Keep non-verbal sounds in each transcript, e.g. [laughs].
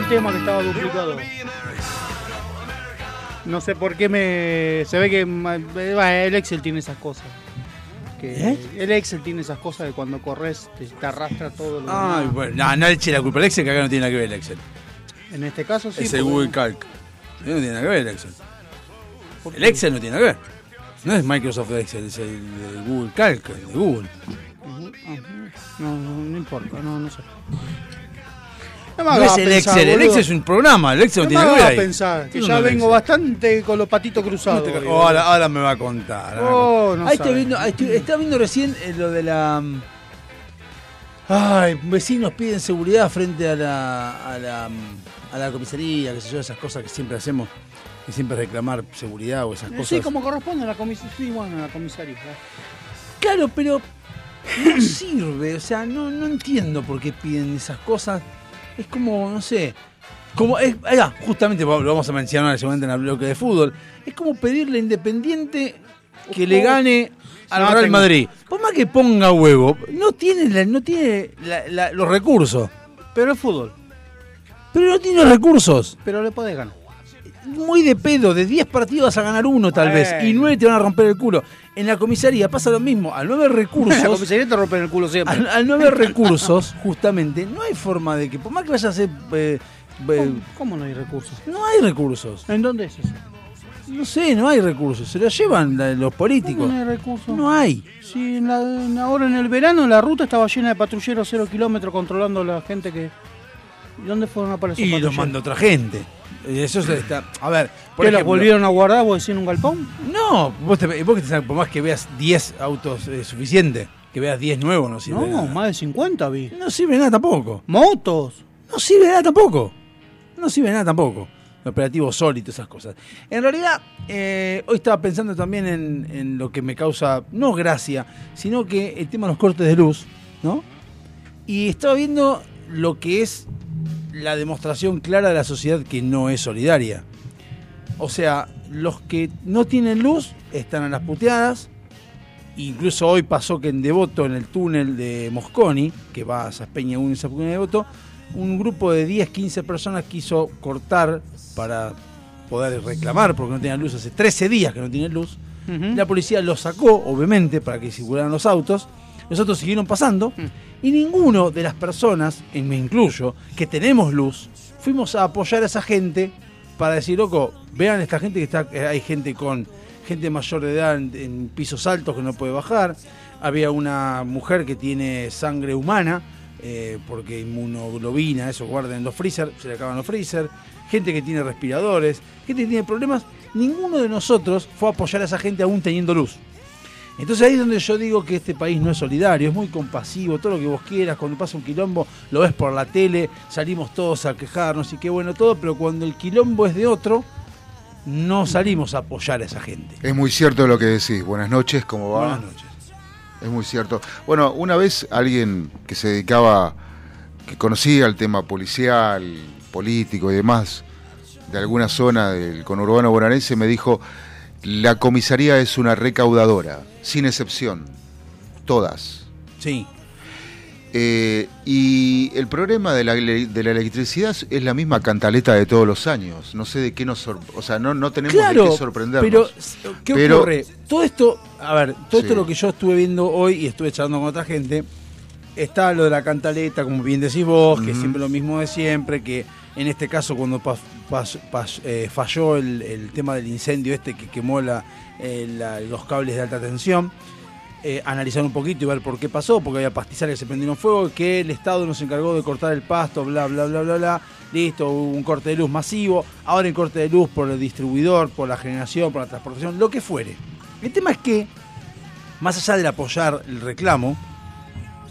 El tema que estaba duplicado. No sé por qué me. Se ve que el Excel tiene esas cosas. Que ¿Eh? El Excel tiene esas cosas de cuando corres te, te arrastra todo lo Ay, demás. bueno, no, no le eche la culpa al Excel, que acá no tiene nada que ver el Excel. En este caso sí. es el porque- Google Calc. No tiene nada que ver el Excel. ¿por El? Excel no tiene nada que ver. No es Microsoft Excel, es el, el Google Calc, el de Google. No, no, no importa, no, no sé. No No hagas es el pensar, Excel, el. Excel es un programa, el Excel no, me tiene nada que ver. pensar, que ya vengo Excel. bastante con los patitos cruzados. te- oh, ahora, me va a contar. Oh, Ahí estoy sabe. viendo, ahí estoy- estaba viendo recién eh, lo de la. mm, Ay, vecinos piden seguridad frente a la, a la, mm, a la comisaría, qué sé yo, esas cosas que siempre hacemos, que siempre reclamar seguridad o esas Eh, cosas. Sí, como corresponde a la comisaría. Sí, bueno, a la comisaría. Claro, pero no [clears throat] sirve, o sea, no, no entiendo por qué piden esas cosas. Es como, no sé, como es, va, justamente lo vamos a mencionar seguramente en el bloque de fútbol. Es como pedirle a Independiente que le gane al No, Real tengo- Madrid. Por más que ponga huevo, no tiene, la- no tiene la- la- los recursos. Pero es fútbol. Pero no tiene los recursos. Pero le podés ganar. Muy de pedo, de 10 partidos vas a ganar uno tal vez, y Bueno. 9 te van a romper el culo. En la comisaría pasa lo mismo, al no haber [laughs] recursos. la comisaría te rompen el culo siempre. al, al no haber recursos, justamente, no hay forma de que, por más que vaya a ser. eh, eh, ¿Cómo, cómo no hay recursos? no hay recursos. ¿En dónde es eso? No sé, no hay recursos. Se los llevan la- los políticos. ¿Cómo no hay recursos? No hay. Sí, en la- en- ahora en el verano la ruta estaba llena de patrulleros cero kilómetros controlando a la gente que... ¿Y dónde fueron a aparecer Y los manda otra gente. Eso se está. A ver, por ¿Que los ejemplo- volvieron a guardar vos decís en un galpón? No, vos, te, vos que te- por más que veas 10 autos es suficiente. Que veas 10 nuevos no sirve. No, nada. más de 50 vi. No sirve nada tampoco. Motos. No sirve nada tampoco. No sirve nada tampoco. El operativo esas cosas. En realidad, eh, hoy estaba pensando también en, en lo que me causa, no gracia, sino que el tema de los cortes de luz, ¿no? Y estaba viendo lo que es la demostración clara de la sociedad que no es solidaria. O sea, los que no tienen luz están a las puteadas. Incluso hoy pasó que en Devoto, en el túnel de Mosconi, que va a Saspeña 1 y Saspeña de Devoto, un grupo de 10, 15 personas quiso cortar para poder reclamar, porque no tenían luz hace 13 días que no tienen luz. La policía los sacó, obviamente, para que circularan los autos. Los autos siguieron pasando. Y ninguno de las personas, y me incluyo, que tenemos luz, fuimos a apoyar a esa gente para decir, loco, vean esta gente que está, eh, hay gente con gente mayor de edad en, en pisos altos que no puede bajar. Había una mujer que tiene sangre humana, eh, porque inmunoglobina, eso guarda en los freezer, se le acaban los freezer. Gente que tiene respiradores, gente que tiene problemas. Ninguno de nosotros fue a apoyar a esa gente aún teniendo luz. Entonces ahí es donde yo digo que este país no es solidario, es muy compasivo, todo lo que vos quieras, cuando pasa un quilombo lo ves por la tele, salimos todos a quejarnos y qué bueno todo, pero cuando el quilombo es de otro, no salimos a apoyar a esa gente. Es muy cierto lo que decís. Buenas noches, ¿cómo va? Buenas noches. Es muy cierto. Bueno, una vez alguien que se dedicaba, que conocía el tema policial, político y demás, de alguna zona del conurbano bonaerense, me dijo, la comisaría es una recaudadora, sin excepción, todas. Sí. Eh, y el problema de la, de la electricidad es la misma cantaleta de todos los años. No sé de qué nos... sor- O sea, no, no tenemos de Claro, qué sorprendernos. pero ¿qué Pero- ocurre? Todo esto, a ver, todo esto lo que yo estuve viendo hoy y estuve charlando con otra gente, está lo de la cantaleta, como bien decís vos, que es Ujú. siempre lo mismo de siempre, que en este caso cuando pas- pas- pas- eh, falló el, el tema del incendio este que quemó la- eh, los cables de alta tensión, eh, analizar un poquito y ver por qué pasó, porque había pastizales que se prendieron fuego, que el Estado nos encargó de cortar el pasto, bla, bla, bla, bla, bla. Listo, hubo un corte de luz masivo. Ahora hay corte de luz por el distribuidor, por la generación, por la transportación, lo que fuere. El tema es que, más allá del apoyar el reclamo,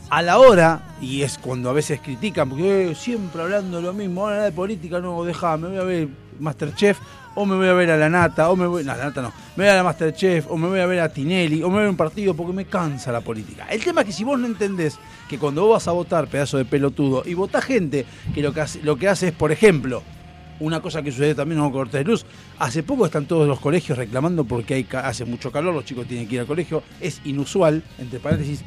a la hora, y es cuando a veces critican, porque eh, siempre hablando lo mismo, ahora de política, no, déjame, me voy a ver Masterchef, o me voy a ver a la Nata, o me voy, no, la Nata no, me voy a ver a Masterchef, o me voy a ver a Tinelli, o me voy a ver un partido porque me cansa la política. El tema es que si vos no entendés que cuando vos vas a votar, pedazo de pelotudo, y votás gente que lo que hace, lo que hace es, por ejemplo, una cosa que sucede también con cortes de luz. Hace poco están todos los colegios reclamando porque hace mucho calor, los chicos tienen que ir al colegio. Es inusual, entre paréntesis,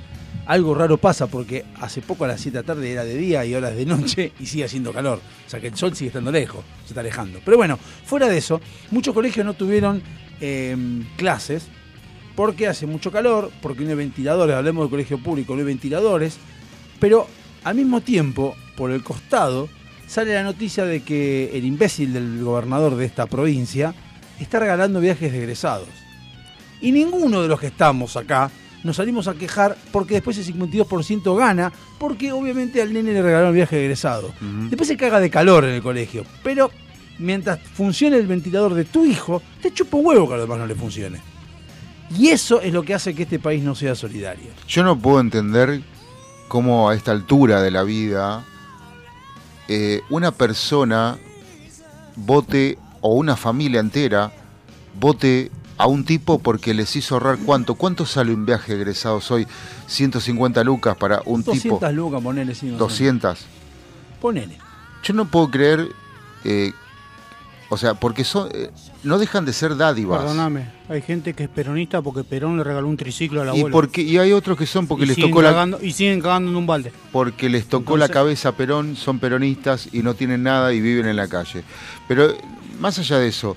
algo raro pasa porque hace poco a las 7 de la tarde era de día y ahora es de noche [laughs] y sigue haciendo calor. O sea que el sol sigue estando lejos, se está alejando. Pero bueno, fuera de eso, muchos colegios no tuvieron eh, clases porque hace mucho calor, porque no hay ventiladores, hablemos del colegio público, no hay ventiladores, pero al mismo tiempo, por el costado, sale la noticia de que el imbécil del gobernador de esta provincia está regalando viajes de egresados. Y ninguno de los que estamos acá nos salimos a quejar porque después el 52% gana, porque obviamente al nene le regalaron el viaje de egresado. Después se caga de calor en el colegio, pero mientras funcione el ventilador de tu hijo, te chupa un huevo que a los demás no le funcione. Y eso es lo que hace que este país no sea solidario. Yo no puedo entender cómo a esta altura de la vida eh, una persona vote o una familia entera vote a un tipo porque les hizo ahorrar cuánto. ¿Cuánto sale un viaje egresados hoy? 150 lucas para un 200 tipo. lucas, ponele, sí, no sé. 200. Ponele. Yo no puedo creer, eh, o sea, porque son, eh, no dejan de ser dádivas. Perdóname, hay gente que es peronista porque Perón le regaló un triciclo a la Y, abuela. porque, y hay otros que son porque y les tocó la, cagando, y siguen cagando en un balde. porque les tocó la cabeza a Perón, son peronistas y no tienen nada y viven en la calle. Pero más allá de eso,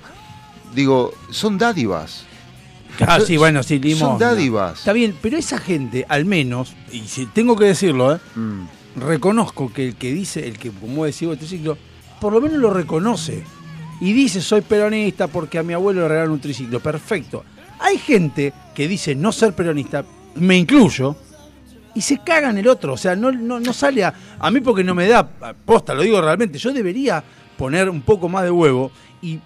digo, son dádivas. Ah, Son- sí, bueno, sí, son limosna. dádivas. Está bien, pero esa gente, al menos, y si tengo que decirlo, ¿eh? Mm. reconozco que el que dice, el que como decía este triciclo, por lo menos lo reconoce. Y dice, soy peronista porque a mi abuelo le regalaron un triciclo. Perfecto. Hay gente que dice no ser peronista, me incluyo, y se caga en el otro. O sea, no, no, no sale a, a mí porque no me da, posta, lo digo realmente, yo debería poner un poco más de huevo y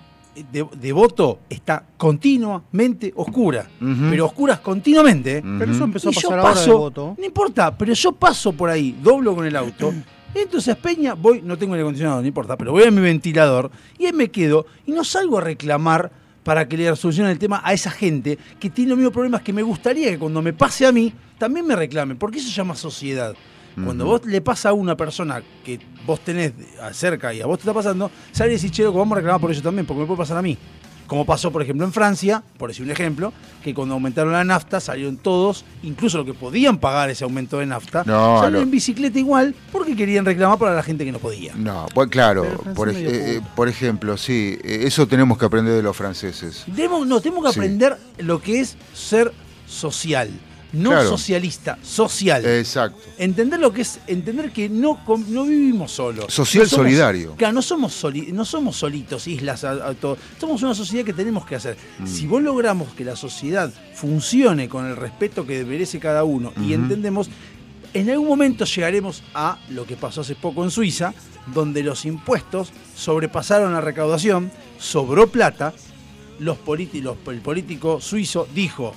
de, de voto está continuamente oscura. Pero oscuras continuamente. ¿eh? Pero eso empezó a Y yo pasar ahora de paso, voto. no importa, pero yo paso por ahí, doblo con el auto. Entonces Peña, voy, no tengo aire acondicionado, no importa, pero voy a mi ventilador y ahí me quedo y no salgo a reclamar para que le solucionen el tema a esa gente que tiene los mismos problemas que me gustaría que cuando me pase a mí también me reclamen, porque eso se llama sociedad. Cuando vos le pasa a una persona que vos tenés cerca y a vos te está pasando, sale y decís, che, loco, vamos a reclamar por eso también, porque me puede pasar a mí. Como pasó, por ejemplo, en Francia, por decir un ejemplo, que cuando aumentaron la nafta salieron todos, incluso los que podían pagar ese aumento de nafta, No, salieron no. en bicicleta igual porque querían reclamar para la gente que no podía. No, pues claro, por, ej- eh, eh, por ejemplo, sí, eh, eso tenemos que aprender de los franceses. Tenemos, no, tenemos que Sí. aprender lo que es ser social, no Claro. socialista, social. Exacto. entender lo que es entender que no no vivimos solos Social No somos- solidario. claro no somos soli- no somos solitos islas a- a todo. somos una sociedad que tenemos que hacer Mm. si vos logramos que la sociedad funcione con el respeto que merece cada uno y entendemos en algún momento llegaremos a lo que pasó hace poco en Suiza donde los impuestos sobrepasaron la recaudación sobró plata los los- el político suizo dijo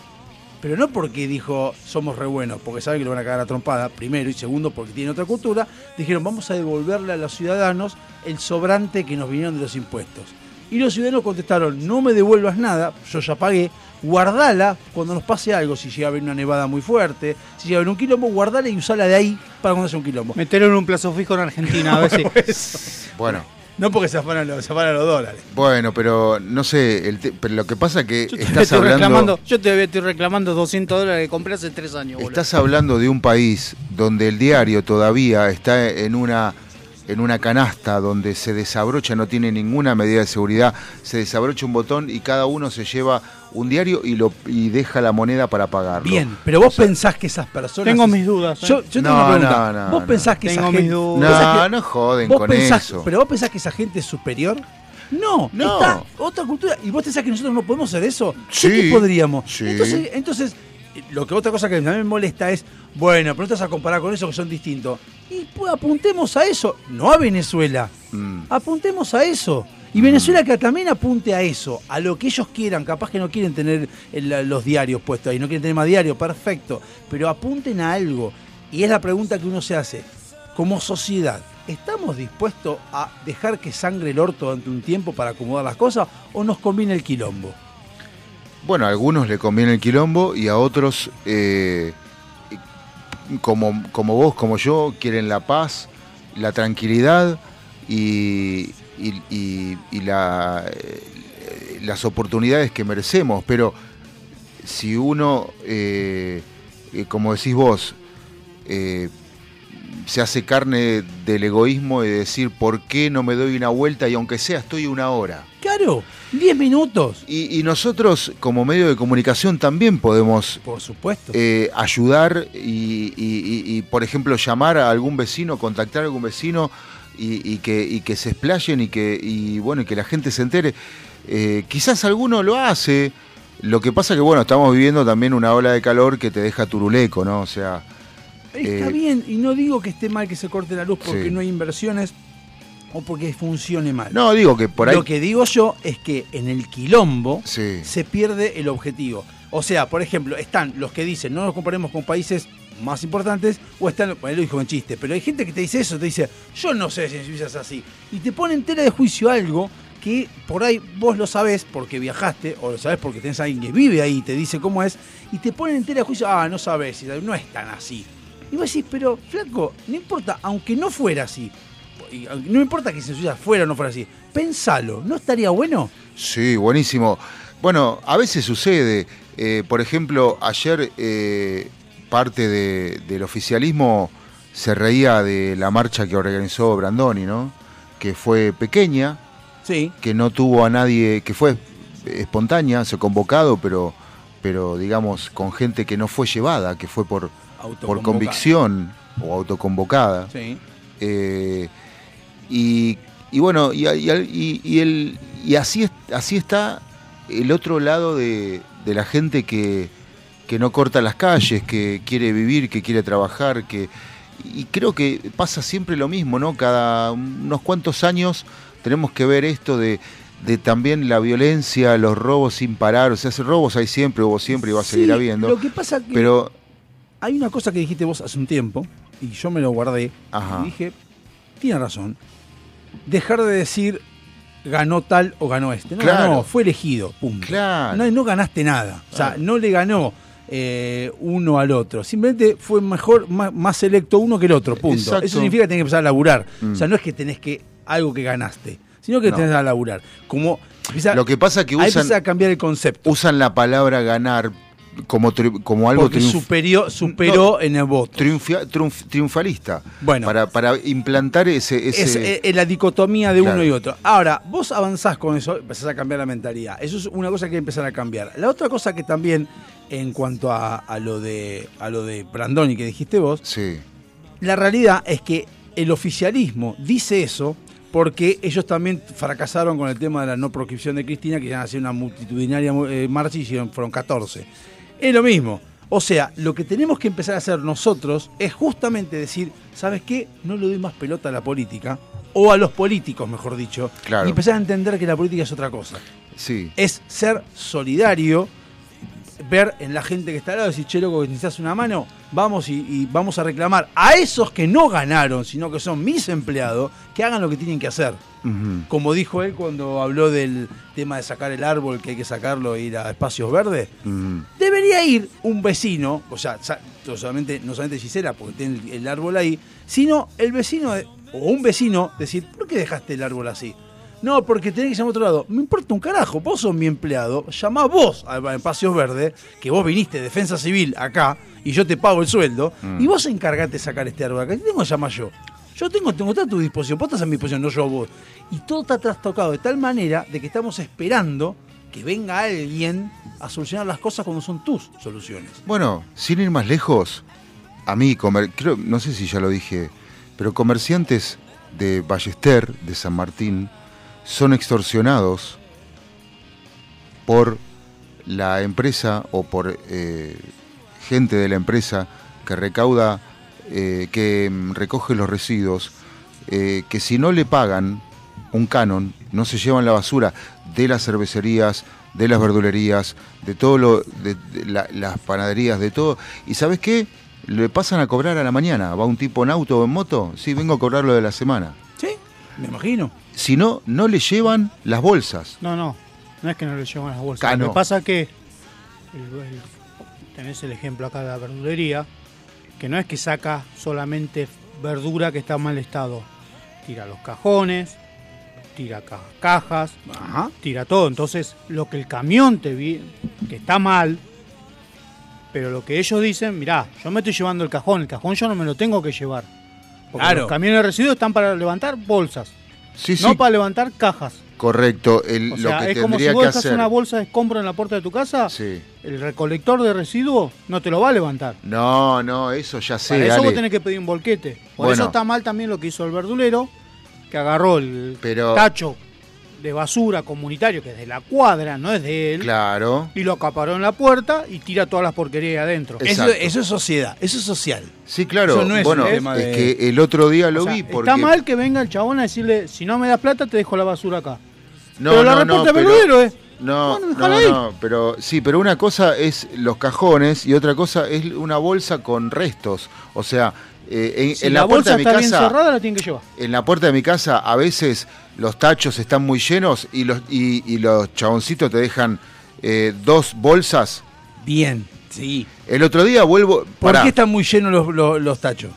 pero no porque dijo somos re buenos, porque saben que lo van a cagar a trompada, primero, y segundo, porque tienen otra cultura, dijeron vamos a devolverle a los ciudadanos el sobrante que nos vinieron de los impuestos. Y los ciudadanos contestaron, no me devuelvas nada, yo ya pagué, guardala cuando nos pase algo, si llega a haber una nevada muy fuerte, si llega a haber un quilombo, guardala y usala de ahí para cuando haya un quilombo. Meterlo en un plazo fijo en Argentina, a [laughs] ver si. Bueno, No porque se afanan los, se afanan los dólares. bueno, pero no sé, el te- pero lo que pasa es que Yo te estás estoy hablando, reclamando, yo te estoy reclamando 200 dólares que compré hace tres años, boludo. estás hablando de un país donde el diario todavía está en una en una canasta donde se desabrocha, no tiene ninguna medida de seguridad, se desabrocha un botón y cada uno se lleva un diario y lo y deja la moneda para pagarlo. Bien, pero vos pensás que esas personas. Tengo mis dudas. ¿eh? Yo, yo tengo No, una pregunta. no, no, ¿Vos no. pensás que esa Tengo mis gente. dudas. No, no joden vos con pensás- eso. Pero vos pensás que esa gente es superior. No, No. está otra cultura. ¿Y vos pensás que nosotros no podemos hacer eso? Sí, que podríamos. sí. Entonces, entonces, lo que otra cosa que a mí me molesta es, bueno, pero no vas a comparar con eso que son distintos. Y pues apuntemos a eso, no a Venezuela. Mm. Apuntemos a eso. Y Venezuela que también apunte a eso, a lo que ellos quieran. Capaz que no quieren tener los diarios puestos ahí, no quieren tener más diarios, perfecto. Pero apunten a algo. Y es la pregunta que uno se hace. Como sociedad, ¿estamos dispuestos a dejar que sangre el orto durante un tiempo para acomodar las cosas o nos conviene el quilombo? Bueno, a algunos le conviene el quilombo y a otros, eh, como, como vos, como yo, quieren la paz, la tranquilidad y, y- y- y la, eh, las oportunidades que merecemos. Pero si uno, eh, eh, como decís vos, eh, se hace carne del egoísmo y de decir, ¿por qué no me doy una vuelta y aunque sea estoy una hora? Claro, 10 minutos. Y, y nosotros, como medio de comunicación, también podemos Por supuesto. eh, ayudar y, y- y- y, por ejemplo, llamar a algún vecino, contactar a algún vecino y, y que, y que se explayen y que, y, bueno, y que la gente se entere. Eh, quizás alguno lo hace. Lo que pasa que, bueno, estamos viviendo también una ola de calor que te deja turuleco, ¿no? O sea, Está eh, bien, y no digo que esté mal que se corte la luz porque Sí. no hay inversiones o porque funcione mal. no, digo que por ahí... Lo que digo yo es que en el quilombo Sí. se pierde el objetivo. O sea, por ejemplo, están los que dicen no nos comparemos con países más importantes, o están, bueno, lo dijo en chiste, pero hay gente que te dice eso, te dice, yo no sé si en Suiza es así. Y te pone en tela de juicio algo que por ahí vos lo sabés porque viajaste, o lo sabés porque tenés a alguien que vive ahí y te dice cómo es, y te ponen en tela de juicio, ah, no sabés, no es tan así. Y vos decís, pero flaco, no importa, aunque no fuera así, no importa que en Suiza fuera o no fuera así, pensalo, ¿no estaría bueno? Sí, buenísimo. Bueno, a veces sucede. eh, por ejemplo, ayer eh, parte de- del oficialismo se reía de la marcha que organizó Brandoni, ¿no? Que fue pequeña, Sí. que no tuvo a nadie, que fue espontánea, se convocado, pero, pero digamos con gente que no fue llevada, que fue por, por convicción o autoconvocada. Sí. Eh, y, y bueno, y, y- y- y el- y así, así está el otro lado de, de la gente que, que no corta las calles, que quiere vivir, que quiere trabajar, que y creo que pasa siempre lo mismo, ¿no? Cada unos cuantos años tenemos que ver esto de, de también la violencia, los robos sin parar, o sea, robos hay siempre, hubo siempre y va a seguir Sí, habiendo. Lo que pasa que Pero hay una cosa que dijiste vos hace un tiempo, y yo me lo guardé, Ajá. y dije, tiene razón. Dejar de decir ganó tal o ganó este. No Claro. ganó, fue elegido, punto. Claro. No, no ganaste nada. O sea, no le ganó eh, uno al otro. Simplemente fue mejor, más, más selecto uno que el otro, punto. Exacto. Eso significa que tenés que empezar a laburar. Mm. O sea, no es que tenés que algo que ganaste, sino que No. tenés que laburar. Como empieza- lo que pasa es que ahí usan, a cambiar el concepto. usan la palabra ganar como, como algo porque superió, superó en el voto. triunfia- triunf- triunfalista. Bueno. Para, para implantar ese. ese Es eh, eh, la dicotomía de Claro. uno y otro. Ahora, vos avanzás con eso, empezás a cambiar la mentalidad. Eso es una cosa que hay que empezar a cambiar. La otra cosa que también, en cuanto a, a lo de a lo de Brandoni que dijiste vos, sí. la realidad es que el oficialismo dice eso porque ellos también fracasaron con el tema de la no proscripción de Cristina, que iban a hacer una multitudinaria eh, marcha y hicieron, fueron 14. Es lo mismo. O sea, lo que tenemos que empezar a hacer nosotros es justamente decir, ¿sabes qué? No le doy más pelota a la política, o a los políticos, mejor dicho, Claro. y empezar a entender que la política es otra cosa. Sí. Es ser solidario, ver en la gente que está al lado, decir, che, loco, que necesitas una mano, vamos y, y vamos a reclamar a esos que no ganaron, sino que son mis empleados, que hagan lo que tienen que hacer. Como dijo él cuando habló del tema de sacar el árbol, que hay que sacarlo e ir a espacios verdes, debería ir un vecino, o sea, no solamente, no solamente Gisela, porque tiene el, el árbol ahí, sino el vecino, de- o un vecino, decir, ¿por qué dejaste el árbol así? No, porque tenés que llamar a otro lado. Me importa un carajo, vos sos mi empleado, llamá vos a Espacios Verdes, que vos viniste de Defensa Civil acá, y yo te pago el sueldo, y vos encargate de sacar este árbol acá. ¿Qué tengo que llamar yo? Yo tengo, tengo a tu disposición, vos estás a mi disposición, no yo a vos. Y todo está trastocado de tal manera de que estamos esperando que venga alguien a solucionar las cosas cuando son tus soluciones. Bueno, sin ir más lejos, a mí, comer, creo, no sé si ya lo dije, pero comerciantes de Ballester, de San Martín, son extorsionados por la empresa o por eh, gente de la empresa que recauda, eh, que mm, recoge los residuos, eh, que si no le pagan un canon, no se llevan la basura de las cervecerías, de las verdulerías, de todo lo, de, la- las panaderías, de todo. ¿Y sabes qué? Le pasan a cobrar a la mañana. Va un tipo en auto o en moto, sí, vengo a cobrar lo de la semana. ¿Sí? Me imagino. Si no, no le llevan las bolsas. No, no. No es que no le llevan las bolsas. Lo que pasa que el- el- tenés el ejemplo acá de la verdulería, que no es que saca solamente verdura que está en mal estado. Tira los cajones, tira ca- cajas, Ajá. tira todo. Entonces, lo que el camión te vi, que está mal, pero lo que ellos dicen, mirá, yo me estoy llevando el cajón, el cajón yo no me lo tengo que llevar. Porque Claro. los camiones de residuos están para levantar bolsas, Sí, sí, no para levantar cajas. correcto. El- O lo sea, que es como si vos dejas una bolsa de escombro en la puerta de tu casa, Sí. el recolector de residuos no te lo va a levantar. No, no, eso ya sé. Para eso Ale. vos tenés que pedir un volquete. Por Bueno. eso está mal también lo que hizo el verdulero, que agarró el Pero- tacho de basura comunitario, que es de la cuadra, no es de él, Claro. y lo acaparó en la puerta y tira todas las porquerías ahí adentro. Es- Eso, es sociedad, eso es social. Sí, claro. Eso no es bueno, un es, tema de- que el otro día lo O sea, vi porque. Está mal que venga el chabón a decirle, si no me das plata te dejo la basura acá. No, pero la no, no, reporta el pero- ¿eh? No, Bueno, no, ahí. no, pero sí, pero una cosa es los cajones y otra cosa es una bolsa con restos. O sea, eh, en, Si en la, la, puerta bolsa de mi está bien casa, cerrada, la tienen que llevar. en la puerta de mi casa a veces los tachos están muy llenos y los y, y los chaboncitos te dejan eh, dos bolsas. Bien, sí. El otro día vuelvo. ¿Por pará. qué están muy llenos los, los- los tachos?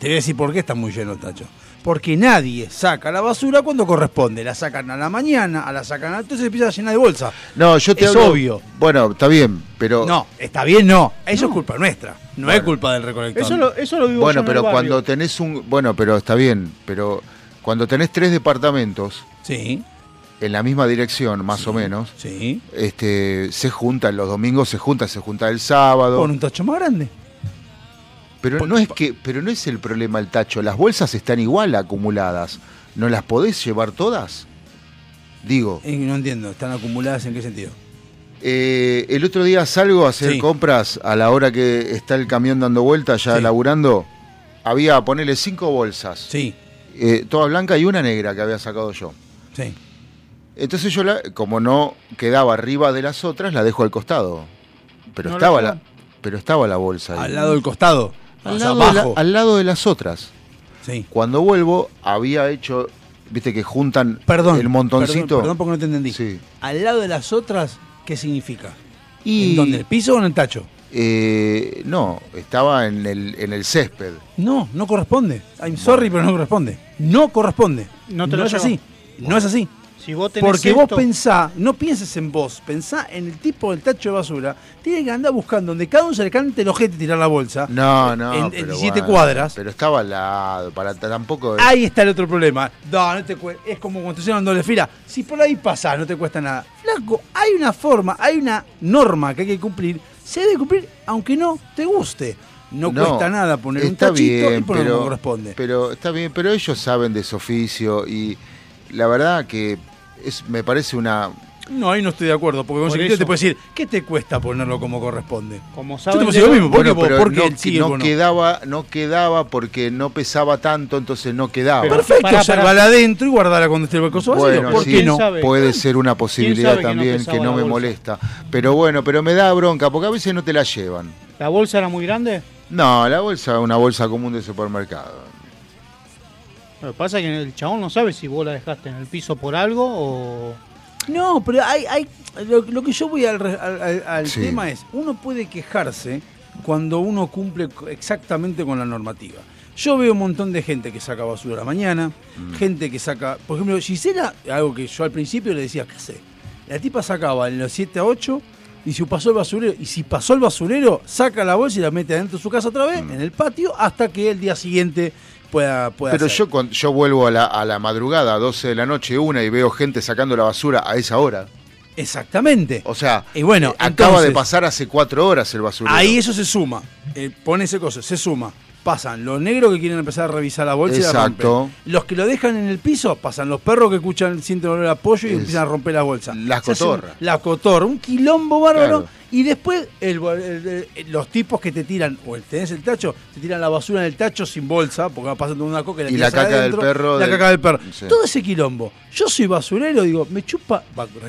Te voy a decir por qué están muy llenos los tachos. Porque nadie saca la basura cuando corresponde. La sacan a la mañana, a la sacan a... Entonces empieza a llenar de bolsa. No, yo te Es hablo- obvio. Bueno, está bien, pero No, está bien, no. Eso es culpa nuestra. No es culpa del recolector. Eso lo, eso lo vivo yo Bueno, en pero barrio. cuando tenés un. Bueno, pero está bien, pero cuando tenés tres departamentos Sí, en la misma dirección, más o menos, sí. este, se juntan los domingos, se junta, se junta el sábado. Con un tacho más grande. Pero no es que, pero no es el problema el tacho. Las bolsas están igual acumuladas. ¿No las podés llevar todas? Digo, no entiendo, ¿están acumuladas en qué sentido? eh, el otro día salgo a hacer Sí. compras a la hora que está el camión dando vueltas, ya Sí. laburando. Había, ponerle cinco bolsas, Sí, eh, toda blanca y una negra que había sacado yo. sí. Entonces yo, la, como no quedaba arriba de las otras, la dejo al costado. Pero, No estaba, la, pero estaba la bolsa ahí. Al lado del costado. Al lado, de la- al lado de las otras. Sí. Cuando vuelvo, había hecho, viste que juntan Perdón. el montoncito. Perdón, perdón porque no te entendí. Sí. Al lado de las otras, ¿qué significa? Y, ¿En dónde? ¿En el piso o en el tacho? eh, no, estaba en el, en el césped. No, no corresponde. I'm sorry, pero no corresponde. No corresponde. No te lo es llevo. así. No es así. Si vos tenés Porque vos pensá, no pienses en vos, pensá en el tipo del tacho de basura. Tiene que andar buscando donde cada uno se le cante el ojete y tirar la bolsa. No, no. En, en pero 17 bueno, cuadras. Pero estaba al lado, para tampoco. Ahí está el otro problema. No, no te cue- Es como cuando te en doble fila. Si por ahí pasás, no te cuesta nada. Flaco, hay una forma, hay una norma que hay que cumplir. Se debe cumplir aunque no te guste. No, cuesta nada poner un tachito bien, y poner pero, como corresponde. Pero está bien, pero ellos saben de su oficio y la verdad que es, me parece una. No, ahí no estoy de acuerdo, porque con te puede decir, ¿qué te cuesta ponerlo como corresponde? Como Yo saben te puedo de decir lo mismo, ¿por qué Bueno, vos- pero por qué no, sí quedaba, no quedaba porque no pesaba tanto, entonces no quedaba. Pero- Perfecto, sálvala adentro y guardala cuando esté el coso vacío. Bueno, ¿Por sí, no? sabe? puede ser una posibilidad sabe que no también que no me bolsa? molesta. Pero bueno, pero me da bronca porque a veces no te la llevan. ¿La bolsa era muy grande? No, la bolsa es una bolsa común de supermercado. Lo que pasa es que el chabón no sabe si vos la dejaste en el piso por algo o... No, pero hay, hay lo, lo que yo voy al, re- al- al- al Sí. tema es, uno puede quejarse cuando uno cumple exactamente con la normativa. Yo veo un montón de gente que saca basura a la mañana, Mm. gente que saca, por ejemplo, Gisela, algo que yo al principio le decía, ¿qué sé? La tipa sacaba en los 7 a 8 y si pasó el basurero, y si pasó el basurero, saca la bolsa y la mete adentro de su casa otra vez, Mm. en el patio, hasta que el día siguiente pueda, pueda Pero hacer. yo cuando yo vuelvo a la, a la madrugada, a 12 de la noche, una, y veo gente sacando la basura a esa hora. Exactamente. O sea, Y bueno, eh, acaba de pasar hace cuatro horas el basurero. Ahí eso se suma. Eh, pone ese coso, se suma. Pasan los negros que quieren empezar a revisar la bolsa y la. Los que lo dejan en el piso, pasan los perros que escuchan, sienten olor a pollo y Es- empiezan a romper la bolsa. Las cotorras. La cotorra, un quilombo bárbaro. Claro. Y después el bo- el- el- los tipos que te tiran, o el, tenés el tacho, te tiran la basura en el tacho sin bolsa, porque va pasando una coca y la, Y la caca del adentro, perro La del- caca del perro. Sí. Todo ese quilombo. Yo soy basurero, digo, me chupa.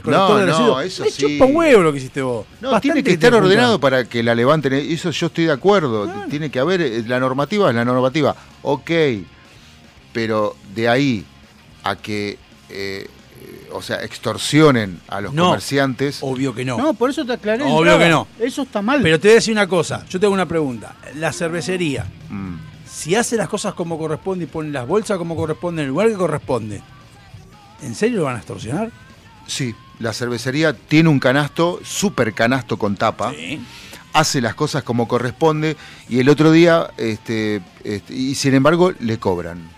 No, no, eso me sí. chupa huevo lo que hiciste vos. No, Bastante tiene que estar ordenado para que la levanten. Eso yo estoy de acuerdo. Tiene que haber, eh, la normativa es la normativa. Ok, pero de ahí a que, eh, eh, o sea, extorsionen a los No. comerciantes. Obvio que no. No, por eso te aclaré. Obvio que no. Eso está mal. Pero te voy a decir una cosa. Yo tengo una pregunta. La cervecería, Mm, si hace las cosas como corresponde y pone las bolsas como corresponde en el lugar que corresponde, ¿en serio lo van a extorsionar? sí, la cervecería tiene un canasto, super canasto con tapa. Sí. hace las cosas como corresponde y el otro día, este, este, y sin embargo, le cobran.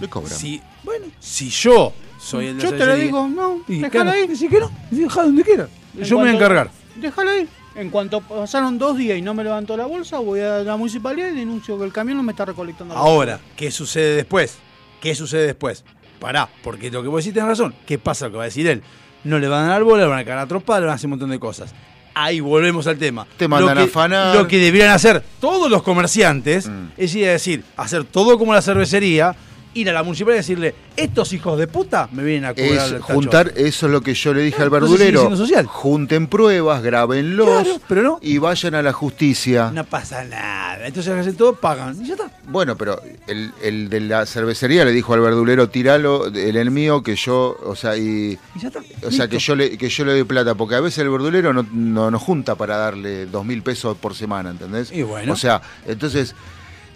Le cobran. Si, bueno, si yo soy el de Yo te lo digo, no, claro, ahí. que no, deja donde quiera. En Yo me voy a encargar. Déjalo ahí. En cuanto pasaron dos días y no me levantó la bolsa, voy a la municipalidad y denuncio que el camión no me está recolectando la Ahora, ¿qué sucede después? ¿Qué sucede después? Pará, porque lo que vos decís tenés razón. ¿Qué pasa? Lo que va a decir él. No le van a dar bola, le van a cagar a le van a hacer un montón de cosas. Ahí volvemos al tema. Te mandan lo a que, afanar. Lo que deberían hacer todos los comerciantes Mm. es ir a decir, hacer todo como la cervecería, ir a la municipalidad y decirle, estos hijos de puta me vienen a cobrar Es el tacho". juntar, eso es lo que yo le dije Ah, al verdulero. social. Junten pruebas, grábenlos Claro, pero no. y vayan a la justicia. No pasa nada. Entonces hacen todo, pagan. Y ya está. Bueno, pero el, el de la cervecería le dijo al verdulero, tiralo, el, el mío, que yo, o sea, y, Y ya está. o sea que yo le que yo le doy plata, porque a veces el verdulero no, no nos junta para darle dos mil pesos por semana, ¿entendés? Y bueno. O sea, entonces,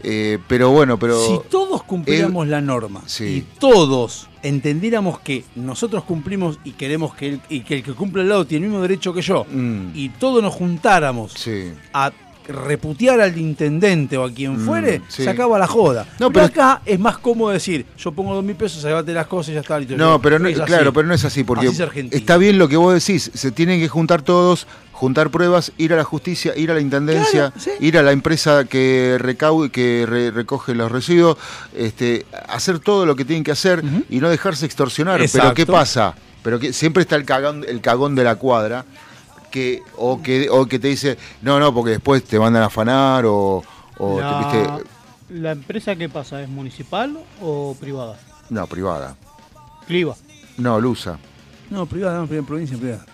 eh, pero bueno, pero si todos cumpliéramos la norma sí. y todos entendiéramos que nosotros cumplimos y queremos que el, y que el que cumple al lado tiene el mismo derecho que yo Mm. y todos nos juntáramos sí. a reputear al intendente o a quien Mm, fuere, sí. se acaba la joda. No, pero, pero- acá es más cómodo decir, yo pongo dos mil pesos, llévate las cosas y ya está. listo. No, pero no, Es así. claro, pero no es así, porque Así es está bien lo que vos decís, se tienen que juntar todos, juntar pruebas, ir a la justicia, ir a la intendencia, Claro, sí. ir a la empresa que recaude, que re- recoge los residuos, este, hacer todo lo que tienen que hacer y no dejarse extorsionar. Pero. ¿qué pasa? Pero que siempre está el cagón, el cagón de la cuadra, que, o que, o que te dice, no, no, porque después te mandan a afanar o, o te- la, viste, ¿La empresa qué pasa? ¿Es municipal o privada? no, privada. Cliva. No, Lusa. No, privada, no, privada, provincia, privada.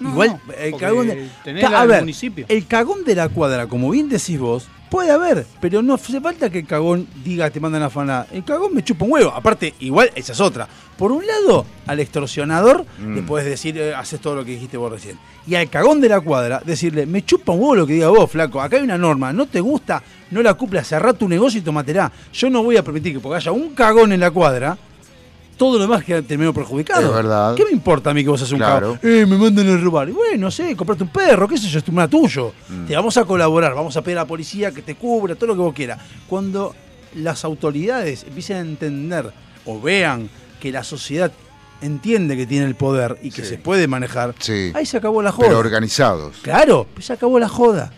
No, Igual, no, el cagón de, tenés Ca- la a ver, municipio. el cagón de la cuadra, como bien decís vos, puede haber, pero no hace falta que el cagón diga te mandan a afanar. El cagón me chupa un huevo. Aparte, igual, esa es otra. Por un lado, al extorsionador Mm. le puedes decir, eh, haces todo lo que dijiste vos recién. Y al cagón de la cuadra, decirle, me chupa un huevo lo que diga vos, flaco. Acá hay una norma, no te gusta, no la cumplas, cerrá tu negocio y tomatera. Yo no voy a permitir que porque haya un cagón en la cuadra, todo lo demás queda terminado perjudicado. Es verdad. ¿Qué me importa a mí que vos haces un Claro. Eh, me mandan a robar. Y bueno, no sé, comprate un perro, qué sé yo, es tu tuyo. Mm. Te vamos a colaborar, vamos a pedir a la policía que te cubra, todo lo que vos quieras. Cuando las autoridades empiecen a entender o vean que la sociedad entiende que tiene el poder y que Sí. se puede manejar, Sí. ahí se acabó la joda. Pero organizados. Claro, pues se acabó la joda.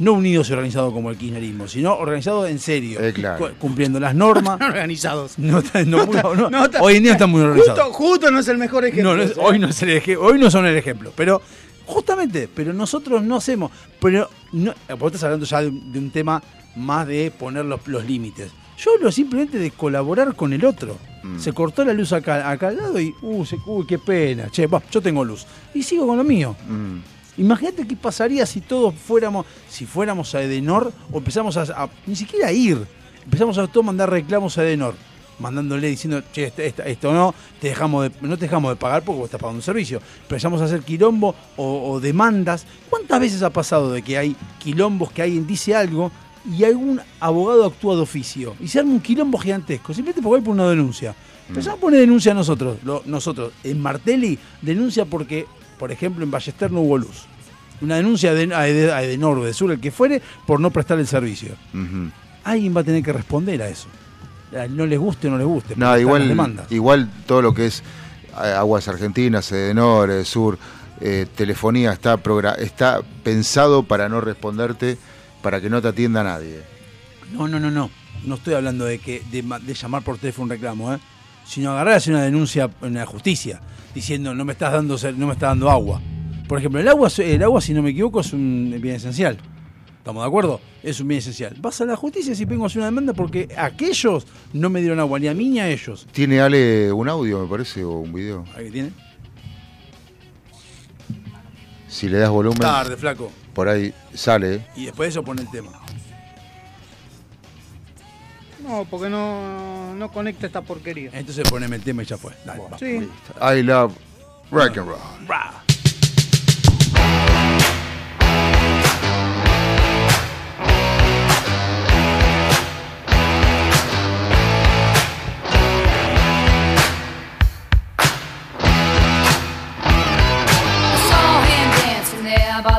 No unidos y organizados como el kirchnerismo, sino organizado en serio, Eh, claro. cumpliendo las normas. [laughs] organizados. No, está- no, muy- no, no está- hoy en día están muy organizados. Justo, justo no es el mejor ejemplo. No, no es- ese, hoy, ¿eh? no es el eje- hoy no son el ejemplo, pero justamente, pero nosotros no hacemos. Pero no, vos estás hablando ya de, un- de un tema más de poner los, los límites. Yo hablo simplemente de colaborar con el otro. Mm. Se cortó la luz acá, acá al lado y, uh, se- uy, qué pena. Che, va, yo tengo luz. Y sigo con lo mío. Mm. Imagínate qué pasaría si todos fuéramos, si fuéramos a Edenor o empezamos a, a- ni siquiera a ir, empezamos a todos mandar reclamos a Edenor, mandándole diciendo, che, esta- esto, no, te dejamos de, no te dejamos de pagar porque vos estás pagando un servicio. Empezamos a hacer quilombo o, o demandas. ¿Cuántas veces ha pasado de que hay quilombos que alguien dice algo y algún abogado actúa de oficio y se arma un quilombo gigantesco, simplemente porque hay por una denuncia? Empezamos a poner denuncia a nosotros, lo- nosotros. En Martelli denuncia porque, por ejemplo, en Ballester no hubo luz. Una denuncia de- a Ede- a Edenor o de Sur, el que fuere, por no prestar el servicio. Alguien va a tener que responder a eso. no les guste o no les guste. No, igual, igual todo lo que es Aguas Argentinas, Edenor, Sur, eh, telefonía está, está pensado para no responderte, para que no te atienda nadie. No, no, no, no. No estoy hablando de que de, ma- de llamar por teléfono un reclamo, ¿eh? sino agarrar y hacer una denuncia en la justicia diciendo no me estás dando no me estás dando agua. Por ejemplo, el agua, el agua, si no me equivoco, es un bien esencial. ¿Estamos de acuerdo? Es un bien esencial. Vas a la justicia si vengo a hacer una demanda porque aquellos no me dieron agua, ni a mí ni a ellos. ¿Tiene Ale un audio, me parece, o un video? ¿Ahí tiene? Si le das volumen, Tarde, flaco. por ahí sale. Y después de eso pone el tema. No, porque no, no conecta esta porquería. Entonces poneme el tema y ya fue. Dale, va. Sí. I love rock and roll.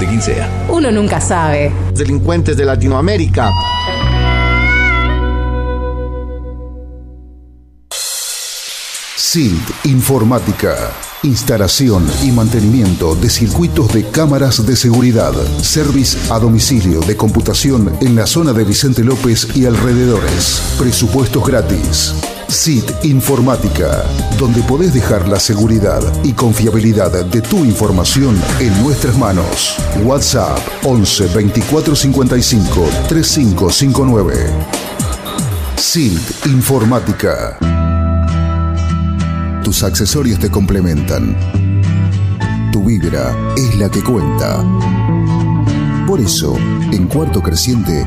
de quien sea. Uno nunca sabe. delincuentes de Latinoamérica. SILT Informática. Instalación y mantenimiento de circuitos de cámaras de seguridad. Service a domicilio de computación en la zona de Vicente López y alrededores. Presupuestos gratis. SIT Informática, donde podés dejar la seguridad y confiabilidad de tu información en nuestras manos. WhatsApp 11 24 55 3559. SILT Informática. Tus accesorios te complementan. Tu vibra es la que cuenta. Por eso, en Cuarto Creciente,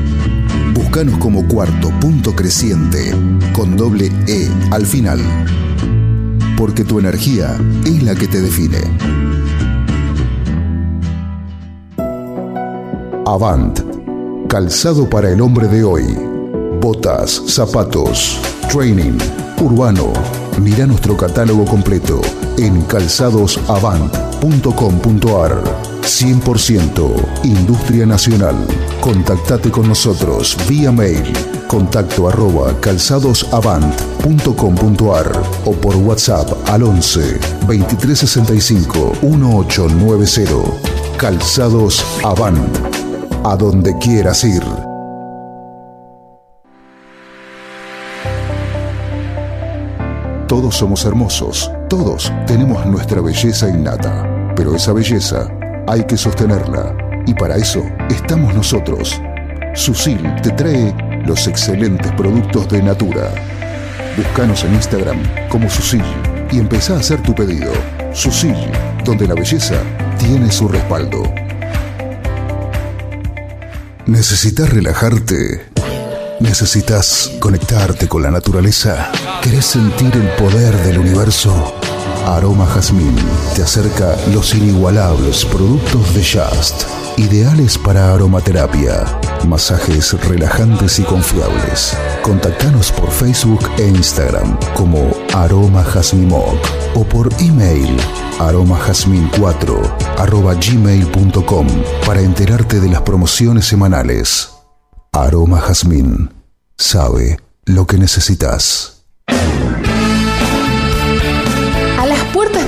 Buscanos como cuarto punto creciente con doble E al final. Porque tu energía es la que te define. Avant. Calzado para el hombre de hoy. Botas, zapatos, training, urbano. Mira nuestro catálogo completo en calzadosavant.com.ar. 100% Industria Nacional. Contactate con nosotros vía mail contacto arroba calzadosavant.com.ar o por WhatsApp al 11 2365 1890. Calzados Avant. A donde quieras ir. Todos somos hermosos, todos tenemos nuestra belleza innata, pero esa belleza hay que sostenerla y para eso estamos nosotros. Susil te trae los excelentes productos de Natura. Búscanos en Instagram como Susil y empezá a hacer tu pedido. Susil, donde la belleza tiene su respaldo. ¿Necesitas relajarte? ¿Necesitas conectarte con la naturaleza? ¿Querés sentir el poder del universo? Aroma Jazmín te acerca los inigualables productos de Just, ideales para aromaterapia, masajes relajantes y confiables. Contactanos por Facebook e Instagram como Aroma Jazmimoc o por email aromajazmin4 arroba gmail.com para enterarte de las promociones semanales. Aroma Jazmín sabe lo que necesitas.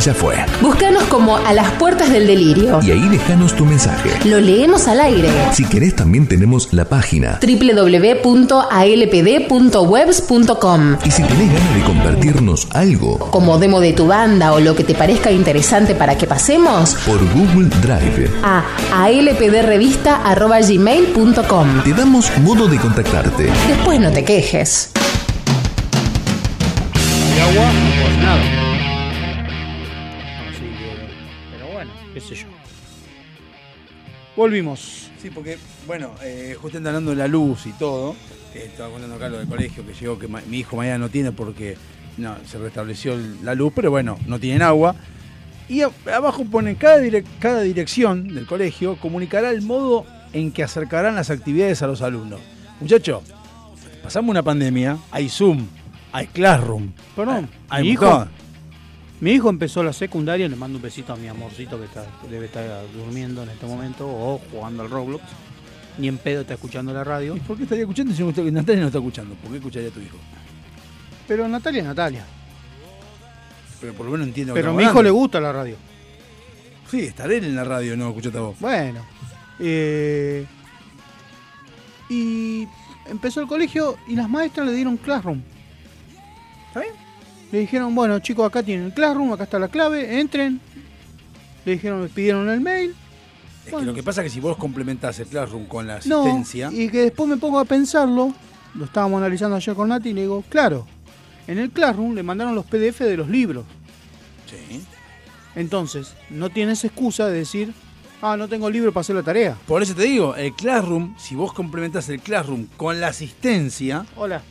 ya fue. Búscanos como A las puertas del delirio. Y ahí déjanos tu mensaje. Lo leemos al aire. Si querés también tenemos la página. www.alpd.webs.com Y si tenés ganas de compartirnos algo Como demo de tu banda o lo que te parezca interesante para que pasemos, por Google Drive, a alpdrevista.gmail.com. te damos modo de contactarte. Después no te quejes. agua, hacer nada. Volvimos. Sí, porque, bueno, eh, justamente hablando de la luz y todo, que estaba contando acá lo del colegio que llegó, que mi hijo mañana no tiene porque no, se restableció la luz, pero bueno, no tienen agua. Y abajo ponen cada, direc- cada dirección del colegio comunicará el modo en que acercarán las actividades a los alumnos. Muchachos, pasamos una pandemia, hay Zoom, hay Classroom. Perdón, hay un hijo. Mi hijo empezó la secundaria, le mando un besito a mi amorcito que, está, debe estar durmiendo en este momento o jugando al Roblox. Ni en pedo está escuchando la radio. ¿Y por qué estaría escuchando si usted- Natalia no está escuchando? ¿Por qué escucharía a tu hijo? Pero Natalia es Natalia. Pero por lo menos entiendo Pero a mi hijo le gusta la radio. Sí, estaré en la radio, no escuchate a vos. Bueno. eh, y empezó el colegio y las maestras le dieron Classroom. ¿Está bien? Le dijeron, bueno chicos, acá tienen el Classroom, acá está la clave, entren. Le dijeron, me pidieron el mail. Es Bueno. que lo que pasa es que si vos complementás el Classroom con la No, asistencia, y que después me pongo a pensarlo, lo estábamos analizando ayer con Nati y le digo, claro, en el Classroom le mandaron los PDF de los libros. sí. Entonces, no tienes excusa de decir, ah, no tengo libro para hacer la tarea. Por eso te digo, el Classroom, si vos complementás el Classroom con la asistencia, Hola.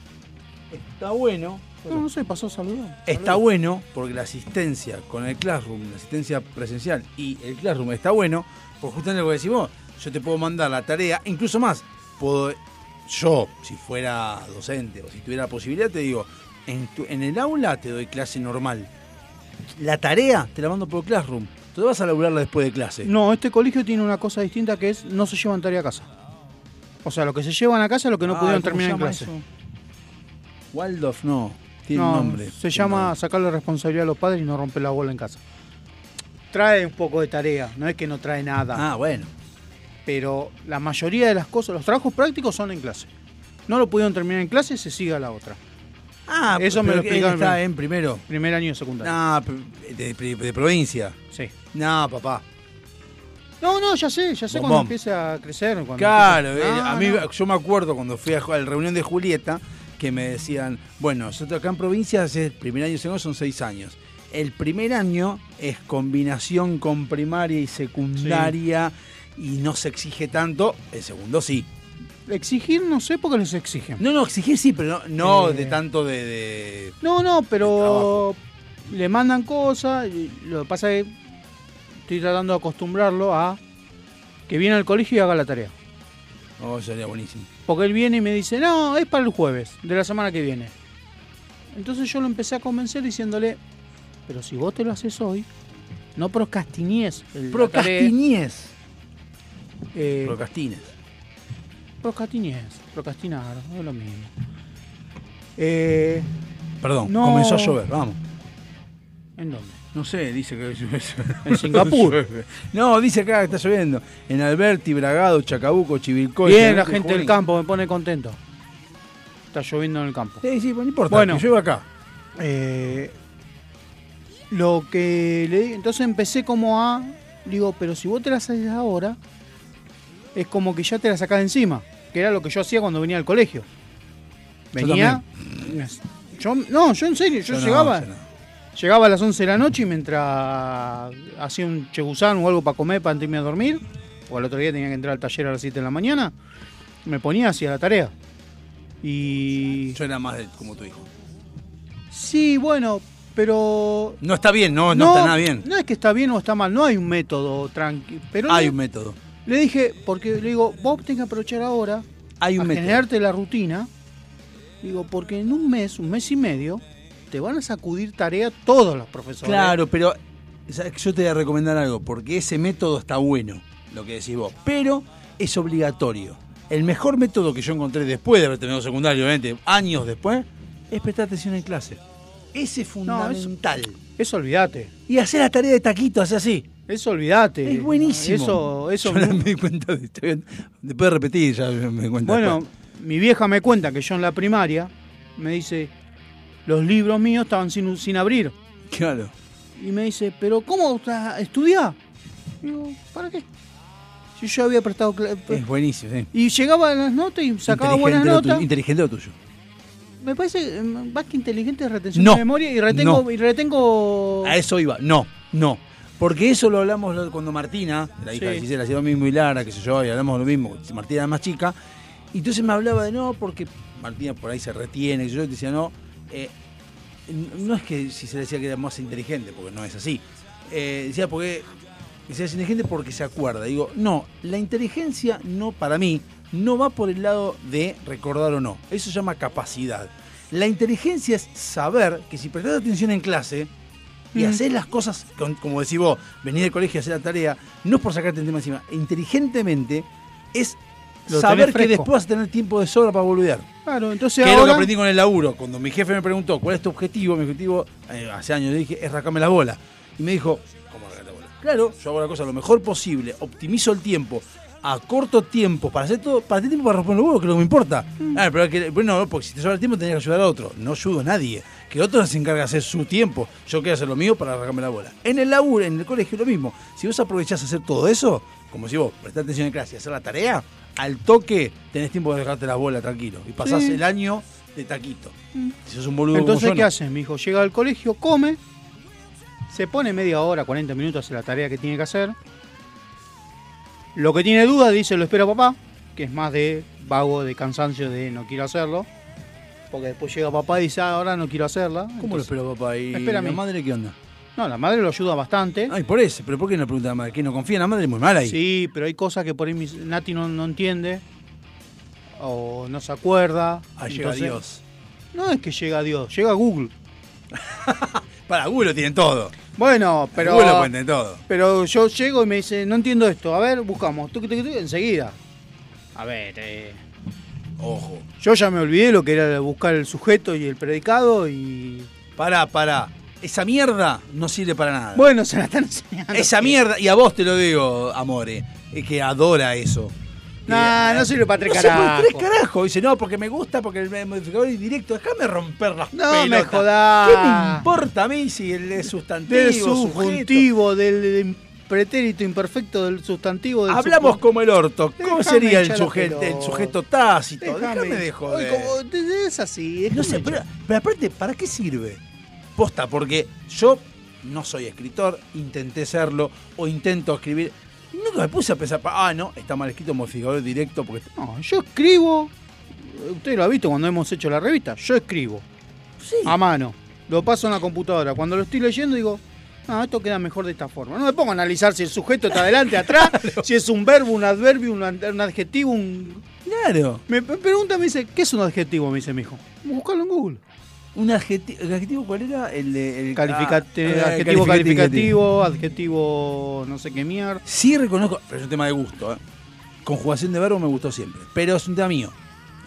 está bueno. No, no sé, pasó saludó. Está bueno porque la asistencia con el Classroom, la asistencia presencial y el Classroom está bueno, porque justamente lo que decís vos, yo te puedo mandar la tarea, incluso más, puedo, yo, si fuera docente o si tuviera la posibilidad, te digo, en, tu- en el aula te doy clase normal. La tarea te la mando por Classroom. Tú vas a laburarla después de clase. No, este colegio tiene una cosa distinta que es no se llevan tarea a casa. O sea, lo que se llevan a casa es lo que no Ah, pudieron ¿cómo terminar en clase. eso? Waldorf no, tiene No, nombre. se llama sacarle responsabilidad a los padres y no romper la bola en casa. trae un poco de tarea, no es que no trae nada. Ah, bueno. Pero la mayoría de las cosas, los trabajos prácticos son en clase. No lo pudieron terminar en clase, se sigue a la otra. Ah, Eso me lo explicaron está en- primero. Primer año de secundaria. No, de, de- de provincia. Sí. No, papá. No, no, ya sé, ya sé cuando bom. empiece a crecer. Cuando Claro, empiece- eh, a mí no. yo me acuerdo cuando fui a la reunión de Julieta que me decían, bueno, nosotros acá en provincia el primer año y segundo son seis años. El primer año es combinación con primaria y secundaria y no se exige tanto, el segundo sí. Exigir, no sé por qué les exigen. No, no, exigir sí, pero no, no Eh. de tanto de... de- No, no, pero le mandan cosas. y Lo que pasa es que estoy tratando de acostumbrarlo a que viene al colegio y haga la tarea. Oh, sería buenísimo. Porque él viene y me dice, no, es para el jueves, de la semana que viene. Entonces yo lo empecé a convencer diciéndole, pero si vos te lo haces hoy, no procrastinies. el- la tarea". Procrastinies. Eh, Procrastines. procrastinies, procrastinar, es lo mismo. Eh, Perdón, no. comenzó a llover, vamos. ¿En dónde? No sé, dice que [laughs] En Singapur. Llueve. No, dice acá que está lloviendo. En Alberti, Bragado, Chacabuco, Chivilcoy. Bien, la gente del campo me pone contento. Está lloviendo en el campo. Sí, sí, pues no importa. Bueno. que llueva acá. Eh, lo que le di- entonces empecé como a digo, pero si vos te la haces ahora es como que ya te la sacás de encima, que era lo que yo hacía cuando venía al colegio. Venía yo no, yo en serio, yo, Yo no, llegaba yo no. Llegaba a las 11 de la noche y mientras hacía un chegusán o algo para comer para irme a dormir, o al otro día tenía que entrar al taller a las 7 de la mañana, me ponía hacia la tarea. Y Yo era más de- como tu hijo. sí, bueno, pero No está bien, no, no, está nada bien. No es que está bien o está mal, no hay un método tranqui. Pero Hay le, un método. le dije, porque le digo, vos tenés que aprovechar ahora Hay un a método. generarte la rutina. Digo, porque en un mes, un mes y medio, te van a sacudir tarea todos los profesores. Claro, pero yo te voy a recomendar algo, porque ese método está bueno, lo que decís vos, pero es obligatorio. El mejor método que yo encontré después de haber terminado secundario, obviamente, años después, es prestar atención en clase. Ese es fundamental. Eso olvídate. Y hacer la tarea de taquito, hacer así. Eso olvídate. Es buenísimo. Eso, eso Yo no me di cuenta de esto. Después de repetir, ya me di cuenta. Bueno, mi vieja me cuenta que yo en la primaria me dice, los libros míos estaban sin, sin abrir. claro. Y me dice, pero ¿cómo estudiar? Digo, ¿para qué? Si yo había prestado... cla- Es buenísimo, sí. Y llegaba a las notas y sacaba buenas notas. tuyo, inteligente lo tuyo. Me parece eh, más que inteligente es retención No, de memoria y retengo... no. Y retengo... A eso iba. No, no. Porque eso lo hablamos cuando Martina, la hija Sí. de Gisela, hacía lo mismo y Lara, que sé yo, y hablamos lo mismo. Martina era más chica. Y entonces me hablaba de no, porque Martina por ahí se retiene, que sé yo, y decía no. Eh, no es que si se le decía que era más inteligente, porque no es así. Eh, decía porque decía es inteligente porque se acuerda. Digo, no, la inteligencia no, para mí, no va por el lado de recordar o no. Eso se llama capacidad. La inteligencia es saber que si prestas atención en clase y Mm. hacer las cosas, con- como decís vos, venir del colegio a hacer la tarea, no es por sacarte el tema encima, inteligentemente es Lo saber que después vas a tener tiempo de sobra para volver. Claro, entonces Que es lo que aprendí con el laburo. Cuando mi jefe me preguntó cuál es tu objetivo, mi objetivo, eh, hace años le dije, es rascarme la bola. Y me dijo, ¿cómo la bola? Claro, yo hago la cosa lo mejor posible, optimizo el tiempo, a corto tiempo, para hacer todo, para tener tiempo para romper los huevos, que es lo que me importa. Ah, pero que, bueno, porque si te sobra el tiempo tenés que ayudar a otro. No ayudo a nadie. Que el otro se encarga de hacer su tiempo. Yo quiero hacer lo mío para arrancarme la bola. En el laburo, en el colegio, lo mismo. Si vos aprovechás a hacer todo eso, como si vos prestás atención en clase y hacer la tarea, al toque tenés tiempo de dejarte la bola tranquilo. Y pasás Sí. el año de taquito. Si sos un boludo Entonces, ¿qué no. hace? Mi hijo llega al colegio, come, se pone media hora, 40 minutos a hacer la tarea que tiene que hacer. Lo que tiene duda dice, lo espera papá, que es más de vago, de cansancio, de no quiero hacerlo. Porque después llega papá y dice, ah, ahora no quiero hacerla. ¿Cómo lo espero, papá? ¿Y Espera a mí. madre qué onda? No, la madre lo ayuda bastante. Ay, por eso. ¿Pero por qué no pregunta a la madre? ¿Que no confía en la madre? Es muy mala ahí. Sí, pero hay cosas que por ahí Nati no, no entiende. O no se acuerda. Ah, llega Entonces- Dios. No es que llega Dios, llega Google. [laughs] Para Google lo tienen todo. Bueno, pero... Google lo cuenten todo. Pero yo llego y me dice, no entiendo esto. A ver, buscamos. Tuc, enseguida. A ver, eh, Ojo. yo ya me olvidé lo que era buscar el sujeto y el predicado y... Pará, pará. Esa mierda no sirve para nada. Bueno, se la están enseñando. esa mierda, y a vos te lo digo, Amore, es que adora eso. Nah, Eh, no sirve para tres no sirve para carajos. tres carajos. Dice, no, porque me gusta, porque el modificador es directo. Déjame romper las No me pelotas. jodás. ¿Qué me importa a mí si el es sustantivo, Del subjuntivo, del, del pretérito imperfecto, del sustantivo. Del Hablamos como el orto. ¿Cómo sería el sujeto, el sujeto tácito? Déjame. Déjame de joder. como- es así. No sé, pero, pero aparte, ¿para qué sirve? Posta, porque yo no soy escritor, intenté serlo, o intento escribir. Nunca me puse a pensar, ah, no, está mal escrito modificador directo, porque No, yo escribo. Usted lo ha visto cuando hemos hecho la revista. Yo escribo. sí, A mano. Lo paso en la computadora. Cuando lo estoy leyendo digo. No, esto queda mejor de esta forma. No me pongo a analizar si el sujeto está adelante, atrás, [laughs] si es un verbo, un adverbio, un, ad- un adjetivo, un. claro. Me me pregunta, me dice, ¿qué es un adjetivo? Me dice mi hijo. Buscalo en Google. Un adjetivo, ¿el adjetivo cuál era? El, de- el Calificate- ah, eh, adjetivo calificativo, adjetivo no sé qué mierda. Sí reconozco, pero es un tema de gusto, ¿eh? Conjugación de verbo me gustó siempre, pero es un tema mío.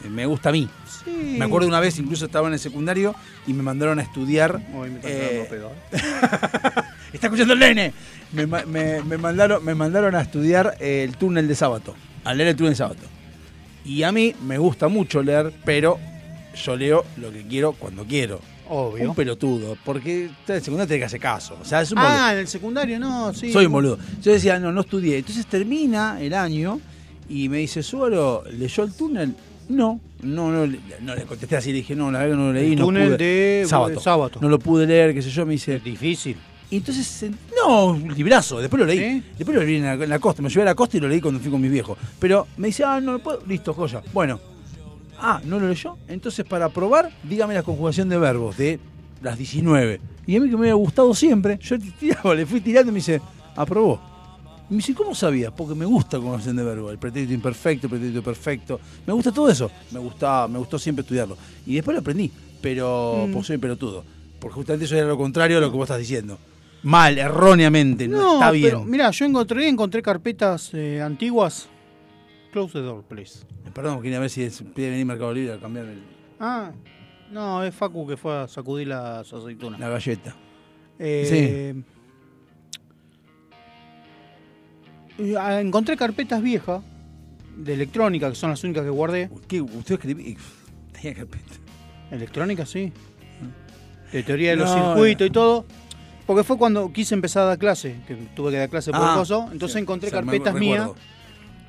Eh, Me gusta a mí. Sí. Me acuerdo una vez, incluso estaba en el secundario y me mandaron a estudiar. Hoy me está eh, ¿eh? [laughs] ¡Está escuchando el nene! Me, me- me mandaron, me mandaron a estudiar eh, el túnel de sábado. A leer el túnel de sábado. Y a mí me gusta mucho leer, pero yo leo lo que quiero cuando quiero. Obvio. Un pelotudo, porque en el secundario tiene que hacer caso. O sea, es un boludo. Ah, en el secundario no, sí. Soy un boludo. Yo decía, no, no estudié. Entonces termina el año y me dice, Suero, ¿leyó el túnel? No, no, no, le- no le contesté así, le dije, no, la verdad no lo leí. El no túnel pude. de- sábado. sábado. No lo pude leer, qué sé yo, me dice. Difícil. Y entonces, en- no, un librazo, después lo leí. Después lo leí en la, en la costa, me llevé a la costa y lo leí cuando fui con mis viejos. Pero me dice, ah, no lo puedo, listo, joya. Bueno, ah, ¿no lo leyó? Entonces, para probar, dígame la conjugación de verbos de las 19. Y a mí que me había gustado siempre, yo tiraba, le fui tirando y me dice, aprobó. Y me dice, ¿cómo sabías? Porque me gusta la conjugación de verbos, el pretérito imperfecto, el pretérito perfecto. Me gusta todo eso. Me gusta, me gustó siempre estudiarlo. Y después lo aprendí, pero Mm. porque soy pelotudo. Porque justamente eso era lo contrario a lo que vos estás diciendo. Mal, erróneamente, no, está bien. Mira, yo encontré, encontré carpetas eh, antiguas. Close the door, please. Perdón, quería ver si es- pide venir Mercado Libre a cambiar el- Ah, no, es Facu que fue a sacudir las aceitunas. la galleta. Eh, eh, ah, Encontré carpetas viejas de electrónica, que son las únicas que guardé. ¿Qué? ¿Usted escribí? [laughs] Tenía carpeta. Electrónica, sí. De teoría de los No, circuitos y todo. Porque fue cuando quise empezar a dar clase, que tuve que dar clase por Ah, coso. Entonces sí. encontré carpetas mías.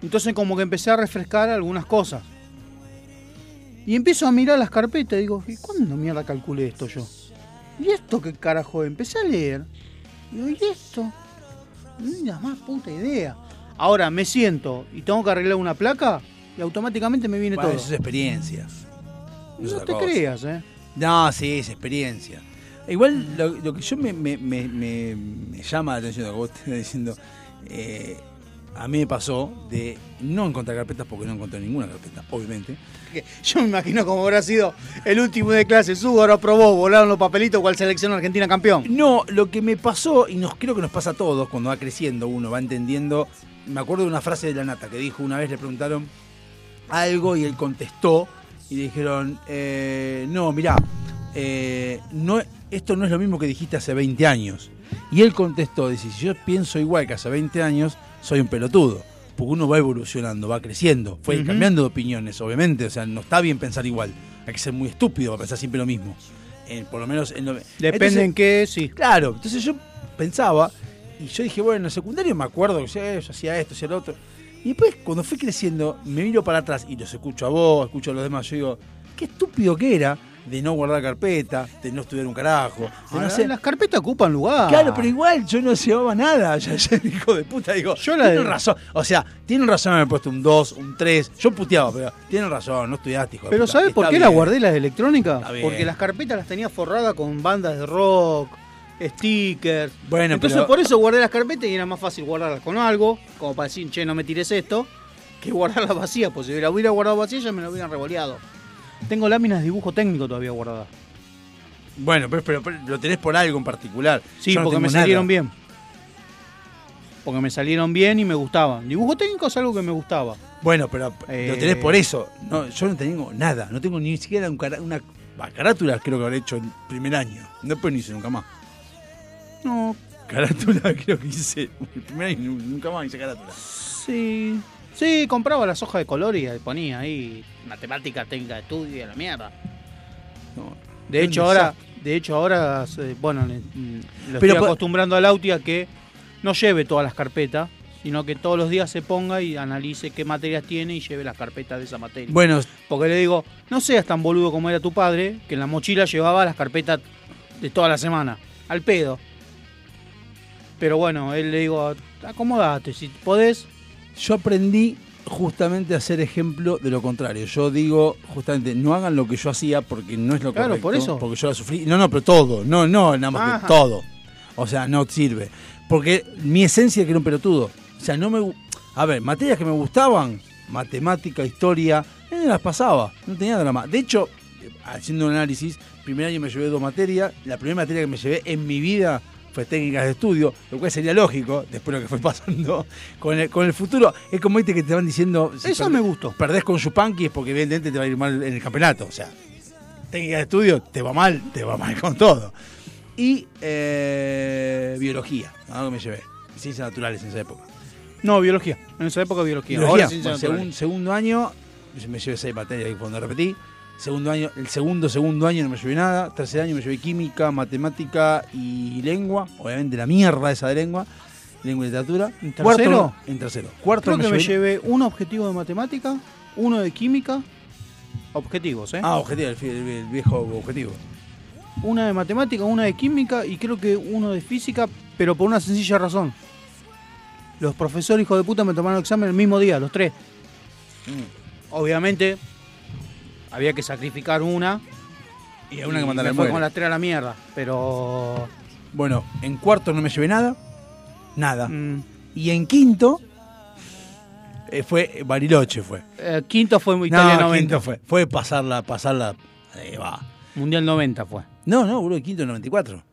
Entonces como que empecé a refrescar algunas cosas. Y empiezo a mirar las carpetas y digo, ¿y cuándo mierda calculé esto yo? ¿Y esto qué carajo? Empecé a leer. Y digo, ¿y esto? Ni la más puta idea. Ahora me siento y tengo que arreglar una placa y automáticamente me viene Bueno, todo. eso es experiencia. no otra te cosa. creas, ¿eh? No, sí, es experiencia. Igual lo, lo que yo me, me- me- me- me llama la atención, lo que vos estás diciendo, eh, a mí me pasó de no encontrar carpetas porque no encontré ninguna carpeta, obviamente. Yo me imagino cómo habrá sido el último de clase. Subo, ahora probó, volaron los papelitos, cual selección argentina campeón. No, lo que me pasó, y nos creo que nos pasa a todos, cuando va creciendo uno, va entendiendo. Me acuerdo de una frase de la nata que dijo una vez, le preguntaron algo y él contestó y le dijeron, eh, no, mirá, eh, no, esto no es lo mismo que dijiste hace 20 años. Y él contestó, dice, si yo pienso igual que hace 20 años, soy un pelotudo. Porque uno va evolucionando, va creciendo, fue cambiando de opiniones, obviamente. O sea, no está bien pensar igual. Hay que ser muy estúpido para pensar siempre lo mismo. Eh, por lo menos en lo- Depende Entonces, en qué, sí. Claro, entonces yo pensaba, y yo dije, bueno, en el secundario me acuerdo que yo, yo hacía esto, hacía lo otro. Y después, cuando fui creciendo, me miro para atrás y los escucho a vos, escucho a los demás. Yo digo, qué estúpido que era de no guardar carpeta, de no estudiar un carajo. de no Ahora, hacer- Las carpetas ocupan lugar. Claro, pero igual yo no llevaba nada. [laughs] Ya, ya, hijo de puta, digo, Yo la tienen de- razón. O sea, tienen razón haberme puesto un 2, un 3. Yo puteaba, pero tienen razón, no estudiaste, hijo de Pero. ¿sabes por qué la bien. guardé las de electrónica? Está bien. Porque las carpetas las tenía forradas con bandas de rock, stickers. Bueno, Entonces pero- por eso guardé las carpetas y era más fácil guardarlas con algo, como para decir, che, no me tires esto, que [laughs] guardarlas vacías, pues si la hubiera guardado vacías ya me lo hubieran revoleado. Tengo láminas de dibujo técnico todavía guardadas. Bueno, pero, pero- pero lo tenés por algo en particular. Sí, Yo no porque me nada. salieron bien. Porque me salieron bien y me gustaban. Dibujo técnico es algo que me gustaba. Bueno, pero Eh, lo tenés por eso. No, yo no tengo nada. No tengo ni siquiera un cara- una. bah, carátula creo que habré hecho en primer año. No después no hice nunca más. No, Carátula [laughs] creo que hice. El primer año nunca más hice carátula. sí. Sí, compraba las hojas de color y ponía ahí matemática, técnica de estudio y la mierda. No. De hecho, ahora, de hecho, ahora, eh, bueno, le- mm, lo Pero estoy acostumbrando al Auti a que no lleve todas las carpetas, sino que todos los días se ponga y analice qué materias tiene y lleve las carpetas de esa materia. Bueno, Porque le digo, no seas tan boludo como era tu padre, que en la mochila llevaba las carpetas de toda la semana, al pedo. Pero bueno, él le digo, acomodate, si podés. Yo aprendí justamente a ser ejemplo de lo contrario. Yo digo, justamente, no hagan lo que yo hacía porque no es lo Claro, correcto. por eso. Porque yo la sufrí. No, no, pero todo. No, no, nada más que todo. O sea, no sirve. Porque mi esencia es que era un pelotudo. O sea, no me. A ver, materias que me gustaban, matemática, historia, eh, las pasaba. No tenía drama. De hecho, haciendo un análisis, primer año me llevé dos materias. La primera materia que me llevé en mi vida fue técnicas de estudio, lo cual sería lógico, después de lo que fue [laughs] pasando con el, con el futuro. Es como viste que te van diciendo. si Eso me gustó. Perdés con Yupanqui es porque evidentemente te va a ir mal en el campeonato. O sea, técnica de estudio, te va mal, te va mal con todo. Y eh, biología, algo que me llevé. Ciencias naturales en esa época. No, biología. En esa época biología. Biología, Ahora bueno, segun- segundo año, me llevé seis materias ahí cuando repetí. Segundo año, el segundo, segundo año no me llevé nada. Tercer año me llevé química, matemática y lengua. Obviamente la mierda esa de lengua. Lengua y literatura. ¿En Cuarto, tercero? en tercero. Cuarto Creo que me llevé- llevé un objetivo de matemática, uno de química, objetivos, ¿eh? Ah, objetivo, el, el- el viejo objetivo. Una de matemática, una de química y creo que uno de física, pero por una sencilla razón. Los profesores hijos de puta me tomaron el examen el mismo día, los tres. Mm. Obviamente, había que sacrificar una. Y a una que mandar fue con las tres a la mierda. Pero. Bueno, en cuarto no me llevé nada. Nada. mm, Y en quinto eh, fue Bariloche fue. eh, quinto fue Italia no, 90. quinto fue. Fue pasarla, pasarla. Ahí va. Mundial 90 fue. No, no, boludo, quinto 94.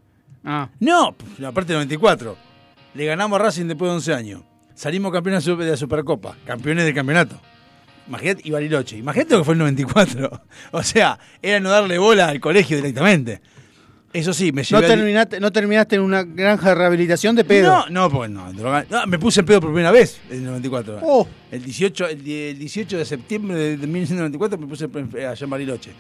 Ah, No, aparte del 94. Le ganamos a Racing después de 11 años. Salimos campeones de la Supercopa, campeones del campeonato. Imagínate, y Bariloche. Imagínate lo que fue el 94. [laughs] O sea, era no darle bola al colegio directamente. Eso sí, me no llevé. al- no terminaste en una granja de rehabilitación de pedo. No, no, pues no, droga- no, me puse en pedo por primera vez en el 94. Oh. El 18, el, die- el 18 de septiembre de, de 1994 me puse en- allá en Bariloche.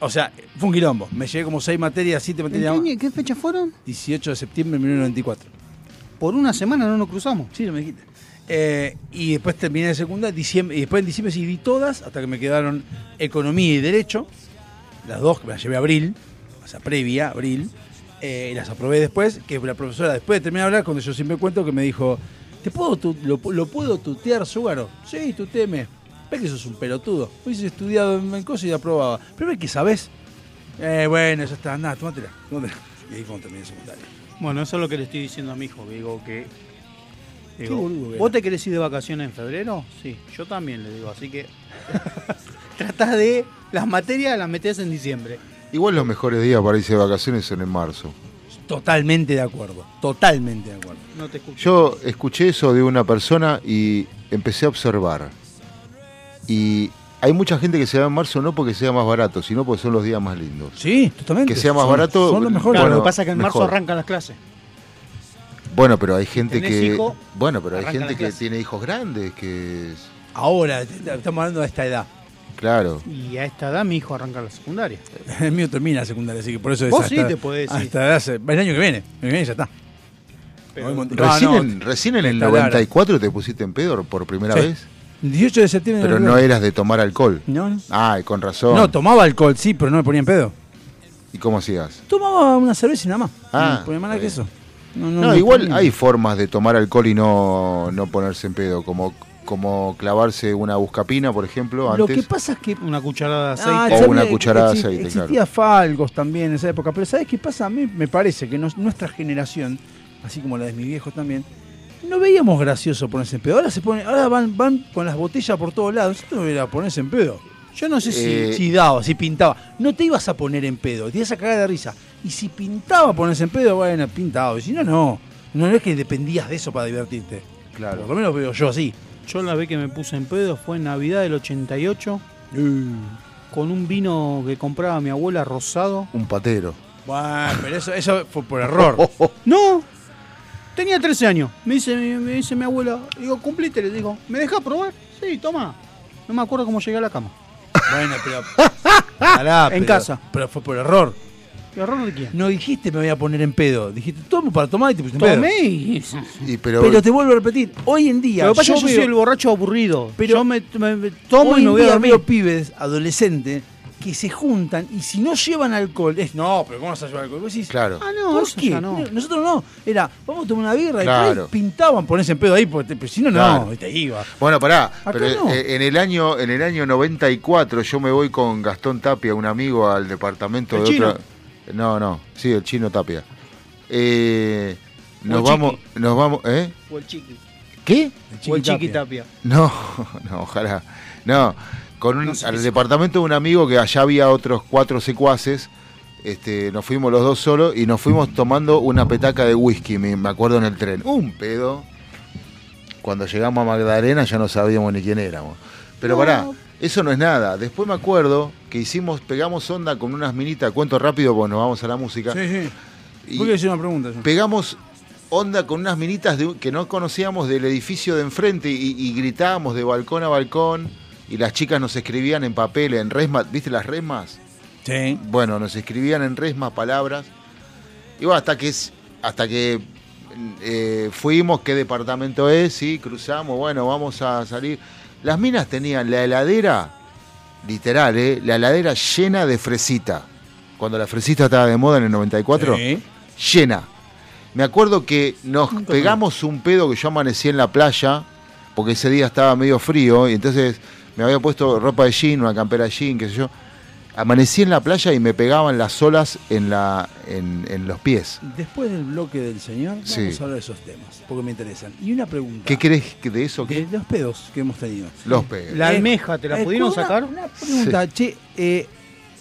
O sea, fue un quilombo. Me llevé como 6 materias, 7 ¿En materias. qué, más. año- qué fecha fueron? 18 de septiembre de 1994. Por una semana no nos cruzamos. Sí, no me dijiste. Eh, y después terminé de segunda, diciembre, y después en diciembre sí di todas, hasta que me quedaron economía y derecho, las dos que me las llevé a abril, o sea, previa, abril, eh, y las aprobé después, que la profesora después de terminar de hablar, cuando yo siempre cuento, que me dijo, ¿te puedo lo, puedo tutear, Súgaro? Sí, tuteeme. Ves que sos un pelotudo. Hubiese estudiado en, cosas y aprobaba. Pero ves que sabés. Eh, bueno, ya está, nada, tómatela. Y ahí cuando terminé el secundario. Bueno, eso es lo que le estoy diciendo a mi hijo. Digo que. Digo, ¿Vos era. te querés ir de vacaciones en febrero? Sí, yo también le digo. Así que. [laughs] Tratás de. Las materias las metés en diciembre. Igual los mejores días para irse de vacaciones son en marzo. Totalmente de acuerdo, totalmente de acuerdo. No te. Yo escuché eso de una persona y empecé a observar. Y hay mucha gente que se va en marzo no porque sea más barato, sino porque son los días más lindos. Sí, totalmente. Que sea más Son- barato, Son los mejores. Claro, bueno, lo que pasa es que en marzo arrancan las clases. Bueno, pero hay gente ¿Tenés que hijo? bueno, pero hay gente que tiene hijos grandes que es- Ahora, estamos hablando de esta edad. claro. Y a esta edad mi hijo arranca la secundaria. [laughs] El mío termina la secundaria, así que por eso es Vos hasta- sí te podés ir. hasta hace- el año que viene. El año que viene ya está. Pero- No, Recién, no, en, recién en el está Lara. 94 te pusiste en pedo por primera Sí. vez, 18 de septiembre. pero no 92. eras de tomar alcohol. No, no. Ay, con razón. No, tomaba alcohol, sí, pero no me ponía en pedo. ¿Y cómo hacías? Tomaba una cerveza y nada más. Ah, no ponía más que eso. No, igual hay formas de tomar alcohol y no, no ponerse en pedo, como, como clavarse una buscapina, por ejemplo, Lo antes. que pasa es que Una cucharada de Ah, aceite. O una cucharada de aceite, Existía Falgos también en esa época, pero ¿sabes qué pasa? A mí me parece que nos- nuestra generación, así como la de mi viejo también, no veíamos gracioso ponerse en pedo. Ahora se pone, ahora van, van con las botellas por todos lados. Esto no era ponerse en pedo. Yo no sé si. Eh, Si daba, si pintaba. No te ibas a poner en pedo, te ibas a cagar de risa. Y si pintaba ponerse en pedo, bueno, pintado. Y si no, no. No es que dependías de eso para divertirte. Claro. Por lo menos veo yo así. Yo la vez que me puse en pedo fue en Navidad del 88 Uh. con un vino que compraba mi abuela rosado. Un patero. Bueno, pero eso, eso fue por error. [laughs] No, tenía 13 años. Me dice, me dice mi abuela, digo, cumplite, le digo, ¿me dejas probar? Sí, toma. No me acuerdo cómo llegué a la cama. Bueno, pero. Pará, En pero- casa. Pero fue por error. ¿Qué error de quién? No dijiste me voy a poner en pedo. Dijiste, tomo para tomar y te pusiste en pedo. Tomé y... Y pero, Pero te vuelvo a repetir, hoy en día. Lo que pasa es que yo veo- soy el borracho aburrido. Pero- yo me, me- me tomo hoy y me en voy a dormir. pibes adolescentes que se juntan y si no llevan alcohol, es no, pero ¿cómo vas a llevar alcohol? Vos decís, claro. Ah, no, ¿por qué? no. Nosotros no. Era, vamos a tomar una birra Claro. y por ahí pintaban ponerse en pedo ahí, porque pero si no, no, Claro. y te iba. Bueno, pará, Acá pero no. eh, en el año en el año 94 yo me voy con Gastón Tapia, un amigo al departamento ¿El de chino? otra No, no, sí, el chino Tapia. Eh, nos el vamos nos vamos, ¿eh? O el chiqui. ¿Qué? O el chiqui tapia. No, [laughs] no, ojalá. No, con un, No sé al departamento de un amigo que allá había otros cuatro secuaces. Este, nos fuimos los dos solos y nos fuimos tomando una petaca de whisky, me, me acuerdo en el tren. Un pedo. Cuando llegamos a Magdalena ya no sabíamos ni quién éramos. Pero pará, eso no es nada. Después me acuerdo que hicimos, pegamos onda con unas minitas, cuento rápido porque nos vamos a la música. Sí, sí. Y- Voy a decir una pregunta. yo. pegamos onda con unas minitas de- que no conocíamos del edificio de enfrente y, y gritábamos de balcón a balcón y las chicas nos escribían en papel, en resma, ¿viste las resmas? Sí. Bueno, nos escribían en resma palabras y bueno, hasta que hasta que eh, fuimos, qué departamento es, sí, cruzamos, bueno, vamos a salir. Las minas tenían la heladera, literal, ¿eh? la heladera llena de fresita. Cuando la fresita estaba de moda en el 94 Sí. llena. Me acuerdo que nos pegamos un pedo que yo amanecí en la playa, porque ese día estaba medio frío, y entonces me había puesto ropa de jean, una campera de jean, qué sé yo. Amanecí en la playa y me pegaban las olas en, la, en, en los pies. Después del bloque del señor, vamos Sí. a hablar de esos temas, porque me interesan. Y una pregunta. ¿Qué crees de eso? De ¿Qué? los pedos que hemos tenido. Los pedos. La Eh, almeja, ¿te la eh, pudieron una- sacar? Una pregunta, che, eh,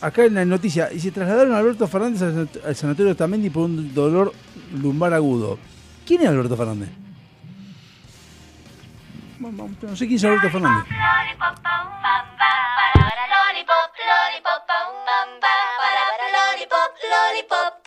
acá en la noticia, y se trasladaron a Alberto Fernández al, sanat- al sanatorio Tamendi por un dolor lumbar agudo. ¿Quién es Alberto Fernández? Não sei quem sabe o que. Lollipop, lollipop.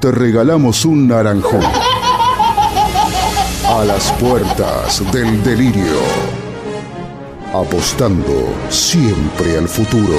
te regalamos un naranjón. A las puertas del delirio. Apostando siempre al futuro.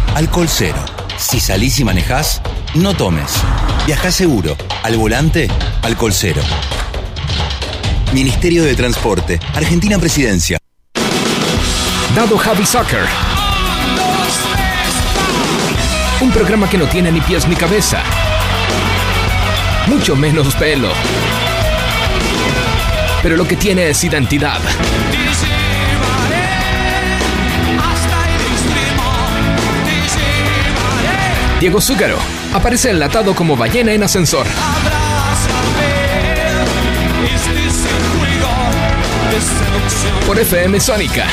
alcohol cero. Si salís y manejás, no tomes. Viajá seguro. Al volante, alcohol cero. Ministerio de Transporte. Argentina Presidencia. Dado Javi Soccer. Un programa que no tiene ni pies ni cabeza. Mucho menos pelo. Pero lo que tiene es identidad. Diego Zúcaro aparece enlatado como ballena en ascensor. Por FM Sónica.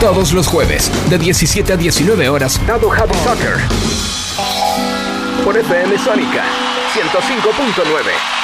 Todos los jueves, de 17 a 19 horas, Dado Happy Soccer. Por FM Sónica, 105.9.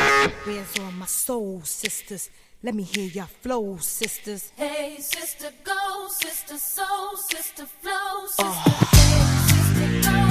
Where's all my soul sisters? Let me hear your flow, sisters. Hey, sister, go, sister, soul, sister, flow, ah. sister. Hey, sister, go,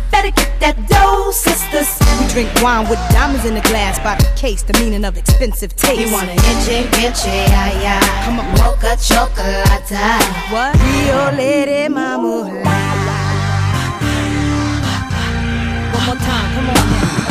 better get that dough, sisters. we drink wine with diamonds in the glass by the case, the meaning of expensive taste. You wanna itchy, itchy, yeah, yeah. Come on. Mocha chocolate. What? Rio Lady Mama. One more time, come on.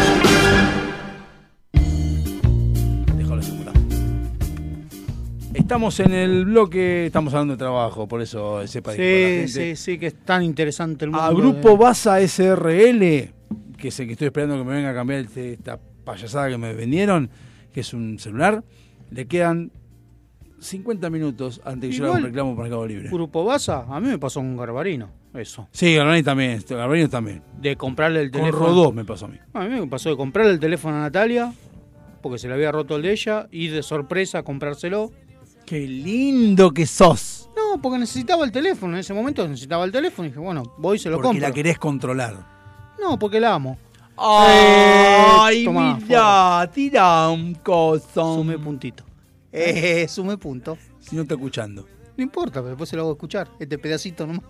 Estamos en el bloque, estamos hablando de trabajo, por eso sepa Sí, sí, sí, que es tan interesante el mundo. A Grupo Baza SRL, que es el que estoy esperando que me venga a cambiar este- esta payasada que me vendieron, que es un celular, le quedan 50 minutos antes que yo haga un reclamo por Mercado Libre. Grupo Baza, a mí me pasó con Garbarino, eso. Sí, Garbarino también, este, Garbarino también. De comprarle el Con teléfono. Rodó me pasó a mí. A mí me pasó de comprarle el teléfono a Natalia, porque se le había roto el de ella, y de sorpresa a comprárselo. Qué lindo que sos. No, porque necesitaba el teléfono, en ese momento necesitaba el teléfono, y dije, bueno, voy y se lo Porque compro. la querés controlar. No, porque la amo. Ay, Eh, tomá, mirá, tira un coso. Sume puntito. Eh, [laughs] sume punto. Si no está escuchando. No importa, pero después se lo hago escuchar. Este pedacito nomás.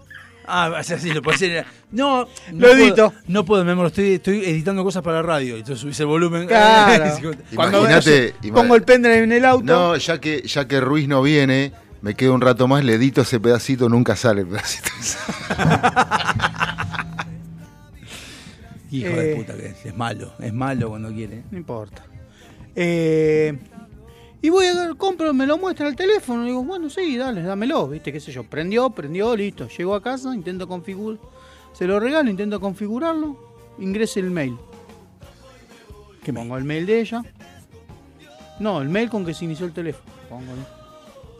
Ah, o sea, sí, lo puedo hacer. No, no Lo edito. puedo- no puedo, mi amor, estoy, estoy editando cosas para la radio. Entonces subís el volumen. Claro. [laughs] Cuando Imagínate, ima- pongo el pendrive en el auto. No, ya que, ya que Ruiz no viene, me quedo un rato más, le edito ese pedacito, nunca sale el pedacito. [laughs] Hijo Eh. de puta que es, es malo, es malo cuando quiere. No importa. Eh, y voy a ver, compro, me lo muestra el teléfono. Digo, bueno, sí, dale, dámelo, ¿viste? ¿Qué sé yo? Prendió, prendió, listo. Llego a casa, intento configurar. Se lo regalo, intento configurarlo. Ingrese el mail. ¿Qué Pongo el mail de ella. No, el mail con que se inició el teléfono. Pongo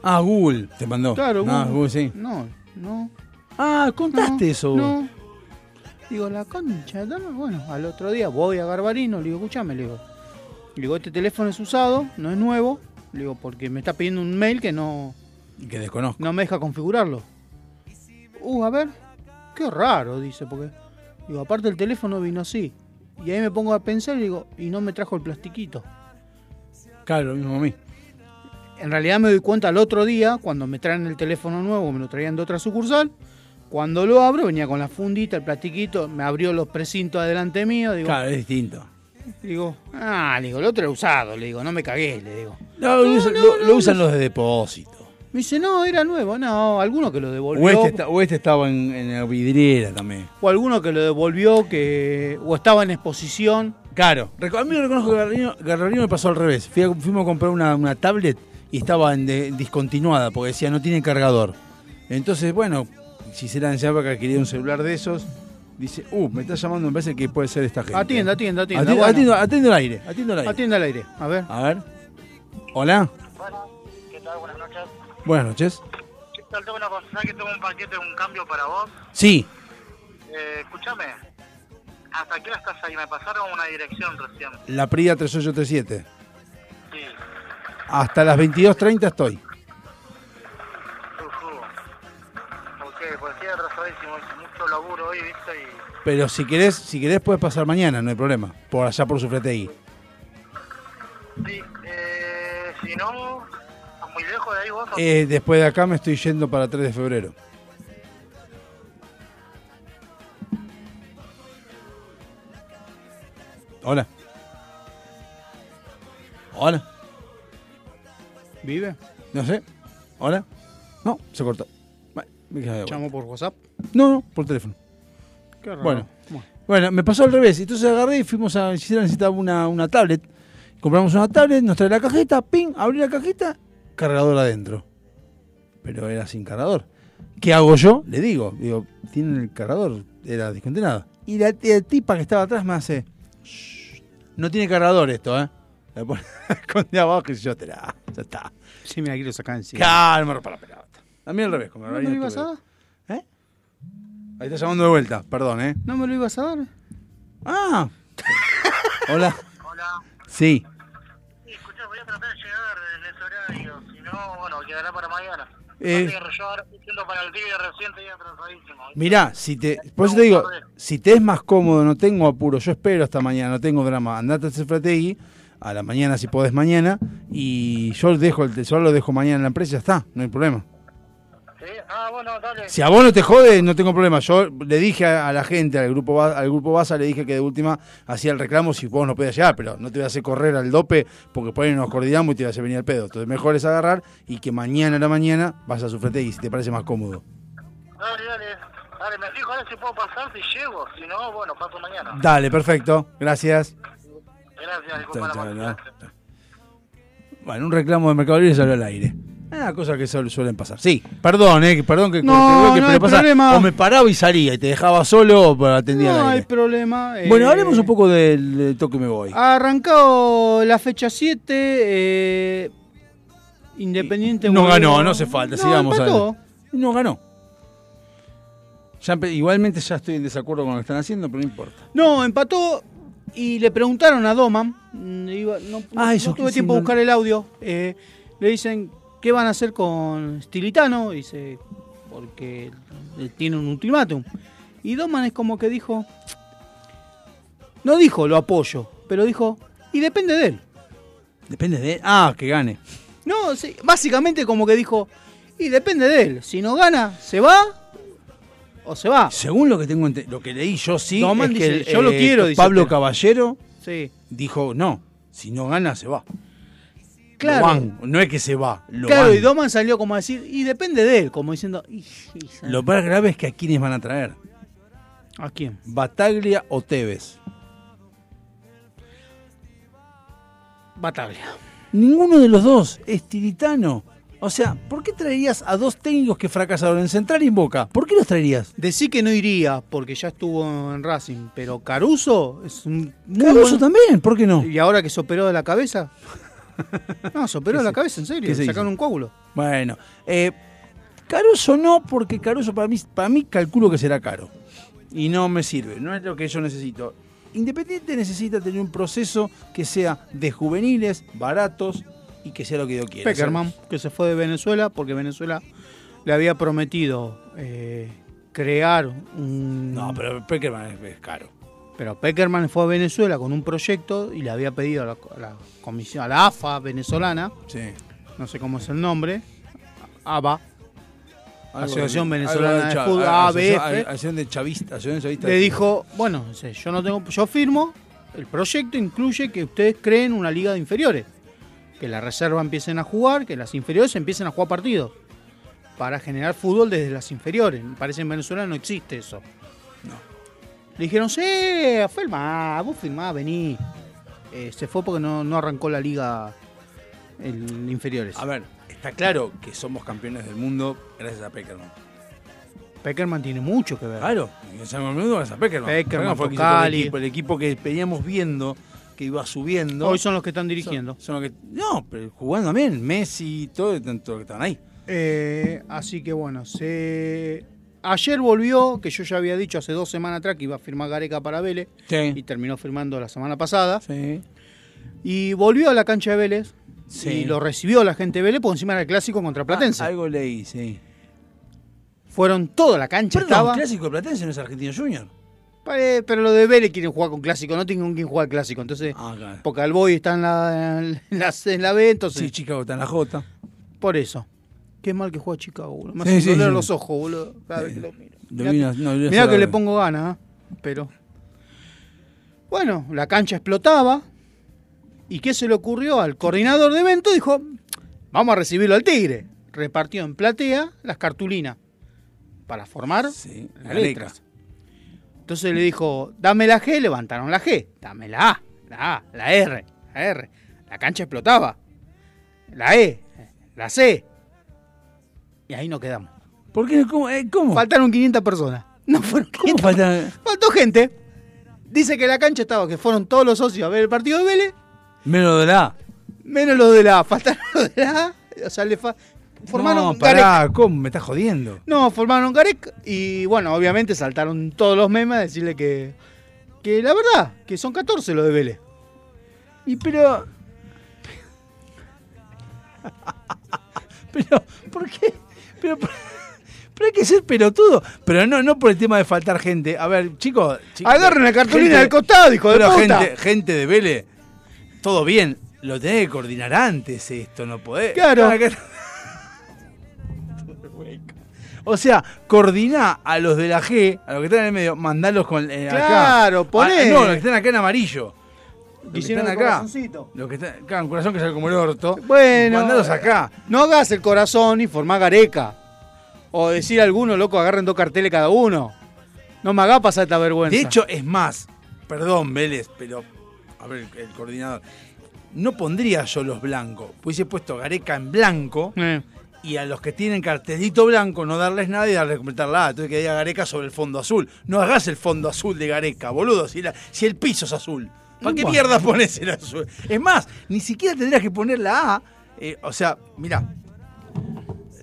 Ah, Google te mandó. Claro, Ah, Google. Google, sí. No, no. Ah, contaste no, eso. No. Digo, la concha, bueno, al otro día voy a Garbarino, le digo, escúchame, le digo. Le digo, este teléfono es usado, no es nuevo. Le digo, porque me está pidiendo un mail que no, Que desconozco. no me deja configurarlo. Uh, a ver, qué raro, dice, porque. Digo, aparte el teléfono vino así. Y ahí me pongo a pensar y digo, y no me trajo el plastiquito. Claro, lo mismo a mí. En realidad me doy cuenta al otro día, cuando me traen el teléfono nuevo, me lo traían de otra sucursal. Cuando lo abro, venía con la fundita, el plastiquito, me abrió los precintos adelante mío. Digo, Claro, es distinto. Digo, ah, le digo, el otro era usado, le digo, no me cagué, le digo. No, lo, usan, lo- lo usan los de depósito. Me dice, no, era nuevo, no, alguno que lo devolvió. O este, está- o este estaba en, en la vidriera también. o alguno que lo devolvió, que o estaba en exposición. Claro. A mí lo reconozco que Garbarino me pasó al revés. Fui a- fuimos a comprar una, una tablet y estaba en de- discontinuada porque decía no tiene cargador. Entonces, bueno, si será en esa época quería un celular de esos, dice, uh, me está llamando, me parece que puede ser esta gente. Atienda, atienda, atienda. Atiendo, bueno. atiendo- atiendo el aire, atiendo el aire. Atienda al aire, a ver. A ver. Hola. ¿Qué tal? Buenas noches. Buenas noches. ¿Qué tal? Tengo una cosa, ¿sabes que tengo un paquete, un cambio para vos? Sí. Eh, escúchame, ¿hasta qué hora estás ahí? Me pasaron una dirección recién. La Prida 3837. Sí. Hasta las 22.30 estoy. Ok, pues estoy atrasadísimo, mucho laburo hoy, ¿viste? Y... Pero si querés, si querés puedes pasar mañana, no hay problema. Por allá por su ahí. Sí, eh, si no, ¿estás muy lejos de ahí vos? Eh, después de acá me estoy yendo para 3 de febrero. Hola. Hola. ¿Vive? No sé. Hola. No, se cortó. Bueno, me quedé de vuelta. ¿Llamo por WhatsApp? No, no, por teléfono. Qué raro. Bueno. Bueno, me pasó al revés. Entonces agarré y fuimos a Gisela necesitaba una, una tablet. Compramos una tablet, nos trae la cajeta, ping, abrí la cajeta, cargador adentro. Pero era sin cargador. ¿Qué hago yo? Le digo, digo, tiene el cargador, era discontinuado. Y la, la tipa que estaba atrás me hace, "Shh, no tiene cargador esto, ¿eh? La pone [laughs] esconde abajo y yo te la, ya está. Sí, me la quiero sacar encima. Me rompa la pelota. A mí al revés, como ¿No ibas a. Ahí está llamando de vuelta, perdón, ¿eh? ¿No me lo ibas a dar? Ah. Hola. Sí. Escuchá, voy a tratar de llegar en ese horario, si no, bueno, quedará para mañana. Eh. Yo ahora estoy yendo para el tigre recién, estoy atrasadísimo. Mirá, si te, por eso te digo, si te es más cómodo, no tengo apuro, yo espero hasta mañana, no tengo drama, andate a Cefrategui, a la mañana si podés mañana y yo dejo el tesoro lo dejo mañana en la empresa, ya está, no hay problema. ¿Sí? Ah, bueno, dale. Si a vos no te jode, no tengo problema. Yo le dije a, a la gente, al grupo al grupo Baza, le dije que de última hacía el reclamo si vos no podías llegar, pero no te voy a hacer correr al dope porque por ahí nos coordinamos y te vas a hacer venir al pedo. Entonces mejor es agarrar y que mañana a la mañana vas a su frente y si te parece más cómodo. Dale, dale. Dale, me fijo a ver si puedo pasar, si llego. Si no, bueno, paso mañana. Dale, perfecto. Gracias. Gracias, disculpa la. Bueno, un reclamo de Mercado Libre salió al aire. Ah, cosas que suel- suelen pasar. Sí, perdón, eh, perdón que No, bloque, no pero hay pasa- problema. O me paraba y salía y te dejaba solo o atendía No hay problema. Bueno, eh, hablemos un poco del, del toque me voy. Arrancado la fecha 7, eh, Independiente No volvió- ganó, no hace falta, No, sigamos empató. No ganó. Ya igualmente ya estoy en desacuerdo con lo que están haciendo, pero no importa. No, empató y le preguntaron a Doman, mm, iba- no, Ah, eso no tuve que tiempo de buscar el audio, eh, le dicen, ¿qué van a hacer con Stilitano? Dice, porque tiene un ultimátum. Y Doman es como que dijo, no dijo lo apoyo, pero dijo, y depende de él. Depende de Ah, que gane. No, sí, básicamente como que dijo, y depende de él, si no gana, ¿se va o se va? Según lo que tengo lo que leí yo sí, Doman es que dice, el, yo lo eh, quiero, dice, Pablo pero- Caballero Sí. dijo, no, si no gana se va. Claro. Van, no es que se va, lo claro, van. y Doman salió como a decir, y depende de él, como diciendo, "Y- y- Lo más grave es que a quiénes van a traer. ¿a quién? Bataglia o Tevez. Bataglia. Ninguno de los dos es tiritano. O sea, ¿por qué traerías a dos técnicos que fracasaron en Central y en Boca? ¿Por qué los traerías? Decí que no iría porque ya estuvo en Racing, pero Caruso es un muy Caruso también, ¿por qué no? ¿Y ahora que se operó de la cabeza? [laughs] No, se operó la cabeza, en serio. se Sacaron hizo? un coágulo. Bueno, eh, Caruso no, porque Caruso para mí, para mí calculo que será caro. Y no me sirve, no es lo que yo necesito. Independiente necesita tener un proceso que sea de juveniles, baratos y que sea lo que yo quiera. Peckerman, que se fue de Venezuela porque Venezuela le había prometido eh, crear un... No, pero Peckerman es, es caro. Pero Peckerman fue a Venezuela con un proyecto y le había pedido a la, a la comisión, a la AFA venezolana, Sí. no sé cómo es el nombre, ABA, Asociación de- Venezolana de Fútbol, asociación- ABF, Asociación de chavista, asociación chavista le dijo, bueno, yo no tengo, yo firmo, el proyecto incluye que ustedes creen una liga de inferiores, que la reserva empiecen a jugar, que las inferiores empiecen a jugar partidos, para generar fútbol desde las inferiores. Me parece en Venezuela no existe eso. Le dijeron, sí, firmá, vos firmá, vení. Eh, se fue porque no, no arrancó la liga en inferiores. A ver, está claro que somos campeones del mundo gracias a Peckerman. Peckerman tiene mucho que ver. Claro, gracias a Peckerman. Peckerman, fue el todo equipo, el equipo que veníamos viendo, que iba subiendo. Hoy son los que están dirigiendo. Son, son los que, no, pero jugando también, Messi y todo, tanto que estaban ahí. Eh, así que bueno, se... ayer volvió, que yo ya había dicho hace dos semanas atrás que iba a firmar Gareca para Vélez, Sí. y terminó firmando la semana pasada. Sí. Y volvió a la cancha de Vélez, Sí. y lo recibió la gente de Vélez, por encima era el clásico contra Platense. Ah, algo leí, sí. Fueron toda la cancha, Perdón, estaba... clásico de Platense no es Argentino Junior. Eh, pero lo de Vélez quieren jugar con clásico, no tienen con quién jugar clásico, entonces... Ah, claro. Porque Alboy está en la, en la, en la B, entonces... Sí, Chicago está en la J. Por eso. Qué mal que juega Chicago, boludo. Me hace sí, doler sí. los ojos, boludo. Cada vez que lo miro. Mirá, no, que le pongo ganas, ¿eh? pero. Bueno, la cancha explotaba. ¿Y qué se le ocurrió al coordinador de evento? Dijo: Vamos a recibirlo al Tigre. Repartió en platea las cartulinas para formar las la letras. Entonces le dijo: Dame la G, levantaron la G. Dame la A, la A, la R, la R. La cancha explotaba. La E, la C. Y ahí nos quedamos. ¿Por qué? ¿Cómo? Eh, ¿Cómo? Faltaron 500 personas. [laughs] No fueron ¿Cómo 500. falta? Faltó gente. Dice que la cancha estaba, que fueron todos los socios a ver el partido de Vélez, Menos de la A. menos los de la A. [laughs] Faltaron los de la A. O sea, le fa- formaron no, pará, ¿cómo? Me estás jodiendo. No, formaron Garek y bueno, obviamente saltaron todos los memes a decirle que, que la verdad, que son 14 los de Vélez. Y pero. [laughs] pero, ¿por qué? Pero, pero hay que ser pelotudo. Pero no, no por el tema de faltar gente. A ver, chicos. chicos Agarren la cartulina del costado, hijo de pero puta. Gente, gente de Vélez. todo bien, lo tenés que coordinar antes esto, no podés. Claro. Acá- O sea, coordiná a los de la G, a los que están en el medio, mandalos con eh, acá. Claro, poné. Ah, no, los que están acá en amarillo. Los que Hicieron están acá. Los que están acá, un corazón que sale como el orto. Bueno, Mandalos acá. No hagas el corazón y formá gareca. O decir a alguno, loco, agarren dos carteles cada uno. No me haga pasar esta vergüenza. De hecho, es más, perdón, Vélez, pero. A ver, el coordinador. No pondría yo los blancos. Hubiese puesto Gareca en blanco. Eh. Y a los que tienen cartelito blanco, no darles nada y darles completar la A. Entonces que diga Gareca sobre el fondo azul. No hagas el fondo azul de Gareca, boludo. Si, la- si el piso es azul. ¿Para qué mierda pones el azul? Es más, ni siquiera tendrías que poner la A. eh, o sea, mira,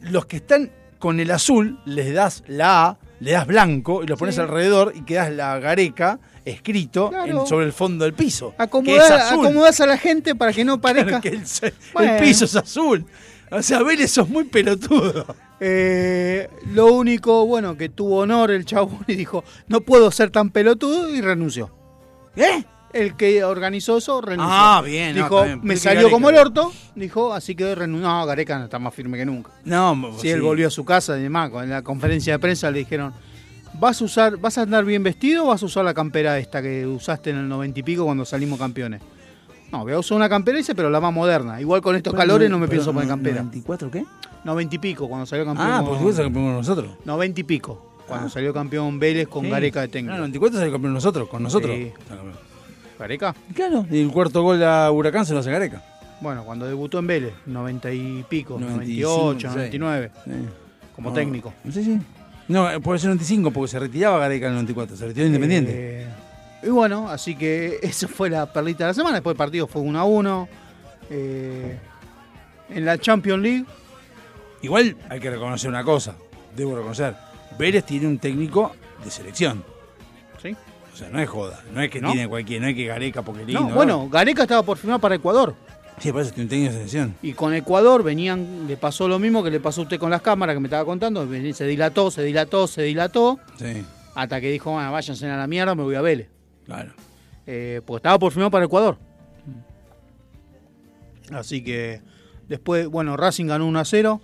los que están con el azul, les das la A, le das blanco y lo pones Sí. alrededor y quedas la Gareca escrito Claro. en- sobre el fondo del piso. Acomodar, acomodás a la gente para que no [laughs] parezca. Que el, piso es azul. O sea, Vélez sos muy pelotudo. Eh, lo único, bueno, que tuvo honor el chabón y dijo, no puedo ser tan pelotudo y renunció. ¿Eh? El que organizó eso renunció. Ah, bien, no, Dijo, me salió Gareca- como el orto, dijo, así que renunció. No, Gareca está más firme que nunca. No, Si él volvió a su casa y demás, en la conferencia de prensa le dijeron, ¿vas a usar, vas a andar bien vestido o vas a usar la campera esta que usaste en el noventa y pico cuando salimos campeones? No, voy a usar una campera, dice, pero la más moderna. Igual con estos Pero calores no- me pero pienso poner campera. ¿94 qué? Noventa y pico, cuando salió campeón. Ah, porque vos campeón con nosotros. Noventa y pico, cuando salió campeón Vélez con Sí. Gareca de técnico. No, 94 salió campeón nosotros, con nosotros. Sí. ¿Gareca? Claro. Y el cuarto gol a Huracán se lo hace Gareca. Bueno, cuando debutó en Vélez, noventa y pico, 95, 98, sí. 99, Sí. como No, técnico. Sí, sí. No, eh, puede ser 95 porque se retiraba Gareca en el 94, se retiró Independiente. Eh, y bueno, así que [laughs] esa fue la perlita de la semana. Después el partido fue 1 a 1. Eh, en la Champions League. Igual hay que reconocer una cosa, debo reconocer. Vélez tiene un técnico de selección. Sí. O sea, no es joda, no es que ¿No? tiene cualquiera, no es que Gareca porque lindo. No, bueno, Gareca estaba por firmar para Ecuador. Sí, por eso tiene un técnico de selección. Y con Ecuador venían, le pasó lo mismo que le pasó a usted con las cámaras que me estaba contando. Se dilató, se dilató, se dilató. Sí, Hasta que dijo, bueno, váyanse a la mierda, me voy a Vélez. claro. Eh, porque estaba por firmar para Ecuador. Así que después, bueno, Racing ganó 1 a 0.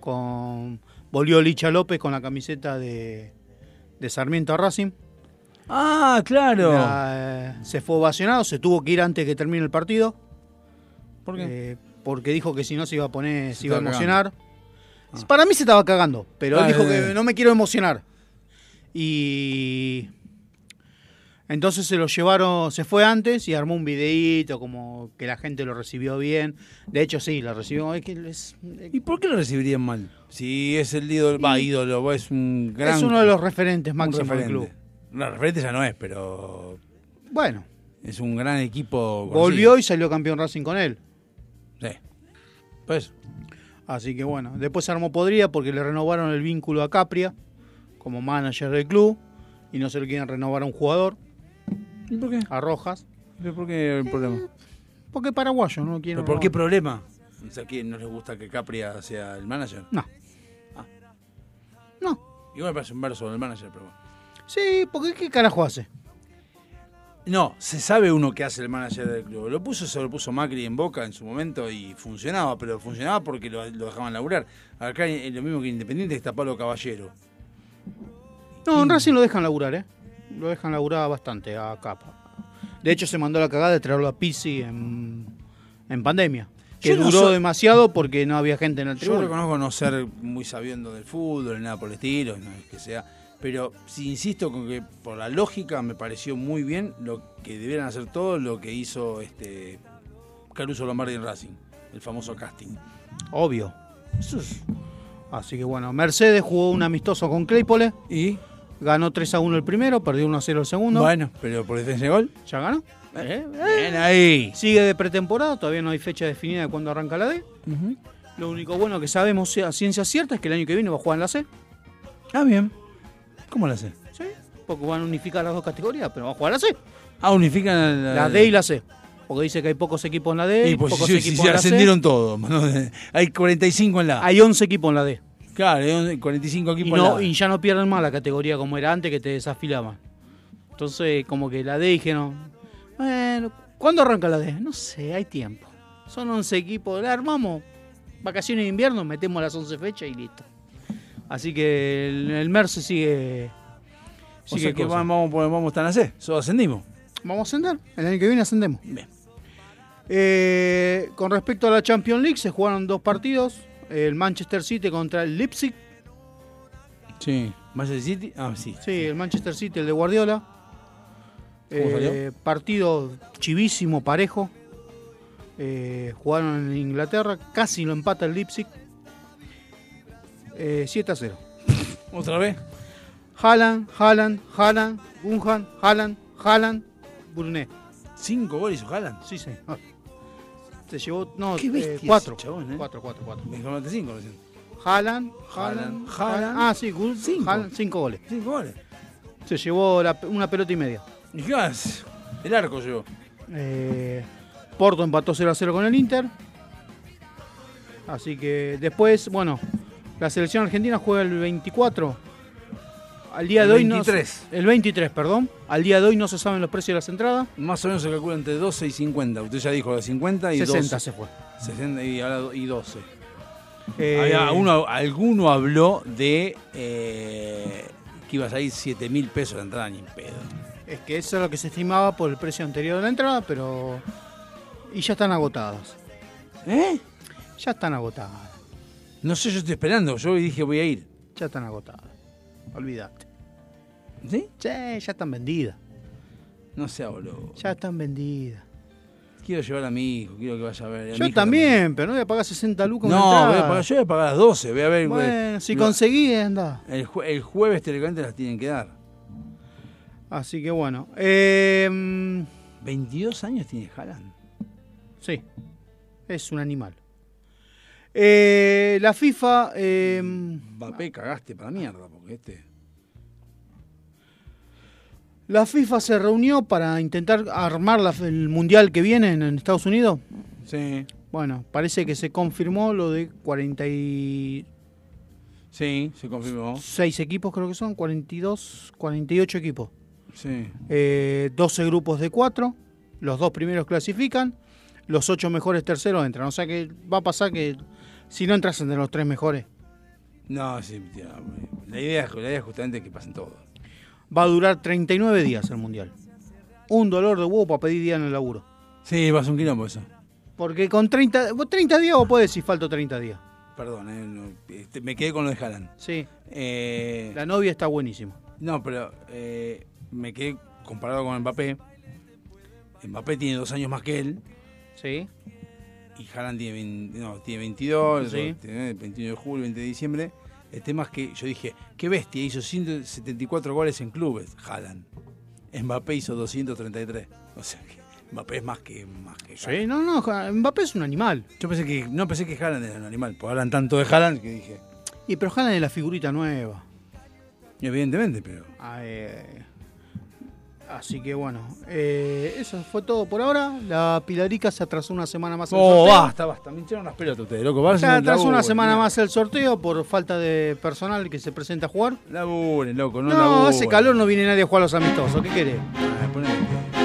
Con, volvió Licha López con la camiseta de, de Sarmiento a Racing. Ah, claro. La, eh, se fue ovacionado, se tuvo que ir antes que termine el partido. ¿Por qué? Eh, porque dijo que si no se iba a poner, se, Se iba a emocionar. Para mí se estaba cagando, pero Ah, él dijo eh, que eh. no me quiero emocionar. Y entonces se lo llevaron, se fue antes y armó un videíto como que la gente lo recibió bien. De hecho, sí, lo recibió. Es, que es, ¿Y por qué lo recibirían mal? Si es el ídolo, va, ídolo, es un gran. es uno de los referentes máximos del referente. club. No, referente ya no es, pero Bueno, es un gran equipo. volvió y salió campeón Racing con él. Sí. Pues. Así que bueno, después se armó podrida porque le renovaron el vínculo a Capria como manager del club y no se lo quieren renovar a un jugador, ¿Y por qué? a Rojas, ¿Pero ¿Por qué el problema? porque es paraguayo, no quiere ¿Pero por qué problema? O sea, ¿quién no les gusta que Capria sea el manager? No. Ah. No. Igual me parece un verso del manager, pero bueno. Sí, porque ¿qué carajo hace? No, se sabe uno que hace el manager del club. Lo puso, se lo puso Macri en Boca en su momento y funcionaba, pero funcionaba porque lo, lo dejaban laburar. Acá es lo mismo que Independiente está Pablo Caballero. No, en Racing lo dejan laburar, ¿eh? Lo dejan laburar bastante a Capa. De hecho, se mandó la cagada de traerlo a Pizzi en, en pandemia. Que Yo no duró soy- demasiado porque no había gente en el Yo tribuna. reconozco no ser muy sabiendo del fútbol, ni nada por el estilo, no es que sea. Pero sí insisto con que por la lógica me pareció muy bien lo que debieran hacer todo lo que hizo este Caruso Lombardi en Racing, el famoso casting. Obvio. Eso es- Así que bueno, Mercedes jugó un amistoso con Claypole. ¿Y? Ganó 3 a 1 el primero, perdió 1 a 0 el segundo. Bueno, pero por defensa de gol. ¿Ya ganó? Eh, Bien ahí. Sigue de pretemporada, todavía no hay fecha definida de cuándo arranca la D. Lo único bueno que sabemos a ciencia cierta es que el año que viene va a jugar en la C. Ah, bien. ¿Cómo lo hace? Sí, porque van a unificar las dos categorías, pero va a jugar la C. Ah, unifican la, La D y la C. Porque dice que hay pocos equipos en la D, Y pues pocos si, si equipos se en la C. ascendieron todos. [laughs] ¿no? Hay 45 en la A. Hay 11 equipos en la D. Claro, hay 45 Y, equipos en la no, A. y ya no pierden más la categoría como era antes que te desafilaban. Entonces, como que la D dijeron, bueno, ¿Cuándo arranca la D? No sé, hay tiempo. Son 11 equipos, la armamos. Vacaciones de invierno, metemos las 11 fechas y listo. Así que el, el MERS sigue. O sigue sea que cosa. vamos, a estar C. Solo ascendimos. Vamos a ascender. El año que viene ascendemos. Bien. Eh, con respecto a la Champions League, se jugaron dos partidos. El Manchester City contra el Leipzig. Sí. Manchester City. Ah, sí. Sí, el Manchester City, el de Guardiola. ¿Cómo Eh, salió? partido chivísimo, parejo. Eh, jugaron en Inglaterra, casi lo empata el Leipzig. Eh, 7 a 0. ¿Otra vez? Haaland, Haaland, Haaland, Gunhan, Haaland, Haaland, Brunet. ¿Cinco goles hizo Haaland? Sí, sí. Se llevó, no, Qué eh, bestia ese cuatro. chabón, ¿eh? Cuatro, cuatro, cuatro. Me dijo cinco recién. Haaland, Haaland, Haaland. Ah, sí, Gun- Cinco. Haaland, cinco goles. Cinco goles. Se llevó la- una pelota y media. ¿Y qué más? El arco llegó. Eh, Porto empató 0 a 0 con el Inter. Así que después, bueno, la selección argentina juega el 24. Al día El de hoy no 23. se- el 23, perdón. Al día de hoy no se saben los precios de las entradas. Más o menos se calcula entre 12 y 50. Usted ya dijo de 50 y 60 12. se fue. 60 y, ahora y 12. Eh, Había uno, alguno habló de eh, que iba a salir 7 mil pesos la entrada, ni en pedo. Es que eso es lo que se estimaba por el precio anterior de la entrada, pero. Y ya están agotadas. ¿Eh? Ya están agotadas. No sé, yo estoy esperando. Yo dije voy a ir. Ya están agotadas. Olvídate. ¿Sí? Sí, ya están vendidas. No sea boludo. Ya están vendidas. Quiero llevar a mi hijo, quiero que vaya a ver. a Yo también, pero no voy a pagar 60 lucas. No, voy a pagar, yo voy a pagar las 12. Voy a ver. Bueno, si lo- conseguí, anda. El, jue- el jueves teóricamente las tienen que dar. Así que bueno. Eh, 22 años tiene Haaland. sí, es un animal. Eh, la FIFA. eh, Mbappé cagaste para mierda, porque este. la FIFA se reunió para intentar armar la- el mundial que viene en, en Estados Unidos. Sí. Bueno, parece que se confirmó lo de 46 Sí, se confirmó. equipos, creo que son, 42, 48 equipos. Sí. Eh, 12 grupos de 4. Los dos primeros clasifican. Los 8 mejores terceros entran. O sea que va a pasar que si no entras entre los 3 mejores, No, sí, tía, la idea, la idea es justamente que pasen todos. va a durar 39 días el mundial. Un dolor de huevo para pedir día en el laburo. Sí, va a un quilombo eso. Porque con 30, vos 30 días vos podés decir falto 30 días. Perdón, eh, no, este, me quedé con lo de Haaland. Sí. Eh, La novia está buenísima. no, pero eh, me quedé comparado con Mbappé. Mbappé tiene dos años más que él. Sí. Y Haaland tiene, 20 no, tiene 22, Sí. tiene 21 de julio, 20 de diciembre. El tema es que yo dije, qué bestia, hizo 174 goles en clubes, Haaland. Mbappé hizo 233. O sea que Mbappé es más que más que Sí, no, no, Mbappé es un animal. Yo pensé que no pensé que Haaland era un animal, porque hablan tanto de Haaland que dije, Y pero Haaland es la figurita nueva. evidentemente, pero eh, así que bueno, eh, eso fue todo por ahora. La Pilarica se atrasó una semana más. el Oh, sorteo. basta, basta, me hincharon las pelotas ustedes, loco. Vayan Se atrasó una semana más el sorteo por falta de personal que se presenta a jugar. Laburen, loco, no, No, laburen. hace calor, no viene nadie a jugar a los amistosos. ¿Qué querés? Ah,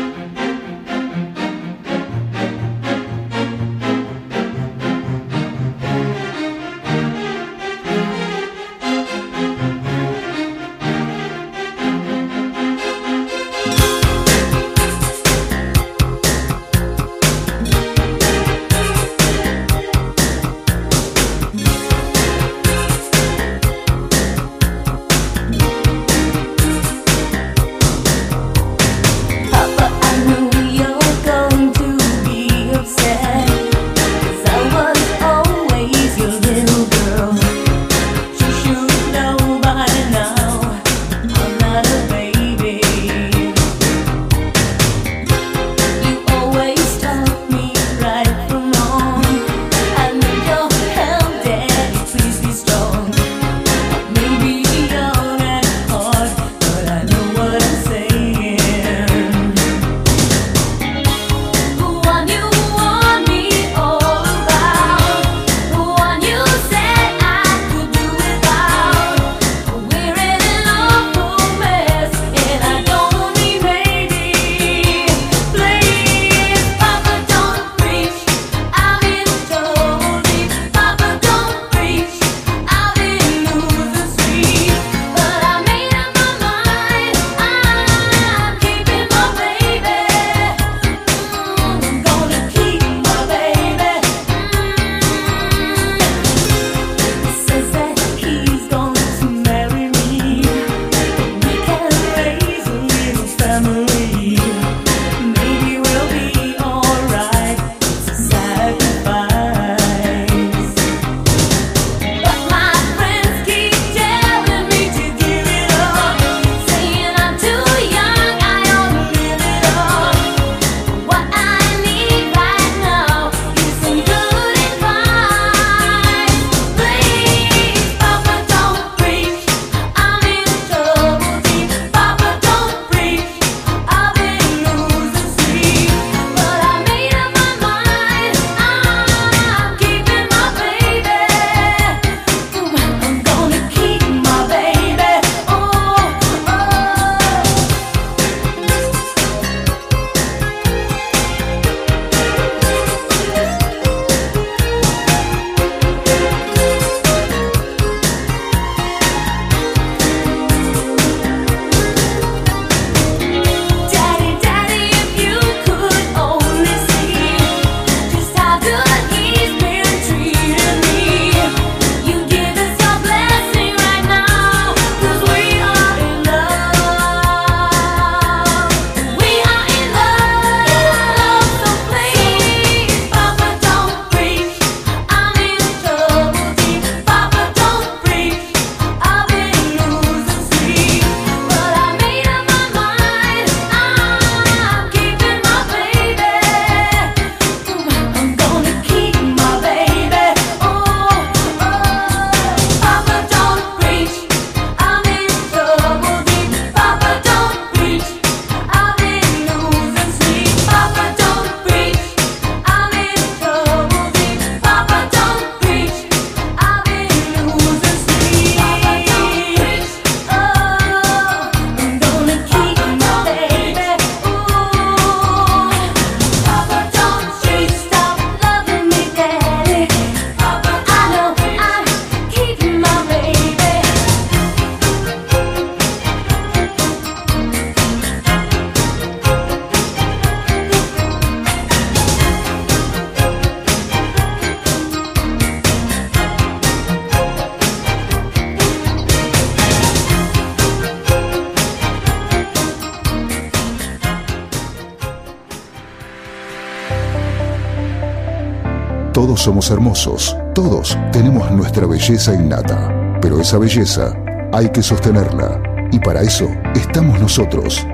somos hermosos, todos tenemos nuestra belleza innata, pero esa belleza hay que sostenerla y para eso estamos nosotros.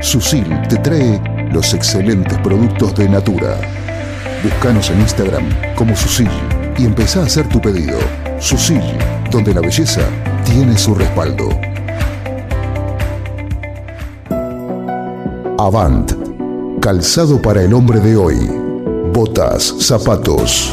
Susil te trae los excelentes productos de Natura. Búscanos en Instagram como Susil y empezá a hacer tu pedido. Susil, donde la belleza tiene su respaldo. Avant, calzado para el hombre de hoy. Botas, zapatos,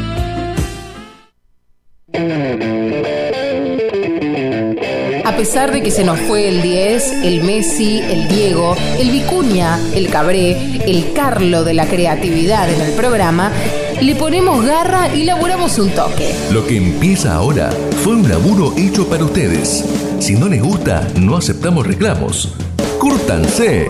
Pesar de que se nos fue el 10, el Messi, el Diego, el Vicuña, el Cabré, el Carlo de la creatividad en el programa, le ponemos garra y laburamos un toque. Lo que empieza ahora fue un laburo hecho para ustedes. Si no les gusta, no aceptamos reclamos. ¡Cúrtanse!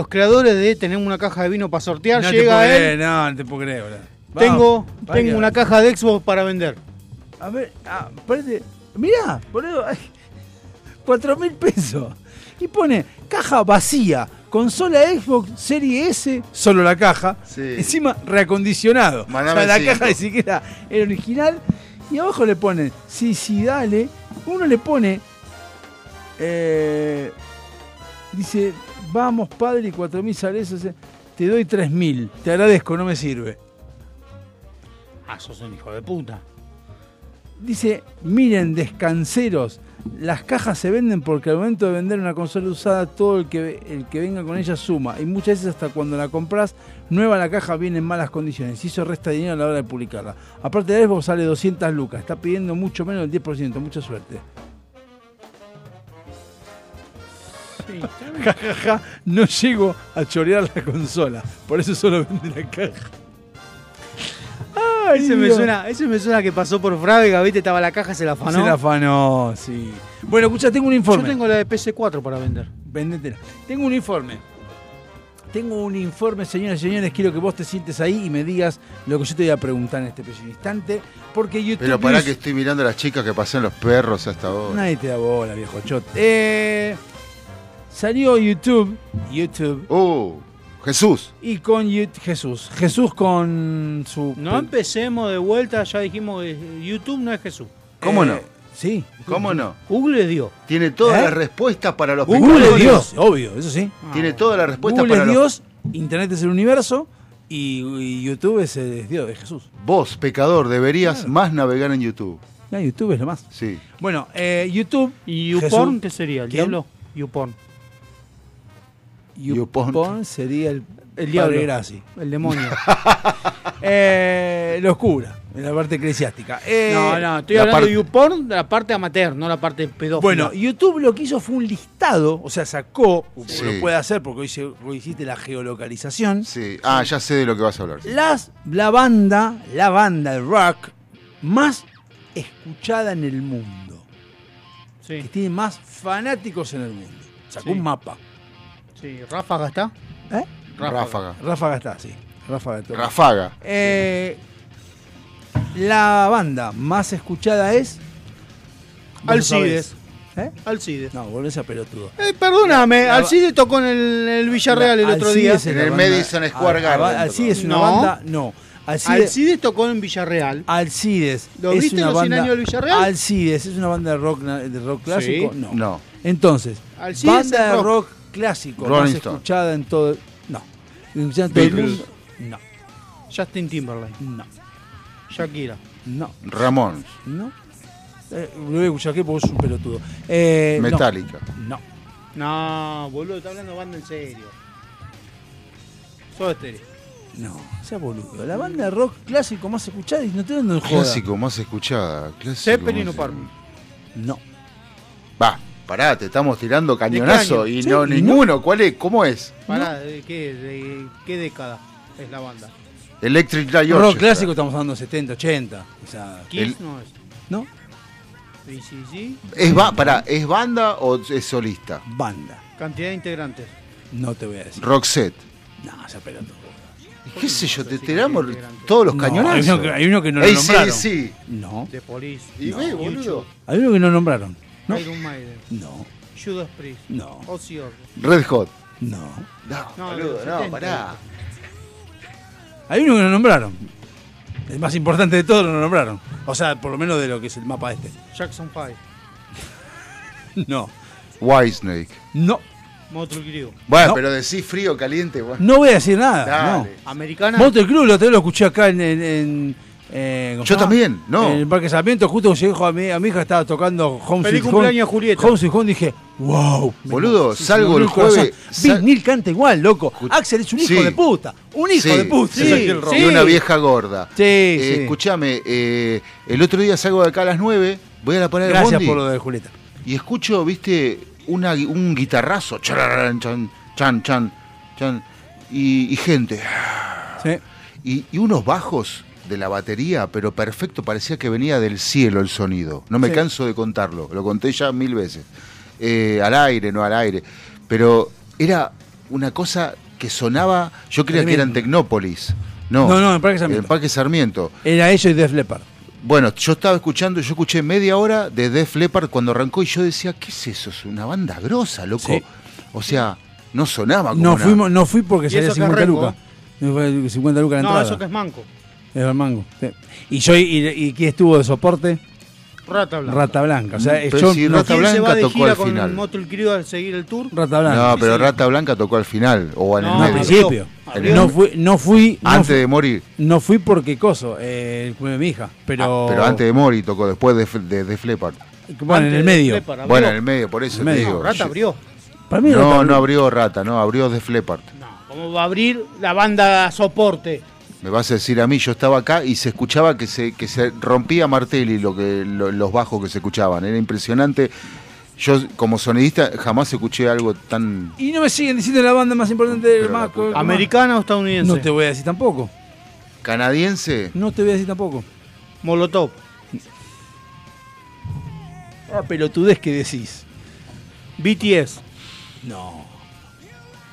Los creadores de Tenemos una caja de vino para sortear, No te llega puedo él. creer, no, no te puedo creer. Tengo, Vamos, tengo una caja de Xbox para vender. A ver, ah, parece. Mirá, boludo. Cuatro mil pesos. Y pone caja vacía, consola Xbox Serie S, solo la caja. Encima reacondicionado. Mandame o sea, la cinco. caja ni siquiera era original. Y abajo le ponen, sí, sí, dale. Uno le pone. eh, dice, vamos, padre, cuatro mil sales. Te doy tres mil. Te agradezco, no me sirve. Ah, sos un hijo de puta. Dice, miren, descanseros, las cajas se venden porque al momento de vender una consola usada, todo el que, el que venga con ella suma. Y muchas veces hasta cuando la compras, nueva la caja viene en malas condiciones. Y eso resta dinero a la hora de publicarla. Aparte de Xbox sale 200 lucas. Está pidiendo mucho menos del 10%. Mucha suerte. Ja, ja, ja, no llego a chorear la consola. Por eso solo vende la caja. Ay, ese, me suena, ese me suena que pasó por Frávega, viste, estaba la caja, se la afanó. Se la afanó, sí. Bueno, escucha, tengo un informe. Yo tengo la de PC4 para vender. Vendetela. Tengo un informe. Tengo un informe, señoras y señores. Quiero que vos te sientes ahí y me digas lo que yo te voy a preguntar en este preciso instante. Porque YouTube. Pero pará News- que estoy mirando a las chicas que pasan los perros hasta ahora. Nadie te da bola, viejo chot. Eh, salió YouTube. YouTube. Oh, Jesús. Y con Jesús. Jesús con su. No empecemos de vuelta, ya dijimos que YouTube no es Jesús. ¿Cómo Eh, no? Sí. ¿Cómo no? Google es Dios. Tiene todas ¿Eh? las respuestas para los Google es pecadores. Dios, obvio, eso sí. Tiene todas las respuestas Google para es los... Dios, Internet es el universo y, y YouTube es, el- es Dios, es Jesús. Vos, pecador, deberías más navegar en YouTube. Ya, YouTube es lo más. Sí. Bueno, eh, YouTube. ¿Y YouPorn qué sería? ¿El ¿Quién? diablo? YouPorn. YouPorn sería el, El padre diablo. Graci. El demonio. [laughs] Eh, locura. En la parte eclesiástica. Eh, no, no, estoy la hablando parte- de YouPorn, la parte amateur, no la parte pedófila. Bueno, YouTube lo que hizo fue un listado, o sea, sacó, Sí. lo puede hacer porque hoy, se- hoy hiciste la geolocalización, Sí. Ah, ya sé de lo que vas a hablar. las, la banda, la banda de rock más escuchada en el mundo. Que tiene más fanáticos en el mundo. Sacó Sí. un mapa. Sí, Ráfaga está. ¿Eh? Ráfaga. Ráfaga está, sí. Ráfaga está. Rafaga. Eh, la banda más escuchada es. Alcides. ¿Eh? Alcides. No, volvés a pelotudo. Eh, perdóname, La- Alcides tocó en el, el Villarreal el otro día. Alcides es la banda- Ah, ah, Alcides es una No. banda. No. Alcides, Alcides tocó en Villarreal. Alcides. ¿Lo es viste una en los 100 banda, años del Villarreal? Alcides es una banda de rock, de rock clásico. Sí. No. No. Entonces, Alcides banda de rock. rock clásico Rolling más Stone. escuchada en todo. No. Todo el mundo. No. Justin Timberlake. No. Shakira. No. Ramón. No. Eh, lo voy a escuchar aquí porque es un pelotudo. Eh, no. Metallica. No. No, boludo, está hablando banda en serio. Soda Stereo. No, sea boludo. La banda de rock clásico más escuchada y no te dando en joda. Clásico más escuchada. Clásico Zeppelin más- o Parma. No. Va, pará, te estamos tirando cañonazo año? y Sí, no y no. ninguno. ¿Cuál es? ¿Cómo es? Pará, ¿de qué, de qué década es la banda? Electric Light Rock Orchestra. clásico estamos hablando 70, 80. O sea, Kiss El- no es. ¿no? ACC, ¿Es, ba- pará, ¿Es banda o es solista? Banda. cantidad de integrantes. No te voy a decir. Roxette. No, esa pelotudo. ¿Qué sé yo? Te tiramos todos los No, cañonazos. hay uno que- hay uno que no lo nombraron. No. The Police. Y ve, boludo. Hay uno que no nombraron. No. Iron Maiden. No. Judas Priest. No. Ozzy Osbourne. Red Hot. No. No, No, boludo, no, 70. pará. Hay uno que no nombraron. El más importante de todos lo nombraron. O sea, por lo menos de lo que es el mapa este. Jackson 5. [laughs] No. Whitesnake. No. Motley Crue. Bueno, No. pero decís frío, caliente. bueno. No voy a decir nada. Dale. Americana. No. Motley Crue, lo otro día lo escuché acá en. en- en, eh, ¿cómo Yo se también, no. En el Parque Sarmiento, justo cuando llegué a mi, a mi hija estaba tocando Home Feliz Sweet Home. cumpleaños, Julieta. Home Sweet Home, dije, wow. Boludo, se salgo el jueves. Vince Neil canta igual, loco. Axel es un hijo de puta. Un hijo Sí, de puta. Y una vieja gorda. Sí, Eh, sí. Escuchame, eh, el otro día salgo de acá a las 9, voy a la parada Gracias bondi por lo de Julieta. y escucho, viste, una, un guitarrazo, chan, chan, chan, chan, y, y gente. Sí. Y, y unos bajos de la batería, pero perfecto, parecía que venía del cielo el sonido. No me Sí. canso de contarlo, lo conté ya mil veces. Eh, al aire, no al aire. Pero era una cosa que sonaba, yo creía que era en Tecnópolis. No, No, no, en Parque Sarmiento. En Parque Sarmiento. Era ellos y Def Leppard. Bueno, yo estaba escuchando, yo escuché media hora de Def Leppard cuando arrancó y yo decía, ¿qué es eso? Es una banda grosa, loco. Sí. O sea, no sonaba como No, una- fuimos, no fui porque ¿Y salía eso es 50 Rengo? lucas. Me fue 50 lucas la No, entrada. eso que es manco. Es el mango. sí. Y yo, y, y quién estuvo de soporte? Rata Blanca. Rata Blanca. O sea, Pero yo si no Rata ¿Quién se Blanca va de tocó gira al con final. Motley Crue al seguir el tour? Rata Blanca. No, pero sí. Rata Blanca tocó al final o en No, el al medio. principio. No fui, no fui, no Antes fui, de morir. no fui porque coso, eh, el cumpleaños de mi hija. Pero, Ah, pero antes de morir tocó después de, de, de bueno, en el medio. Bueno, en el medio, por eso te medio. digo. Rata abrió. Para mí No, Rata- no abrió Rata, no, abrió de Fleppard. No, ¿cómo va a abrir la banda soporte? Me vas a decir a mí, yo estaba acá y se escuchaba que se, que se rompía Martelli lo que, lo- los bajos que se escuchaban. Era impresionante. Yo, como sonidista, jamás escuché algo tan. Y no me siguen diciendo la banda más importante del puta ¿Americana o estadounidense? No te voy a decir tampoco. canadiense. No te voy a decir tampoco. Molotov. Ah, pelotudez que decís. BTS. No.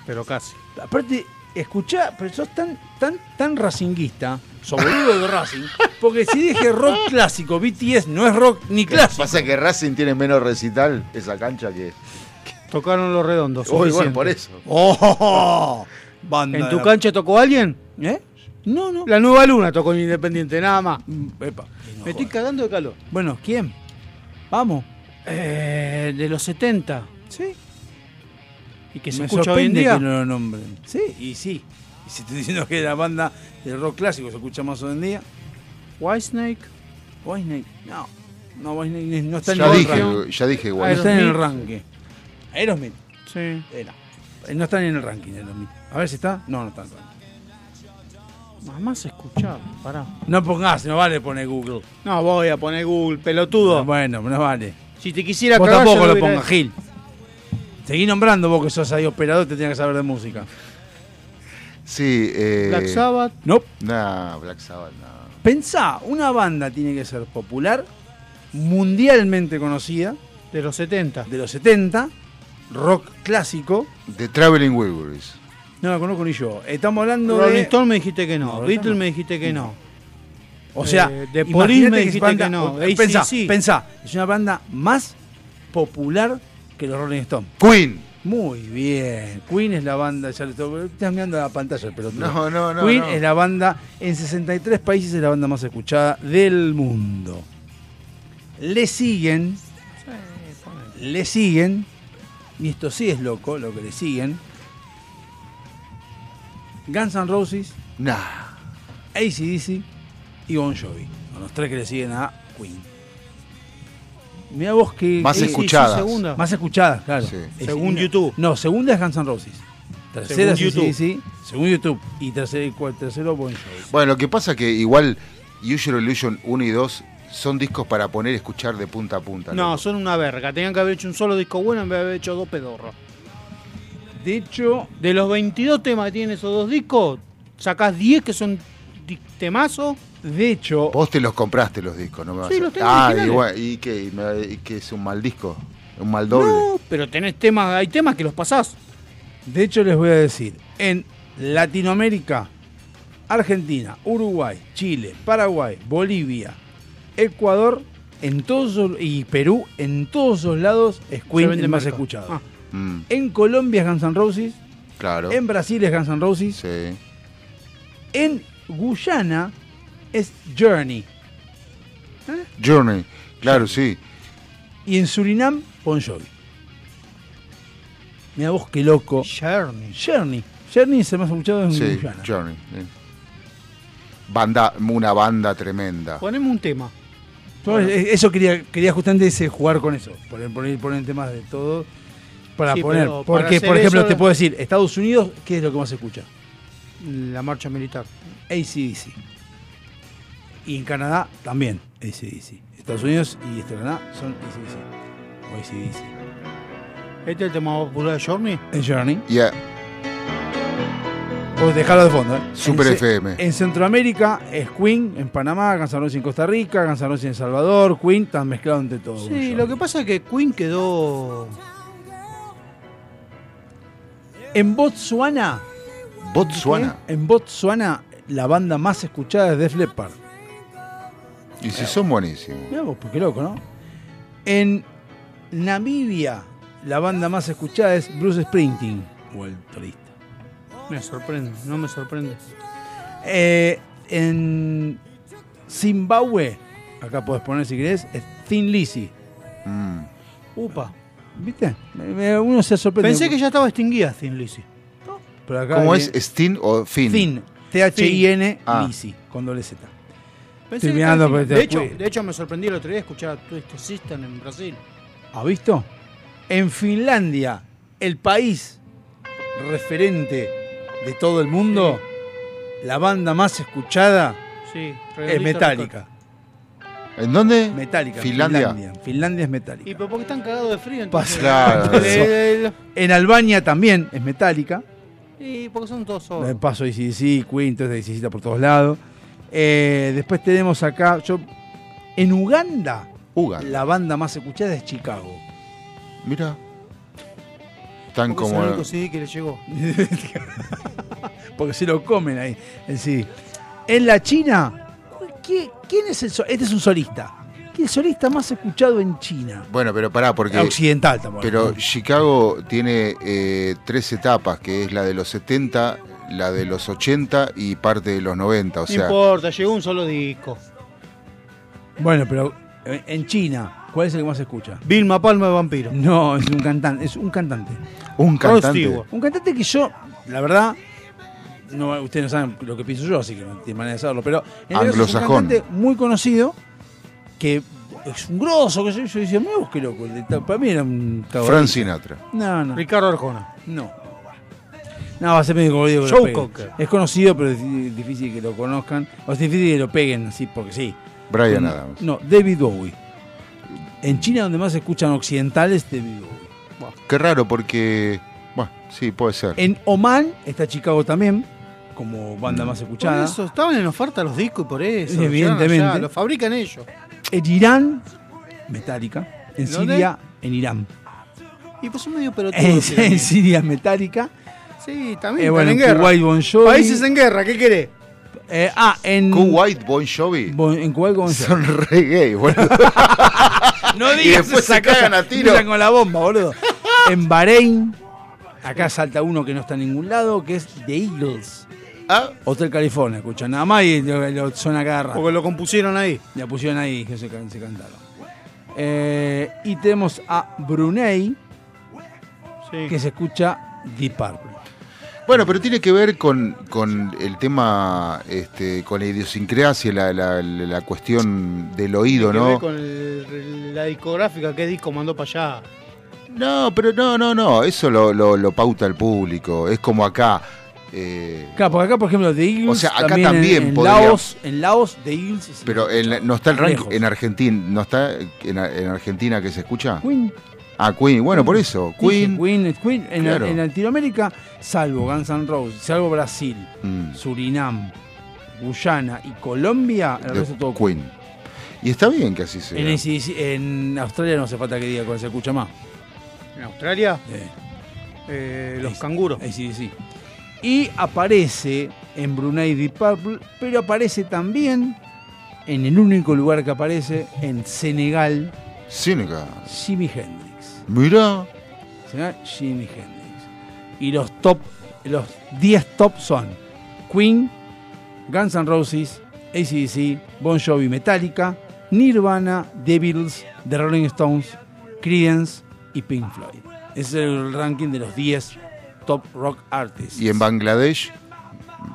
Pero casi. Aparte, escuchá, pero sos tan, tan, tan racinguista, boludo de Racing, porque si dije rock clásico, BTS no es rock ni clásico. Pasa que Racing tiene menos recital esa cancha que. Tocaron los redondos. Uy, bueno, por eso. ¡Oh! Banda ¿En de tu la- cancha tocó alguien? ¿Eh? No, no. La Nueva Luna tocó en Independiente, nada más. Mm. Me estoy cagando de calor. Bueno, ¿quién? Vamos. Eh, de los 70. Sí. Y que se Me escucha hoy en sorprende día. que no lo nombren. Sí, y sí. Y si estoy diciendo que la banda de rock clásico se escucha más hoy en día. Whitesnake. Whitesnake, no. No, Whitesnake no está Ya en el dije, ranking. ya dije, No güey. está en el ranking. Aerosmith. Sí. Eh, no. No está ni en el ranking Aerosmith. A ver si está. No, no está en el ranking. Más, más escuchado, pará. No pongas, no vale poner Google. No, voy a poner Google, pelotudo. Bueno, no vale. Si te quisiera Vos cagar, tampoco lo hubiera- pongas, Gil. Seguí nombrando vos que sos ahí operador, te tienes que saber de música. Sí, eh, Black Sabbath. No. Nah, Black Sabbath, no. Pensá, una banda tiene que ser popular, mundialmente conocida, De los 70. de los 70, rock clásico. The Traveling Wilburys. No la conozco ni yo. Estamos hablando Rolling de. Stone me dijiste que no. No, Beatles no. me dijiste que no. O sea, Eh, de imagínate Police me que dijiste banda- que no. Pensá, AC/DC. pensá, es una banda más popular que los Rolling Stones. Queen. Muy bien. Queen es la banda, ya le estoy, mirando la pantalla, pero No, no, no, Queen no. es la banda, en 63 países es la banda más escuchada del mundo. Le siguen, le siguen, y esto sí es loco, lo que le siguen, Guns N' Roses, Nah. ACDC y Bon Jovi. Son los tres que le siguen a Queen. Mira vos que... Más escuchadas. segunda. Más escuchadas, claro. Sí. Es- Según YouTube. No, segunda es Guns N' Roses. Tercera Según es YouTube. ACDC, según YouTube. Y tercero, tercero Bon Jovi. Bueno, lo que pasa que igual Usual Illusion 1 y 2 son discos para poner y escuchar de punta a punta. No, loco. son una verga. Tenían que haber hecho un solo disco bueno en vez de haber hecho dos pedorros. De hecho, De los 22 temas que tienen esos dos discos, sacás 10 que son temazos. De hecho, Vos te los compraste los discos, ¿no me vas Sí, a- los tengo Ah, originales. igual, ¿y qué? ¿Y me- y qué es un mal disco? ¿Un mal doble? No, pero tenés temas, hay temas que los pasás. de hecho les voy a decir, en Latinoamérica, Argentina, Uruguay, Chile, Paraguay, Bolivia, Ecuador, en todos y Perú, en todos esos lados es Queen el más escuchado. Ah. Mm, En Colombia es Guns N' Roses, claro. en Brasil es Guns N' Roses, Sí. en Guyana es Journey Journey, claro, sí. y en Surinam Bon Jovi. Mira vos qué loco. Journey. Journey. Journey es el más escuchado en Sí, Guyana. Journey. sí. Banda, una banda tremenda. Poneme un tema. Yo, eh, Eso quería, quería justamente ese, jugar con eso. Poner, poner, poner temas de todo. Para Sí, poner. pero para Porque, hacer por ejemplo, eso- te puedo decir, Estados Unidos, ¿qué es lo que más se escucha? La marcha militar. ACDC. Y en Canadá también ACDC. Estados Unidos y este Canadá son ACDC. O ACDC. ¿Este es el tema más popular de Journey? En Journey. Yeah. O dejarlo de fondo, ¿eh? Super en, FM. En Centroamérica es Queen, en Panamá, Guns N' Roses en Costa Rica, Guns N' Roses en Salvador, Queen, están mezclados entre todos. Sí, lo que pasa es que Queen quedó. En Botswana, Botswana. en Botswana, la banda más escuchada es Def Leppard. Y si son buenísimos. Mirá vos, pues qué loco, ¿no? En Namibia, la banda más escuchada es Bruce Springsteen, o el solista. Me sorprende, no me sorprende. Eh, en Zimbabue, acá podés poner si querés, es Thin Lizzy. Mm. Upa. ¿Viste? Me- me- Uno se sorprende. Pensé que ya estaba extinguida Thin Lizzy. Pero acá ¿Cómo hay- es? ¿Stin o Fin? Thin. T-H-I-N, Ah. Lizzy, con doble Z. Pensé Estoy mirando, pero te- de, hecho, de hecho, me sorprendí el otro día escuchar a Twisted System en Brasil. ¿Has visto? En Finlandia, el país referente de todo el mundo, la banda más escuchada Sí, es Metallica. ¿En dónde? Metallica. Finlandia. Finlandia, Finlandia es Metallica. Y pero porque están cagados de frío. Entonces, Claro. [laughs] En Albania también es Metallica. y porque son todos solos. paso ACDC, Queen, entonces por todos lados. Eh, después tenemos acá, yo, en Uganda, Uganda. la banda más escuchada es Chicago. Mira. Tan Porque es como. el único CD que le llegó. [laughs] Porque se lo comen ahí. el CD. En la China, ¿qui- ¿quién es el sol- Este es un solista. ¿Quién es el solista más escuchado en China? Bueno, pero pará, porque. Occidental también. Pero Chicago tiene eh, tres etapas, que es la de los 70, la de los 80 y parte de los 90. O no sea, importa, llegó un solo disco. Bueno, pero en China, ¿cuál es el que más se escucha? Vilma Palma de Vampiro. No, es un cantante, es un cantante. un cantante. Un cantante que yo, la verdad, no, ustedes no saben lo que pienso yo, así que no tienen manera de saberlo, pero en realidad es un Anglosajón. cantante muy conocido que es un grosso, que yo, yo decía, mira vos qué loco, el de- para mí era un cagador. Frank Sinatra. No, no. Ricardo Arjona. No. No, va a ser medio conocido que Joe lo peguen. Es conocido, pero es di- difícil que lo conozcan. O es difícil que lo peguen así, porque sí. Brian No, Adams. No, David Bowie. En China, donde más se escuchan occidentales, David Bowie. Qué raro porque. Bueno, sí, puede ser. En Oman está Chicago también, como banda más Por escuchada. eso, estaban en oferta los discos y por eso. Evidentemente. allá, Los fabrican ellos. En Irán, Metallica. En ¿Dónde? Siria, en Irán. Y pues son medio pelotudos. En, [laughs] en. Siria, Metallica. Sí, también Eh, bueno, en guerra. Kuwait, Bon Jovi. Países en guerra, ¿qué querés? Eh, ah, en. Kuwait Bon Jovi. Bon- en Kuwait, Bon Jovi. Son re gay, boludo. [laughs] No Y digas después esa se cagan cosa, a tiro. con la bomba, boludo. En Bahrein, acá salta uno que no está en ningún lado, que es The Eagles. Ah, Hotel California, escucha nada más y lo, lo suena cada rato. Porque lo compusieron ahí. La pusieron ahí, que se, se cantaron. Eh, y tenemos a Brunei, que se escucha Deep Purple. Bueno, pero tiene que ver con, con el tema, este, con la idiosincrasia, la, la, la cuestión del oído, Tiene que ¿no? ver con el- la discográfica, qué disco mandó para allá. No, pero no, no, no, eso lo, lo, lo pauta el público. Es como acá. eh, Claro, porque acá, por ejemplo, The Eagles. O sea, acá también, en- también en, podría- Laos, en Laos, The Eagles. se pero en- no está el ranking lejos. en Argentina, no está en, en Argentina que se escucha. Queen. Ah, Queen, bueno, por eso, Dije, Queen. Queen, Queen, en, Claro. en Latinoamérica, salvo Guns N' Roses, salvo Brasil, Mm. Surinam, Guyana y Colombia, el resto todo Queen. Y está bien que así sea. En, Australia no hace falta que diga cuál se escucha más. En Australia, eh, los canguros. ACDC. Y aparece en Brunei Deep Purple, pero aparece también en el único lugar que aparece en Senegal, Senegal. Jimi Hendrix. Mira. Senegal, Jimi Hendrix. Y los top, los 10 top son Queen, Guns N' Roses, ACDC, Bon Jovi, Metallica, Nirvana, The Beatles, The Rolling Stones, Creedence y Pink Floyd. Ese es el ranking de los 10 top rock artists. Y en Bangladesh,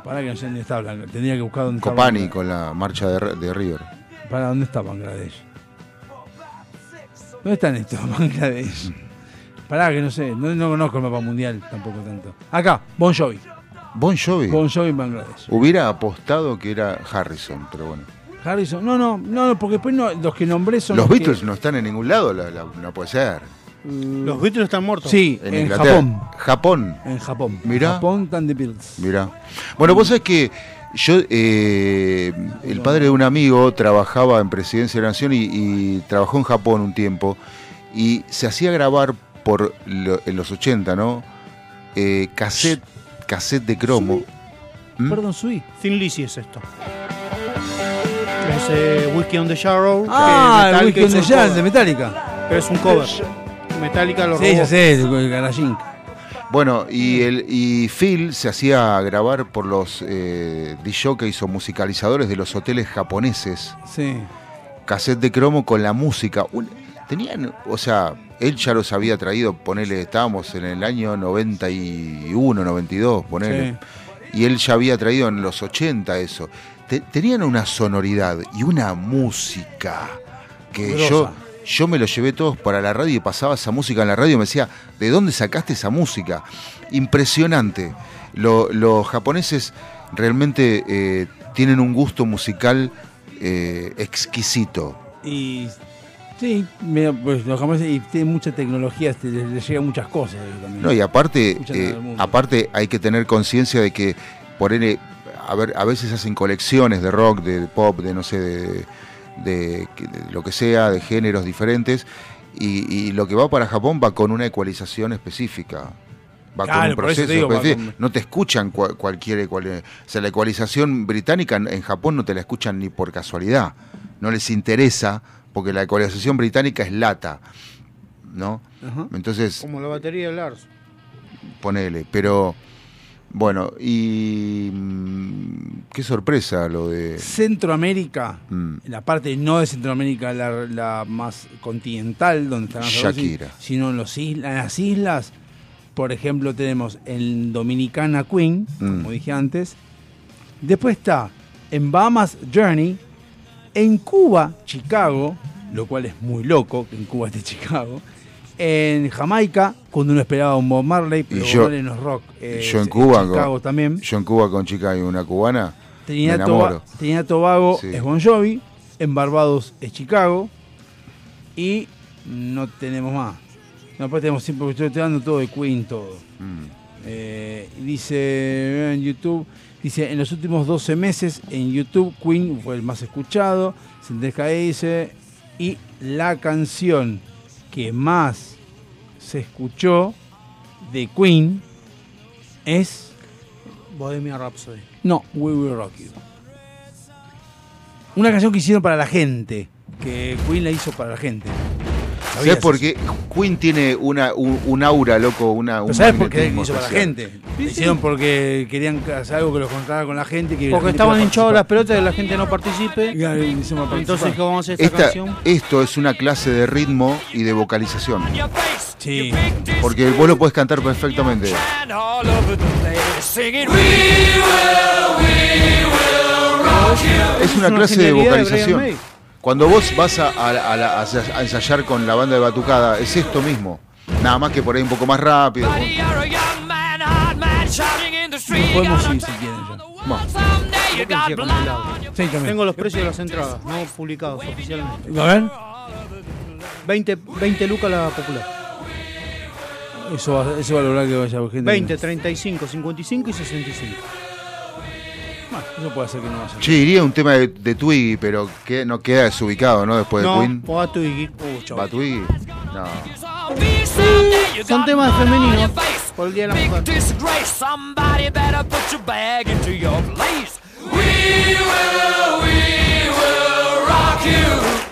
Para que no sé dónde está Blanca. Tendría que buscar dónde está Copani Bangladesh. con la marcha de, de River. ¿Para dónde está Bangladesh? ¿Dónde están estos [laughs] Bangladesh? Pará, que no sé. No, no conozco el mapa mundial tampoco tanto. Acá, Bon Jovi. Bon Jovi. Bon Jovi en Bangladesh. Hubiera apostado que era Harrison, pero bueno. Harrison. No, no, no, porque después no, los que nombré son Los Beatles no están en ningún lado, la- la- no puede ser. Los Beatles están muertos. Sí, En, en. Japón. Japón. En Japón. Mirá. Japón están The Beatles. Mirá. Bueno, vos sabés que yo, eh, el padre de un amigo trabajaba en Presidencia de la Nación y, y trabajó en Japón un tiempo y se hacía grabar por lo- en los 80, ¿no? Eh, cassette, cassette de cromo. ¿Mm? Perdón, Sui. Thin Lizzy es esto. Es eh, Whiskey on the Sharrow. Ah, el Whisky on the cover. de Metallica. Pero es un cover. Metallica lo Sí, robó. ya sé, el. Bueno, y, el, y Phil se hacía grabar por los eh, DJs o musicalizadores de los hoteles japoneses. Sí. Cassette de cromo con la música. Un- tenían, o sea, él ya los había traído, ponele, estábamos en el año 91, 92, ponele. Y él ya había traído en los 80 eso. Te- tenían una sonoridad y una música que Grosa. yo, yo me lo llevé todos para la radio y pasaba esa música en la radio y me decía, ¿de dónde sacaste esa música? Impresionante. Lo- los japoneses realmente eh, tienen un gusto musical eh, exquisito. Y sí, mira, pues los japoneses y tienen mucha tecnología, este, les, les llegan muchas cosas también. No, y aparte, eh, aparte hay que tener conciencia de que por N, a, ver, a veces hacen colecciones de rock, de pop, de no sé, de, de- lo que sea, de géneros diferentes, y, y lo que va para Japón va con una ecualización específica. Va con un proceso te digo, con- No te escuchan cua- cualquier ecuali- O sea, la ecualización británica en, en Japón no te la escuchan ni por casualidad. No les interesa, porque la ecualización británica es lata. ¿No? Entonces, Como la batería de Lars. ponele, pero bueno, y mm, qué sorpresa lo de Centroamérica, Mm. la parte no de Centroamérica, la, la más continental, donde están las Shakira. sino en, los isla- en las islas. Por ejemplo, tenemos en Dominicana Queen, como Mm. dije antes. Después está en Bahamas Journey. En Cuba, Chicago, lo cual es muy loco que en Cuba esté [laughs] Chicago. En Jamaica, cuando uno esperaba un Bob Marley, pero yo- Marley no es rock. eh, yo en Cuba, Chicago con, también. yo en Cuba con chica y una cubana, Trinidad. Toba- Tobago Sí. es Bon Jovi. En Barbados es Chicago. Y no tenemos más. No, después tenemos siempre, estoy estoy dando todo de Queen, todo. Mm. Eh, dice en YouTube, dice, en los últimos 12 meses en YouTube Queen fue el más escuchado, Senteja dice, y la canción que más se escuchó de Queen es, Bohemia Rhapsody. no, We Will Rock You. Una canción que hicieron para la gente, que Queen la hizo para la gente. ¿Sabes ¿Sabías por qué? Queen tiene una, un, un aura, loco, una, un ¿Pero ¿Sabes por qué hizo para la gente? Lo hicieron porque querían hacer algo que los contara con la gente. Que la Porque gente estaban hinchados las pelotas y la gente no participe. Y Entonces. ¿cómo vamos a hacer esta, Esta- canción? esto es una clase de ritmo y de vocalización. Sí. Porque vos lo podés cantar perfectamente. Es una clase de vocalización. Cuando vos vas a, a- a la- a a ensayar con la banda de batucada, es esto mismo. Nada más que por ahí un poco más rápido. Podemos ir si quieren ya. Sí. Tengo los precios de las entradas, no publicados oficialmente. A ver. 20, 20 lucas la popular. Eso va, eso va a lograr que vaya gente. 20, 35, 55 y 65. Bueno, eso puede hacer que no vaya. Che, iría un tema de, de Twiggy, pero que no queda desubicado, ¿no? Después de no, Queen. Pogato y uh. ¿Va Twiggy? No. Son temas femeninos por el Día de la Mujer. We will, we will rock you.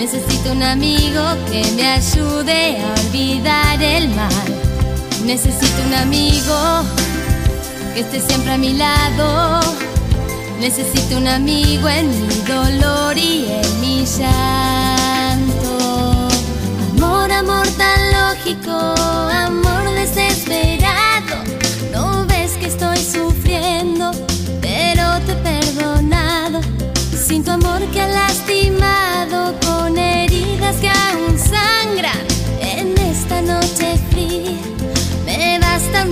Necesito un amigo que me ayude a olvidar el mal. Necesito un amigo que esté siempre a mi lado. Necesito un amigo en mi dolor y en mi llanto. Amor, amor tan lógico, amor desesperado. No ves que estoy sufriendo, pero te he perdonado. Sin tu amor que lastimado,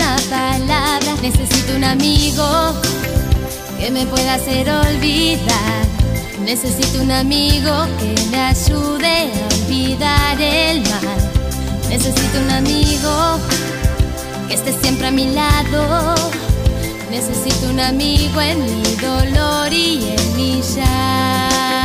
basta una palabra. Necesito un amigo que me pueda hacer olvidar. Necesito un amigo que me ayude a olvidar el mal. Necesito un amigo que esté siempre a mi lado. Necesito un amigo en mi dolor y en mi llanto.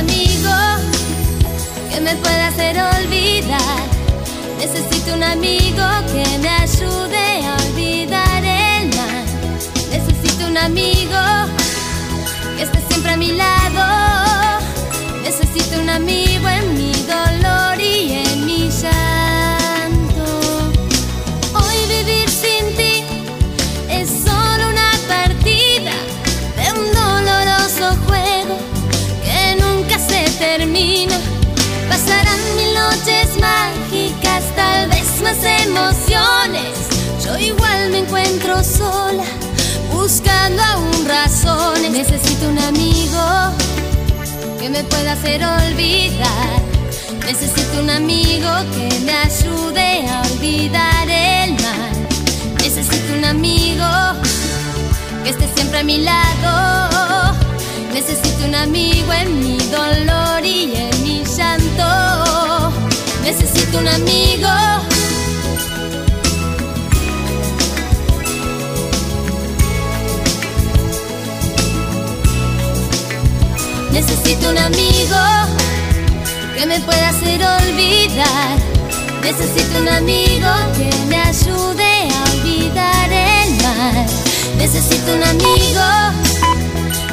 amigo que me pueda hacer olvidar. Necesito un amigo que me ayude a olvidar el mal. Necesito un amigo que esté siempre a mi lado encuentro sola, buscando aún razones. Necesito un amigo que me pueda hacer olvidar. Necesito un amigo que me ayude a olvidar el mal. Necesito un amigo que esté siempre a mi lado. Necesito un amigo en mi dolor y en mi llanto. Necesito un amigo. Necesito un amigo que me pueda hacer olvidar. Necesito un amigo que me ayude a olvidar el mal. Necesito un amigo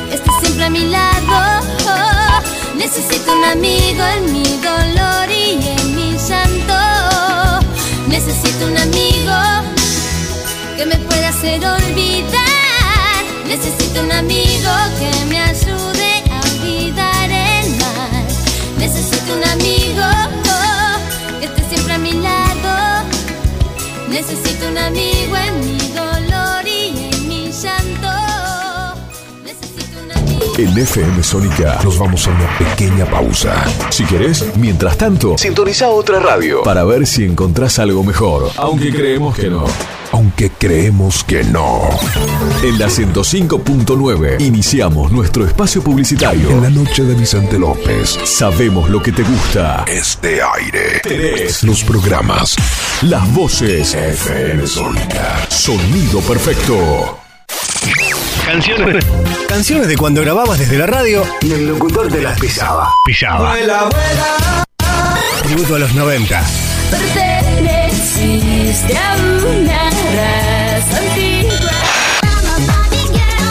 que esté siempre a mi lado. Necesito un amigo en mi dolor y en mi llanto. Necesito un amigo que me pueda hacer olvidar. Necesito un amigo que me ayude Necesito un amigo que esté siempre a mi lado. Necesito un amigo en mi dolor y en mi llanto. En FM Sónica nos vamos a una pequeña pausa. Si querés, mientras tanto, sintoniza otra radio para ver si encontrás algo mejor. Aunque creemos que no. Aunque creemos que no. En la 105.9 iniciamos nuestro espacio publicitario. En la noche de Vicente López. Sabemos lo que te gusta. Este aire. Tenés los programas. Las voces. FM Sónica. Sonido perfecto. Canciones. Canciones de cuando grababas desde la radio y el locutor te las pisaba. Pisaba. Tributo a los 90. Perteneciste a una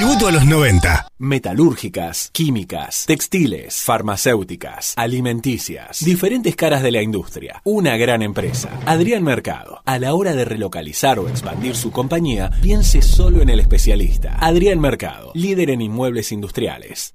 Tributo a los 90. Metalúrgicas, químicas, textiles, farmacéuticas, alimenticias, diferentes caras de la industria. Una gran empresa. Adrián Mercado. A la hora de relocalizar o expandir su compañía, piense solo en el especialista. Adrián Mercado, líder en inmuebles industriales.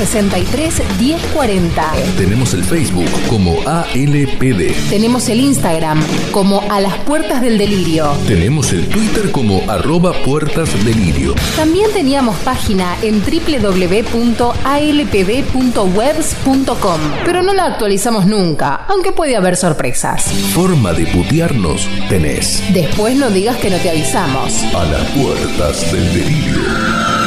063 1040. Tenemos el Facebook como ALPD. Tenemos el Instagram como A las Puertas del Delirio. Tenemos el Twitter como arroba Puertas Delirio. También teníamos página en www.alpd.webs.com, pero no la actualizamos nunca, aunque puede haber sorpresas. Forma de putearnos tenés. Después no digas que no te avisamos. A las Puertas del Delirio.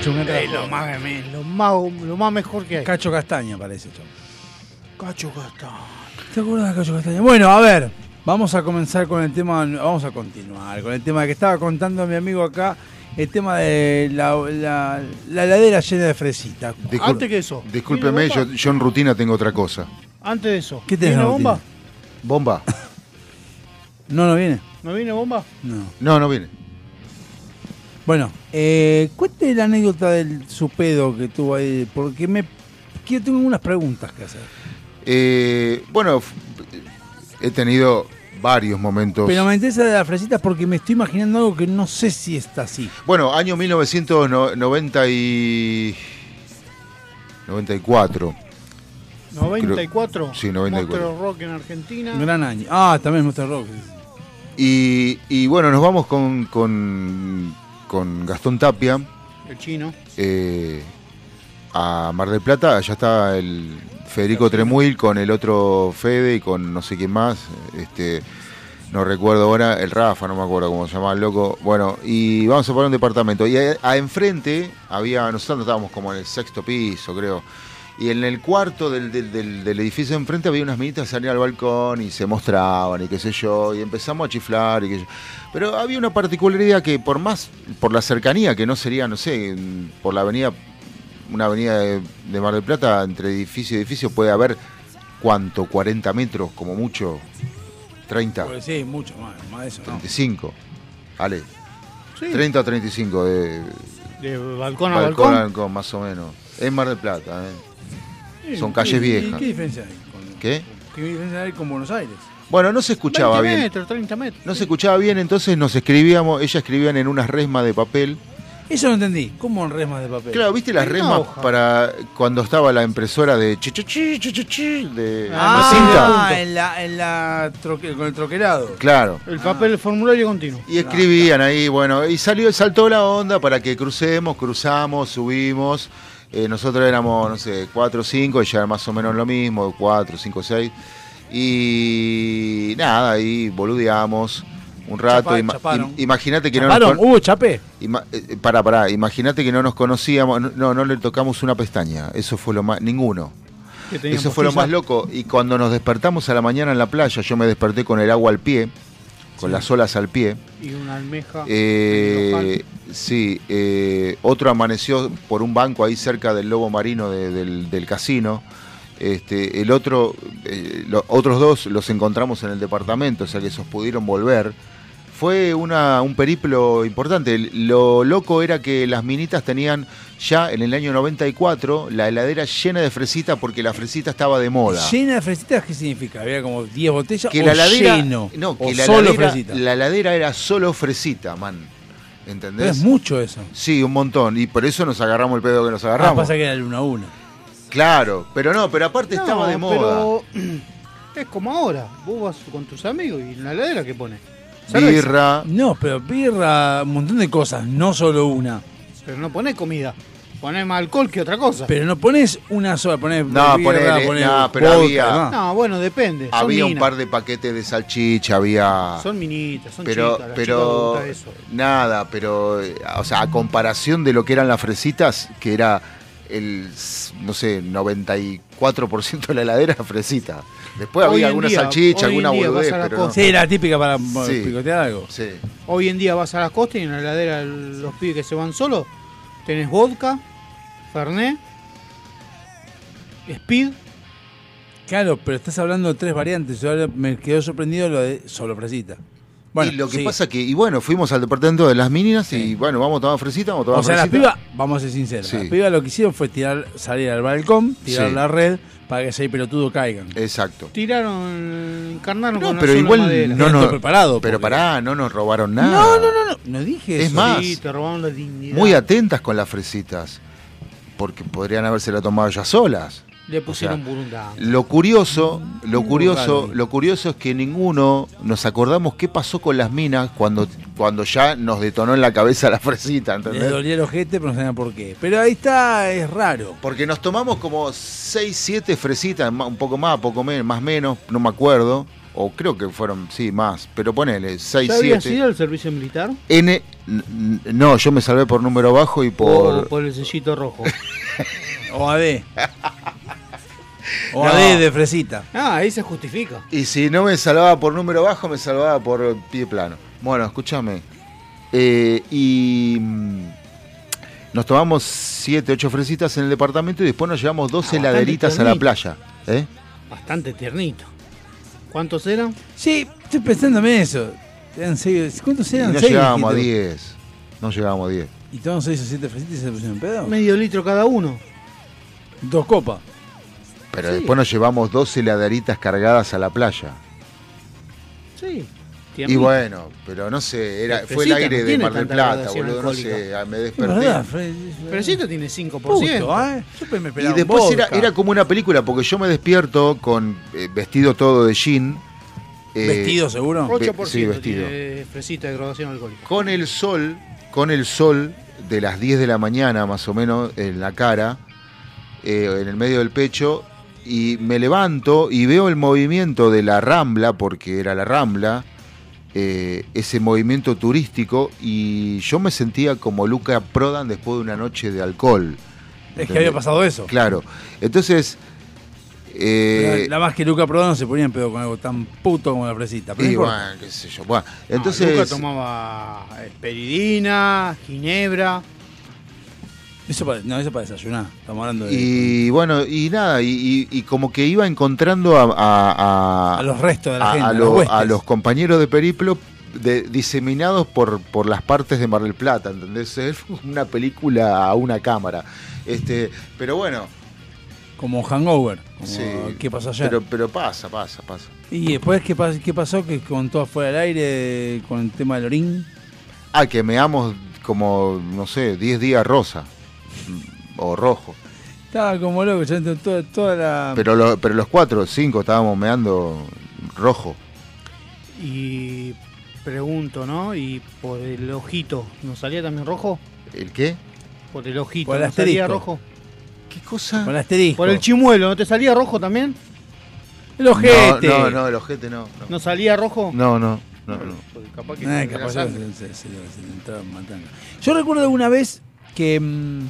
Canta Eh, lo, más, lo, más, lo más mejor que hay. Cacho Castaña parece, chavo. Cacho Castaña. ¿Te acuerdas de Cacho Castaña? Bueno, a ver, vamos a comenzar con el tema, vamos a continuar con el tema que estaba contando mi amigo acá, el tema de la, la, la heladera llena de fresitas. Discul- Antes que eso. Discúlpeme, ¿Viene yo, yo en rutina tengo otra cosa. Antes de eso. ¿Qué tenés ¿Viene bomba? ¿Bomba? [laughs] ¿No, no viene? ¿No viene bomba? No. No, no viene. Bueno, eh, cuente la anécdota del su pedo que tuvo ahí, porque me quiero tengo unas preguntas que hacer. Eh, bueno, he tenido varios momentos. Pero me interesa de las fresitas porque me estoy imaginando algo que no sé si está así. Bueno, año 1990 y... 94. 94. Sí, 94. Monster Rock en Argentina. Gran año. Ah, también Monster Rock. Y, y bueno, nos vamos con, con, con Gastón Tapia El chino. eh, a Mar del Plata. Allá está el Federico Tremuil con el otro Fede y con no sé quién más. Este, no recuerdo ahora, el Rafa, no me acuerdo cómo se llamaba el loco. Bueno, y vamos a poner un departamento. Y a, a enfrente había, nosotros estábamos como en el sexto piso, creo. Y en el cuarto del, del- del- del edificio de enfrente había unas minitas que salían al balcón y se mostraban y qué sé yo. Y empezamos a chiflar y qué sé yo. Pero había una particularidad que por más, por la cercanía, que no sería, no sé, en- por la avenida, una avenida de, de Mar del Plata, entre edificio y edificio puede haber, ¿cuánto? 40 metros, como mucho. 30. Pues sí, mucho más, más de eso. No. 35. Ale. Sí. 30 o 35 de De balcón a balcón balcón. a balcón, más o menos. Es Mar del Plata, ¿eh? Son calles ¿y- viejas. ¿Y qué diferencia hay? Con, ¿Qué? ¿Qué diferencia hay con Buenos Aires? Bueno, no se escuchaba 20 bien. metros, 30 metros. No se escuchaba bien, entonces nos escribíamos, ellas escribían en unas resmas de papel. Eso no entendí. ¿Cómo en resmas de papel? Claro, ¿viste las resmas hoja. para cuando estaba la impresora de chi, chi, de Ah, cinta? en la, en la troque- con el troquelado. Claro. El papel, el formulario continuo. Y escribían ahí, bueno, y salió, saltó la onda para que crucemos, cruzamos, subimos. Eh, nosotros éramos, no sé, cuatro o cinco, ella era más o menos lo mismo, cuatro, cinco, seis. Y nada, ahí boludeamos un rato. Chapa- Ima- Imagínate que no nos ¿Hubo chapé? Ima- eh, pará, pará, imagínate que no nos conocíamos, no, no, le tocamos una pestaña, eso fue lo más, ninguno. Eso fue lo más loco. Y cuando nos despertamos a la mañana en la playa, yo me desperté con el agua al pie, con Sí. las olas al pie. Y una almeja. Eh, sí, eh, otro amaneció por un banco ahí cerca del lobo marino de- del, del casino. Este, el otro, eh, los otros dos los encontramos en el departamento, o sea que esos pudieron volver. Fue una, un periplo importante. Lo loco era que las minitas tenían ya en el año 94 la heladera llena de fresita porque la fresita estaba de moda. ¿Llena de fresitas qué significa? ¿Había como 10 botellas Que o la heladera, lleno? no, que o la solo heladera, fresita? la heladera era solo fresita, man. ¿Entendés? Pero es mucho eso. Sí, un montón. Y por eso nos agarramos el pedo que nos Ah, agarramos. pasa que era el 1 a 1. Claro, pero no, pero aparte No, estaba de moda. Pero [clears throat] es como ahora. Vos vas con tus amigos y en la heladera que pone. Birra. No, pero birra, un montón de cosas, no solo una. Pero no ponés comida. Ponés más alcohol que otra cosa. Pero no pones una sola, pones No, birra, ponele, ponés no, pero vodka, había- no. No, bueno, depende. Son Había un minas. par de paquetes de salchicha, había. Son minitas, son pero, chicas. a las pero chicas les gusta eso. nada, pero, eh, o sea, a comparación de lo que eran las fresitas, que era el, no sé, 94% de la heladera era [laughs] fresita. Después Hoy había alguna día- salchicha, alguna boludez, pero no. Sí, era típica para Sí. picotear algo. Sí. Hoy en día vas a la costa y en la heladera los pibes que se van solos tenés vodka, fernet, speed. Claro, pero estás hablando de tres variantes. Yo ahora me quedó sorprendido lo de solo fresita. Bueno, y lo que sí. pasa que, y bueno, fuimos al departamento de las meninas y bueno, vamos a tomar fresita, vamos a tomar O sea, las pibas, vamos a ser sinceros, Sí. las pibas lo que hicieron fue tirar, salir al balcón, tirar Sí. la red para que ese pelotudo caigan. Exacto. Tiraron, encarnaron No, con pero igual madera. no nos, preparado, pero porque- pará, no nos robaron nada. No, no, no, no, no dije Es eso. más, Sí, te robaron la dignidad. muy atentas con las fresitas, porque podrían habérsela tomado ellas solas. Le pusieron O sea, burundanga. Lo curioso, lo curioso, lo curioso es que ninguno nos acordamos qué pasó con las minas cuando, cuando ya nos detonó en la cabeza la fresita, ¿entendés? dolía el ojete, pero no sabían por qué. Pero ahí está, es raro. Porque nos tomamos como 6, 7 fresitas, un poco más, poco menos, más menos, no me acuerdo. O creo que fueron, sí, más, pero ponele, 6, ¿Ya habías 7. ido al servicio militar? N, no, yo me salvé por número bajo y O por... por el sellito rojo. [laughs] O AD. O No. AD de fresita. Ah, ahí se justifica. Y si no me salvaba por número bajo, me salvaba por pie plano. Bueno, escúchame. Eh, y mm, nos tomamos 7, 8 fresitas en el departamento y después nos llevamos dos bastante heladeritas a la playa. ¿eh? Bastante tiernito. ¿Cuántos eran? Sí, estoy pensando en eso. Eran seis- ¿Cuántos Y eran? no Seis, llegábamos a dijiste. 10. No llegábamos a 10. Y tomaron 6 o 7 fresitas y se pusieron pedo. Medio litro cada uno. Dos copas. Pero Sí. después nos llevamos dos heladeritas cargadas a la playa. Sí. Y bueno, pero no sé, era, fue el aire no de Mar del Plata, boludo, no sé, ah, me Es desperté. verdad, Fre- Fresita tiene 5%. Puto, ¿eh? Yo me Y después era, era como una película, porque yo me despierto con eh, vestido todo de jean. eh, ¿Vestido seguro? ve- 8% sí, vestido. tiene fresita de graduación alcohólica. Con el sol, con el sol de las 10 de la mañana más o menos en la cara, eh, en el medio del pecho, y me levanto y veo el movimiento de la Rambla, porque era la Rambla, eh, ese movimiento turístico, y yo me sentía como Luca Prodan después de una noche de alcohol. Es que había pasado eso. Claro. Entonces. eh, Pero Nada más que Luca Prodan no se ponía en pedo con algo tan puto como la fresita. Pero no y bueno, qué sé yo. Bueno, No, entonces. Luca tomaba esperidina, ginebra. Eso para, no, eso para desayunar. Estamos hablando de. Y bueno, y nada, y, y- y como que iba encontrando a, a, a- A los restos de la a- gente, a a lo- los huestes. a los compañeros de periplo de- diseminados por, por las partes de Mar del Plata, ¿entendés? Es una película a una cámara. Este, pero bueno. Como Hangover. Como sí, ¿Qué pasó ayer? Pero, pero pasa, pasa, pasa. Y después, ¿qué, pas- qué pasó? Que contó afuera del aire con el tema del orín. Ah, que meamos como, no sé, 10 días rosa. O rojo. Estaba como loco, ya entró toda, toda la. Pero, lo- pero los cuatro, cinco estábamos meando rojo. Y pregunto, ¿no? Y por el ojito, ¿nos salía también rojo? ¿El qué? Por el ojito, Por el ¿no salía asterisco. rojo? ¿Qué cosa? Con el asterisco. Por el chimuelo, ¿no te salía rojo también? El ojete. No, no, no, el ojete no. No, ¿No salía rojo? no, no. no, no. Porque capaz que Eh, capaz que se, se- se le- se le entraba en matanga. Yo recuerdo alguna vez que mm,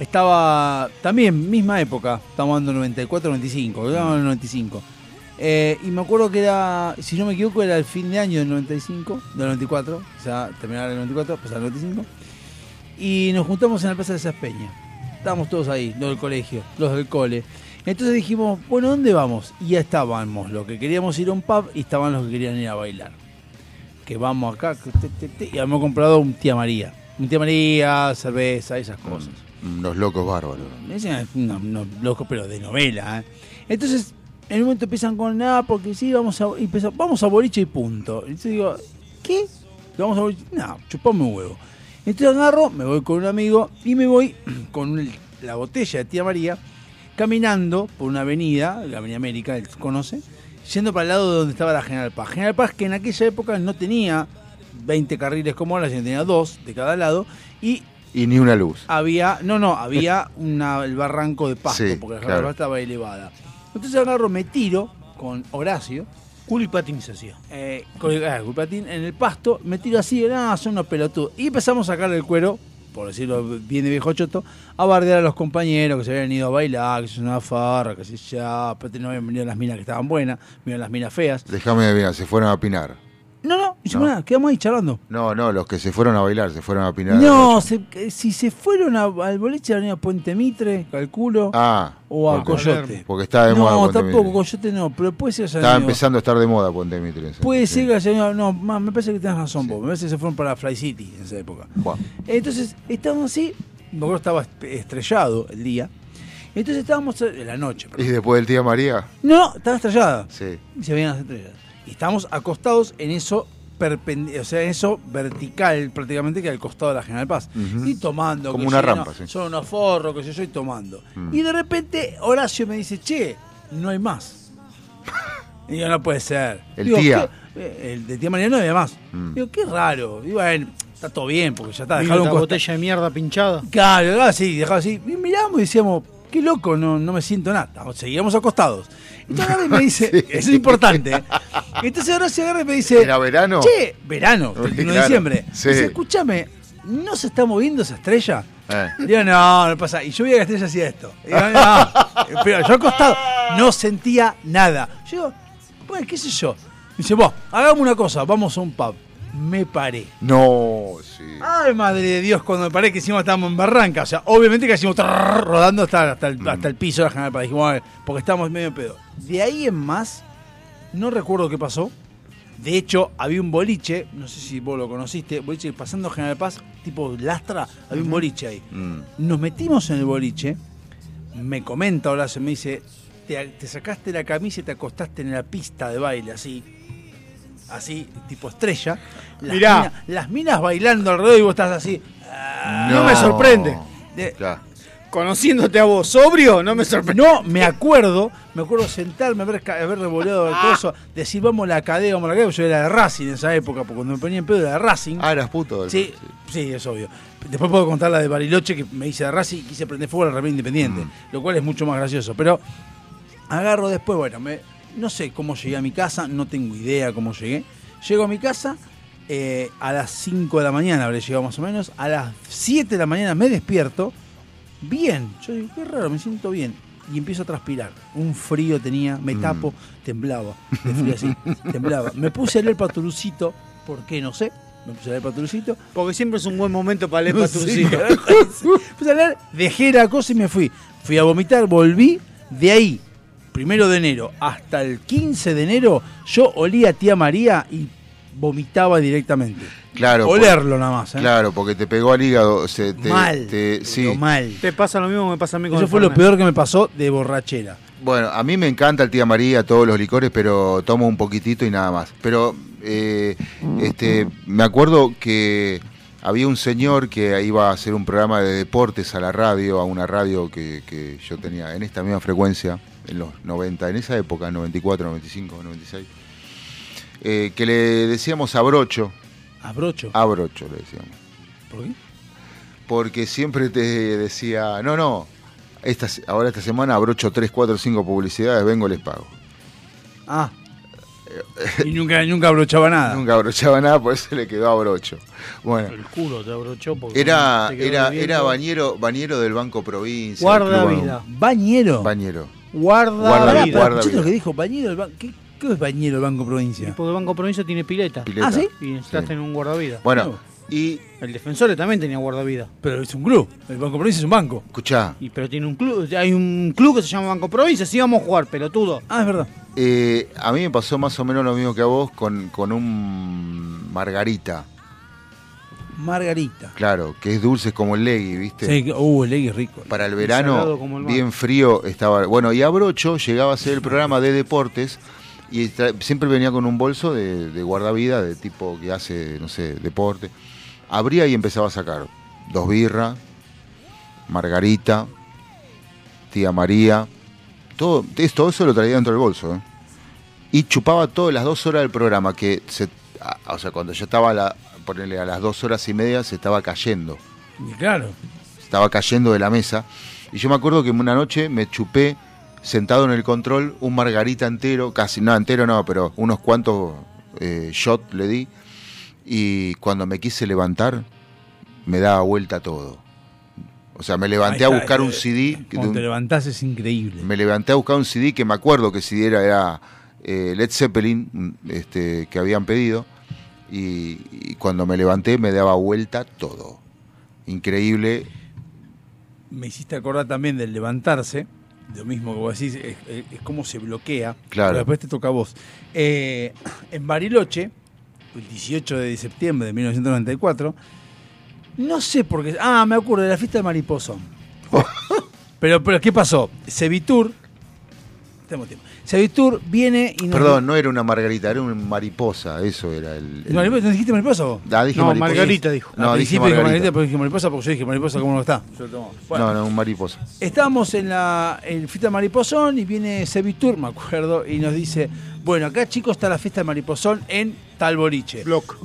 estaba también, misma época, estamos hablando 94, 95, estábamos en el 95. Eh, y me acuerdo que era, si no me equivoco, era el fin de año del 95, del 94, o sea, terminar el 94, pasar el 95. Y nos juntamos en la Plaza de Esas. Estábamos todos ahí, los del colegio, los del cole. Entonces dijimos, bueno, ¿dónde vamos? Y ya estábamos los que queríamos ir a un pub y estaban los que querían ir a bailar que vamos acá, y habíamos comprado un tía María. Un tía María, cerveza, esas cosas. Unos locos bárbaros. Unos, locos, pero de novela. ¿eh? Entonces, en un momento empiezan con nada, porque sí, vamos a, y empieza- vamos a boliche y punto. Entonces digo, ¿qué? ¿Vamos a boliche? No, chupame un huevo. Entonces agarro, me voy con un amigo y me voy [clears throat] con la botella de tía María, caminando por una avenida, la Avenida América, él conoce, yendo para el lado de donde estaba la General Paz. General Paz que en aquella época no tenía 20 carriles como ahora, sino tenía dos de cada lado y Y ni una luz. había, no, no, había [laughs] una, el barranco de pasto, Sí, porque la claro. Estaba elevada. Entonces agarro, me tiro con Horacio. Culo y patín se hacía. Eh, con el, ah, con el patín en el pasto, me tiro así, ah, son unos pelotudos. Y empezamos a sacarle el cuero, por decirlo bien de viejo choto, a bardear a los compañeros que se habían ido a bailar, que es una farra, que se ya, no habían venido las minas que estaban buenas, vinieron las minas feas. Déjame adivinar, se fueron a pinar. No, no, hicimos No. nada, quedamos ahí charlando. No, no, los que se fueron a bailar, se fueron a pinar. No, se- que si se fueron a- al boliche de la Puente Mitre, calculo, Ah, o a porque- Coyote. Porque está de moda No, tampoco, Mitre. Coyote no, pero puede ser Estaba empezando a estar de moda Puente Mitre. Puede sí. ser ido- no, más, me parece que tenés razón vos, me parece que se fueron para Fly City en esa época. Entonces, estábamos así, que estaba estrellado el día, entonces estábamos en la noche. ¿Y después del tía María? No, no, estaba estrellada. Sí. Y se veían las estrellas. Y estábamos acostados en eso o sea, en eso vertical prácticamente que al costado de la General Paz. Ujú. Y tomando. Como una sí, rampa, no, sí. Son unos forros, que sé yo, y tomando. Mm. Y de repente Horacio me dice, che, no hay más. y yo, no puede ser. El tía. ¿qué? Eh, El de tía María no había más. Mm. Digo, qué raro. Y bueno, está todo bien, porque ya está. Dejaron esta un botella de mierda pinchada. Claro, así, dejaba así. Y miramos y decíamos, qué loco, no, no me siento nada. Seguíamos acostados. Entonces y me [laughs] dice, eso es importante. Entonces ahora se agarra y me dice. ¿Era verano? Che, verano, [laughs] 31 de diciembre. sí. Dice, escúchame, ¿no se está moviendo esa estrella? Eh. Digo, no, no pasa. Y yo veía que la estrella hacía esto. Digo, no. Pero yo al costado no sentía nada. Yo digo, bueno, qué sé yo. Dice, vos, hagamos una cosa, vamos a un pub. Me paré. No, sí. Ay, madre de Dios, cuando me paré que encima estábamos en Barranca. O sea, obviamente que hicimos rodando hasta, hasta, el, hasta el piso de la General Paz. Dijimos, porque estábamos medio en pedo. De ahí en más, no recuerdo qué pasó. De hecho, había un boliche, no sé si vos lo conociste, boliche pasando General Paz, tipo Lastra, había un boliche ahí. Mm. Nos metimos en el boliche, me comenta Horacio, me dice, te, te sacaste la camisa y te acostaste en la pista de baile, así, así, tipo estrella. Las Mirá. minas- las minas bailando alrededor y vos estás así. No me sorprende. De- Conociéndote a vos sobrio, no me sorprende. No, me acuerdo, me acuerdo sentarme, haber, ca- haber revoleado el coso, decir vamos a la cadena, vamos a la cadena, yo era de Racing en esa época, porque cuando me ponía en pedo era de Racing. Ah, eras puto. del- Sí, sí, es obvio. Después puedo contar la de Bariloche que me hice de Racing y quise prender fuego a la Independiente, lo cual es mucho más gracioso. Pero agarro después, bueno, me- no sé cómo llegué a mi casa, no tengo idea cómo llegué. Llego a mi casa eh, a las 5 de la mañana, habré llegado más o menos. A las 7 de la mañana me despierto, bien. Yo digo, qué raro, me siento bien. Y empiezo a transpirar. Un frío tenía, me tapo, temblaba. De frío así, temblaba. Me puse a leer Paturucito, ¿por qué? No sé. Me puse a leer Paturucito. Porque siempre es un buen momento para leer No [laughs] Puse a leer, dejé la cosa y me fui. Fui a vomitar, volví. De ahí, primero de enero hasta el 15 de enero, yo olía a tía María y vomitaba directamente. Claro. Olerlo por- nada más. ¿eh? Claro, porque te pegó al hígado. se- te- Mal, te- sí. mal. Te pasa lo mismo que me pasa a mí con Eso el fue lo peor que me pasó de borrachera. Bueno, a mí me encanta el tía María, todos los licores, pero tomo un poquitito y nada más. Pero eh, este, me acuerdo que había un señor que iba a hacer un programa de deportes a la radio, a una radio que, que yo tenía en esta misma frecuencia, en los 90, en esa época, 94, 95, 96, eh, que le decíamos abrocho. ¿Abrocho? Abrocho le decíamos. ¿Por qué? Porque siempre te decía, no, no, esta, ahora esta semana abrocho 3, 4, 5 publicidades, vengo les pago. Ah. Y nunca, nunca abrochaba nada. Nunca abrochaba nada, por eso le quedó abrocho. Bueno, El culo te abrochó porque era, era, era bañero, bañero del Banco Provincia. Guarda vida. ¿Bañero? Bañero. Guarda, Guarda- vida. guarda ¿Escuchaste lo que dijo? Bañero del banco. ¿Qué, qué es bañero del Banco Provincia? Porque el Banco Provincia tiene pileta. Pileta. ¿Ah, sí? Y necesitas Sí. tener un guardavida. Bueno, y El defensor también tenía guardavida. Pero es un club. El Banco Provincia es un banco. escuchá, Y, pero tiene un club, hay un club que se llama Banco Provincia, sí vamos a jugar, pelotudo. Ah, es verdad. eh, a mí me pasó más o menos lo mismo que a vos con, con un margarita, Margarita. claro, que es dulce como el legui, ¿viste? Sí, uh, el egg es rico. Para el verano, el bien frío, estaba. Bueno, y Abrocho llegaba a hacer el programa de deportes y siempre venía con un bolso de, de guardavida, de tipo que hace, no sé, deporte. Abría y empezaba a sacar dos birras, Margarita, Tía María, todo, todo eso lo traía dentro del bolso. ¿eh? Y chupaba todas las dos horas del programa, que se, o sea, cuando yo estaba a, la, ponerle a las dos horas y media se estaba cayendo Y claro. estaba cayendo de la mesa. Y yo me acuerdo que una noche me chupé sentado en el control un margarita entero, casi, no, entero no, pero unos cuantos eh, shot le di. Y cuando me quise levantar, me daba vuelta todo. O sea, me levanté a buscar eh, un CD. de Cuando un- te levantás es increíble. me levanté a buscar un CD que me acuerdo que el CD era, era, eh, Led Zeppelin, mm, este, que habían pedido. Y, y cuando me levanté me daba vuelta todo. Increíble. Me hiciste acordar también del levantarse. Lo mismo que vos decís, es, es- es como se bloquea. Claro. Pero después te toca a vos. Eh, en Bariloche, el 18 de septiembre de 1994, no sé por qué. Ah, me acuerdo de la fiesta de Mariposón. [laughs] pero, pero, ¿qué pasó? Sevitur. Tenemos tiempo. Sevitur viene y nos. Perdón, no era una margarita, era una mariposa, eso era el... el- ¿Mariposa? ¿No dijiste mariposa vos? Ah, dije No, mariposa. Margarita dijo. No, Al dije principio dije margarita. margarita, pero dije mariposa porque yo dije mariposa, ¿cómo no está? Yo lo tomo. Bueno. No, no, un mariposa. Estábamos en la en fiesta de Mariposón y viene Sevitur, me acuerdo, y nos dice, bueno, acá chicos está la fiesta de Mariposón en tal boliche. Block.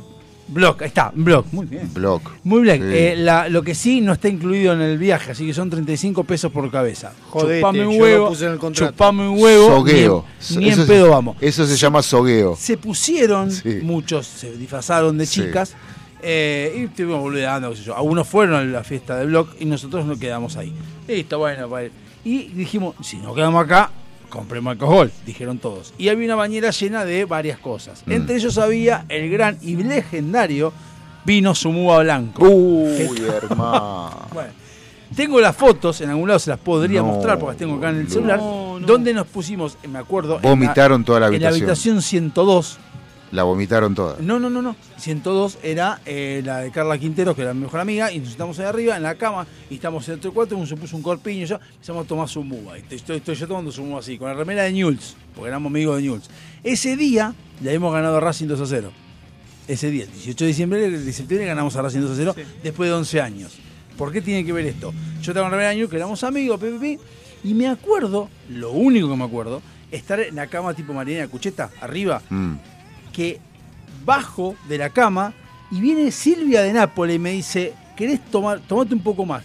Block, ahí está, Block, muy bien. Block. Muy bien. Sí. Eh, la- lo que sí no está incluido en el viaje, así que son 35 pesos por cabeza. Jodete, chupame un yo lo huevo, puse en el contrato. chupame un huevo, Sogueo. ni en, ni en Eso- pedo vamos. Eso se llama sogueo. Se pusieron, Sí. muchos se disfrazaron de Sí. chicas eh, y estuvimos boludeando, qué sé yo. Algunos fueron a la fiesta de Block y nosotros nos quedamos ahí. Listo, bueno, vale. Y dijimos, si nos quedamos acá, compremos alcohol, dijeron todos. Y había una bañera llena de varias cosas. Mm. Entre ellos había el gran y legendario vino Sumúa Blanco. Uy, hermano. [laughs] Bueno, tengo las fotos, en algún lado se las podría No, mostrar porque las tengo acá en el celular, No, no. donde nos pusimos, me acuerdo, en la- Vomitaron toda la en la habitación. habitación 102. La vomitaron toda. No, no, no, no. 102 era eh, la de Carla Quintero, que era mi mejor amiga, y nos sentamos ahí arriba en la cama, y estamos entre cuatro, uno se puso un corpiño y yo, empezamos a tomar su muba. Y estoy, estoy yo tomando su muba así, con la remera de Newell's, porque éramos amigos de Newell's. Ese día le habíamos ganado a Racing 2 a 0. Ese día, el 18 de diciembre, el de septiembre ganamos a Racing 2 a 0 después de 11 años. ¿Por qué tiene que ver esto? Yo estaba con remera de Newell's, que éramos amigos, pi, pi, pi, y me acuerdo, lo único que me acuerdo, estar en la cama tipo Mariana Cucheta, arriba, Mm. Que bajo de la cama y viene Silvia de Nápoles y me dice, ¿querés tomar, tomate un poco más?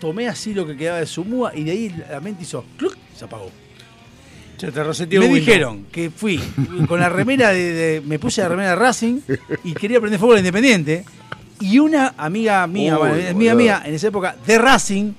Tomé así lo que quedaba de su muda y de ahí la mente hizo, ¡cluc! se apagó. Se te reseteó Me Windows. dijeron que fui con la remera de, de- me puse la remera de Racing y quería prender fuego al Independiente y una amiga mía, Uy, bueno, amiga mía en esa época de Racing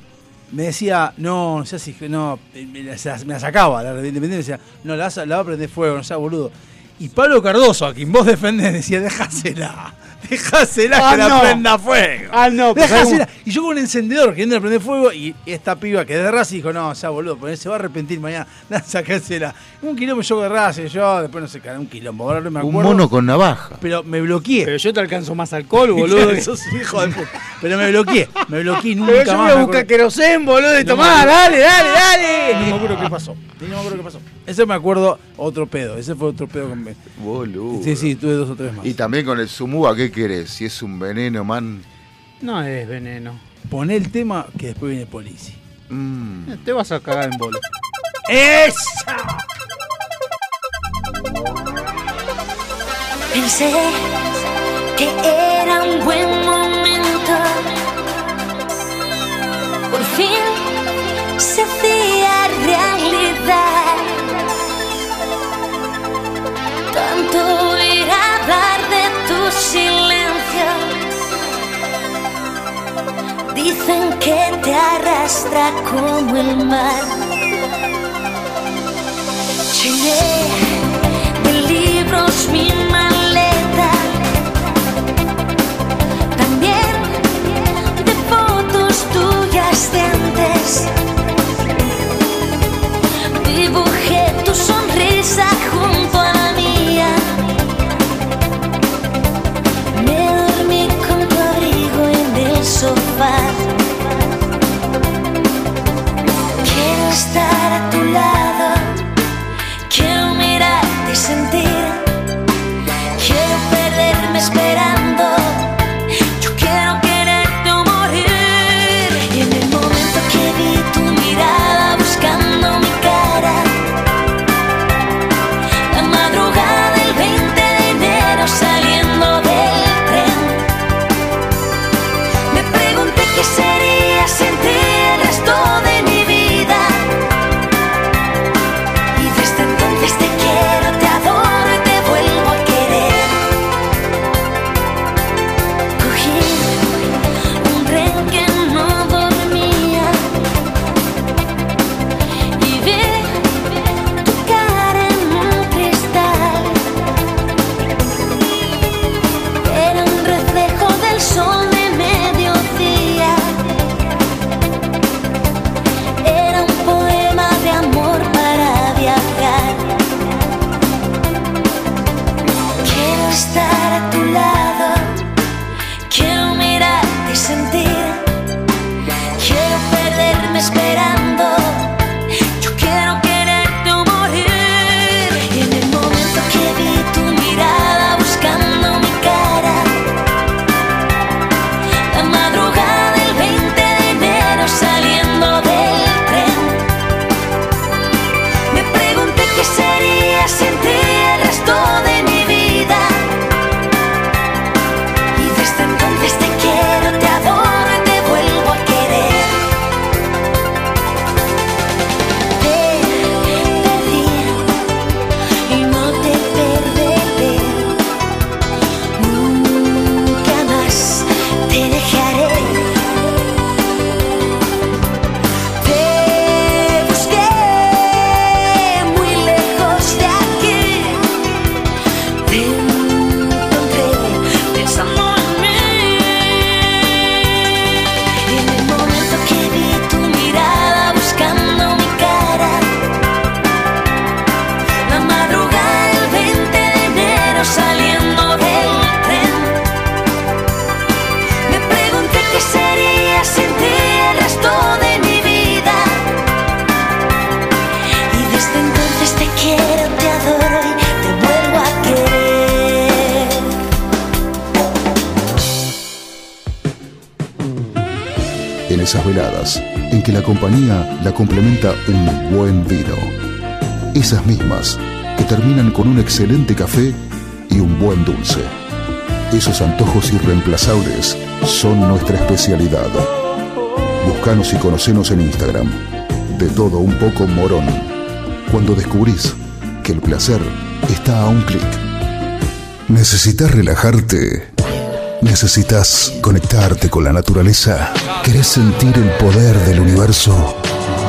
me decía, no, no sé si no, me la, me la sacaba la de Independiente, me decía, no, la va a prender fuego, no sea boludo. Y Pablo Cardoso, a quien vos defendés, decía, dejásela, dejásela Ah, que la prenda fuego. Ah, no, pues Dejásela. algún- Y yo con un encendedor queriendo prender fuego y esta piba que es de Racing dijo, no, ya boludo, porque se va a arrepentir mañana, [laughs] nada, sacásela. Un quilombo yo de Racing, yo después no sé, un quilombo, ahora no me Un acuerdo. mono con navaja. Pero me bloqueé. Pero yo te alcanzo más alcohol, boludo. Claro, [laughs] sos un hijo de puta. Pero me bloqueé, me bloqueé y nunca Pero yo más. voy a me buscar acuerdo. querosén, boludo, y No tomá, dale, dale, dale. No me acuerdo qué pasó. No me acuerdo qué pasó. Ese me acuerdo otro pedo. Ese fue otro pedo que me. Boludo. Sí, sí, tuve dos o tres más. Y también con el sumúa, ¿qué querés? Si es un veneno, man. No es veneno. Poné el tema que después viene policía. Mm. Te vas a cagar en bola. ¡Esa! Pensé que era un buen momento. Por fin Dicen que te arrastra como el mar. Llené de libros mi maleta, también de fotos tuyas de antes. Dibujé tu sonrisa sofá. Quiero estar Esas mismas que terminan con un excelente café y un buen dulce. Esos antojos irreemplazables son nuestra especialidad. Buscanos y conocenos en Instagram. De todo un poco morón. Cuando descubrís que el placer está a un clic. ¿Necesitas relajarte? ¿Necesitas conectarte con la naturaleza? ¿Querés sentir el poder del universo?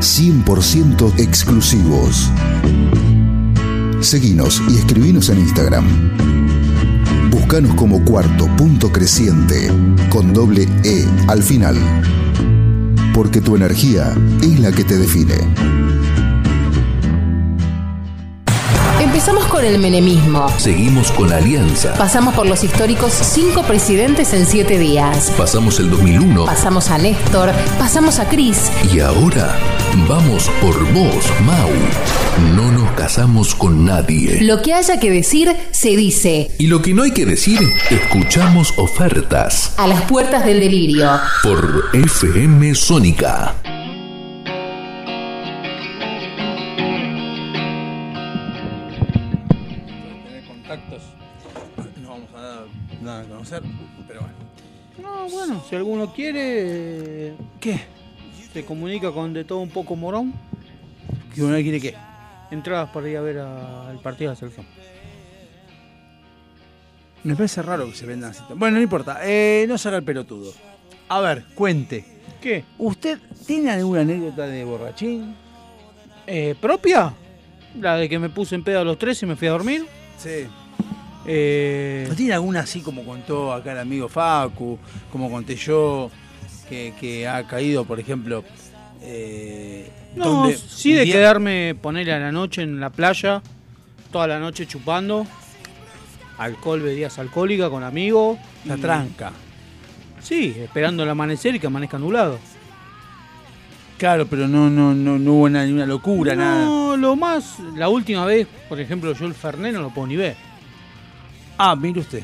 100% exclusivos. Seguinos y escribinos en Instagram. Buscanos como cuarto punto creciente con doble E al final. Porque tu energía es la que te define. Empezamos con el menemismo. Seguimos con la alianza. Pasamos por los históricos cinco presidentes en siete días. Pasamos el 2001 Pasamos a Néstor, pasamos a Cris. y ahora vamos por vos, Mau. No nos casamos con nadie. Lo que haya que decir, se dice. Y lo que no hay que decir, escuchamos ofertas A las puertas del delirio. por FM Sónica. Se comunica con de todo un poco morón. ¿Que uno quiere qué? Entradas para ir a ver al partido de la selección. Me parece raro que se vendan así. Bueno, no importa. Eh, no se haga el pelotudo. A ver, cuente. ¿Qué? ¿Usted tiene alguna anécdota de borrachín? Eh, ¿Propia? La de que me puse en pedo a los tres y me fui a dormir. Sí. Eh, ¿No tiene alguna así como contó acá el amigo Facu, como conté yo, que, que ha caído, por ejemplo, eh, no, donde sí de día- quedarme, ponerle a la noche en la playa, toda la noche chupando, alcohol, bebidas alcohólicas con amigos. La y- tranca. Sí, esperando el amanecer y que amanezca nublado. Claro, pero no, no, no, no hubo nada, ni una locura, nada. No, lo más, la última vez, por ejemplo, yo el Fernet no lo puedo ni ver. Ah, mire usted.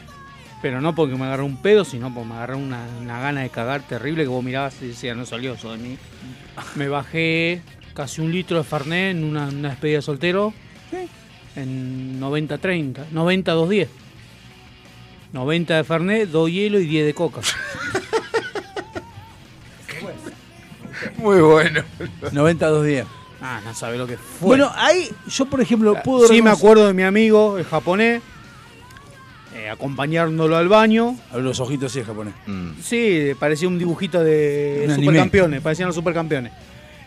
Pero no porque me agarré un pedo, sino porque me agarré una, una gana de cagar terrible que vos mirabas y decías, no salió eso de mí. Me bajé casi un litro de Fernet en una, una despedida de soltero en 90-30, 90-2-10. 90 de Fernet, 2 hielo y 10 de coca. [laughs] Muy bueno. 92 días. Ah, no sabe lo que fue. Bueno, ahí yo, por ejemplo, puedo Sí, me acuerdo de mi amigo, el japonés, eh, acompañándolo al baño. Abre los ojitos así, el japonés. Sí, parecía un dibujito de Un anime. supercampeones, parecían los supercampeones.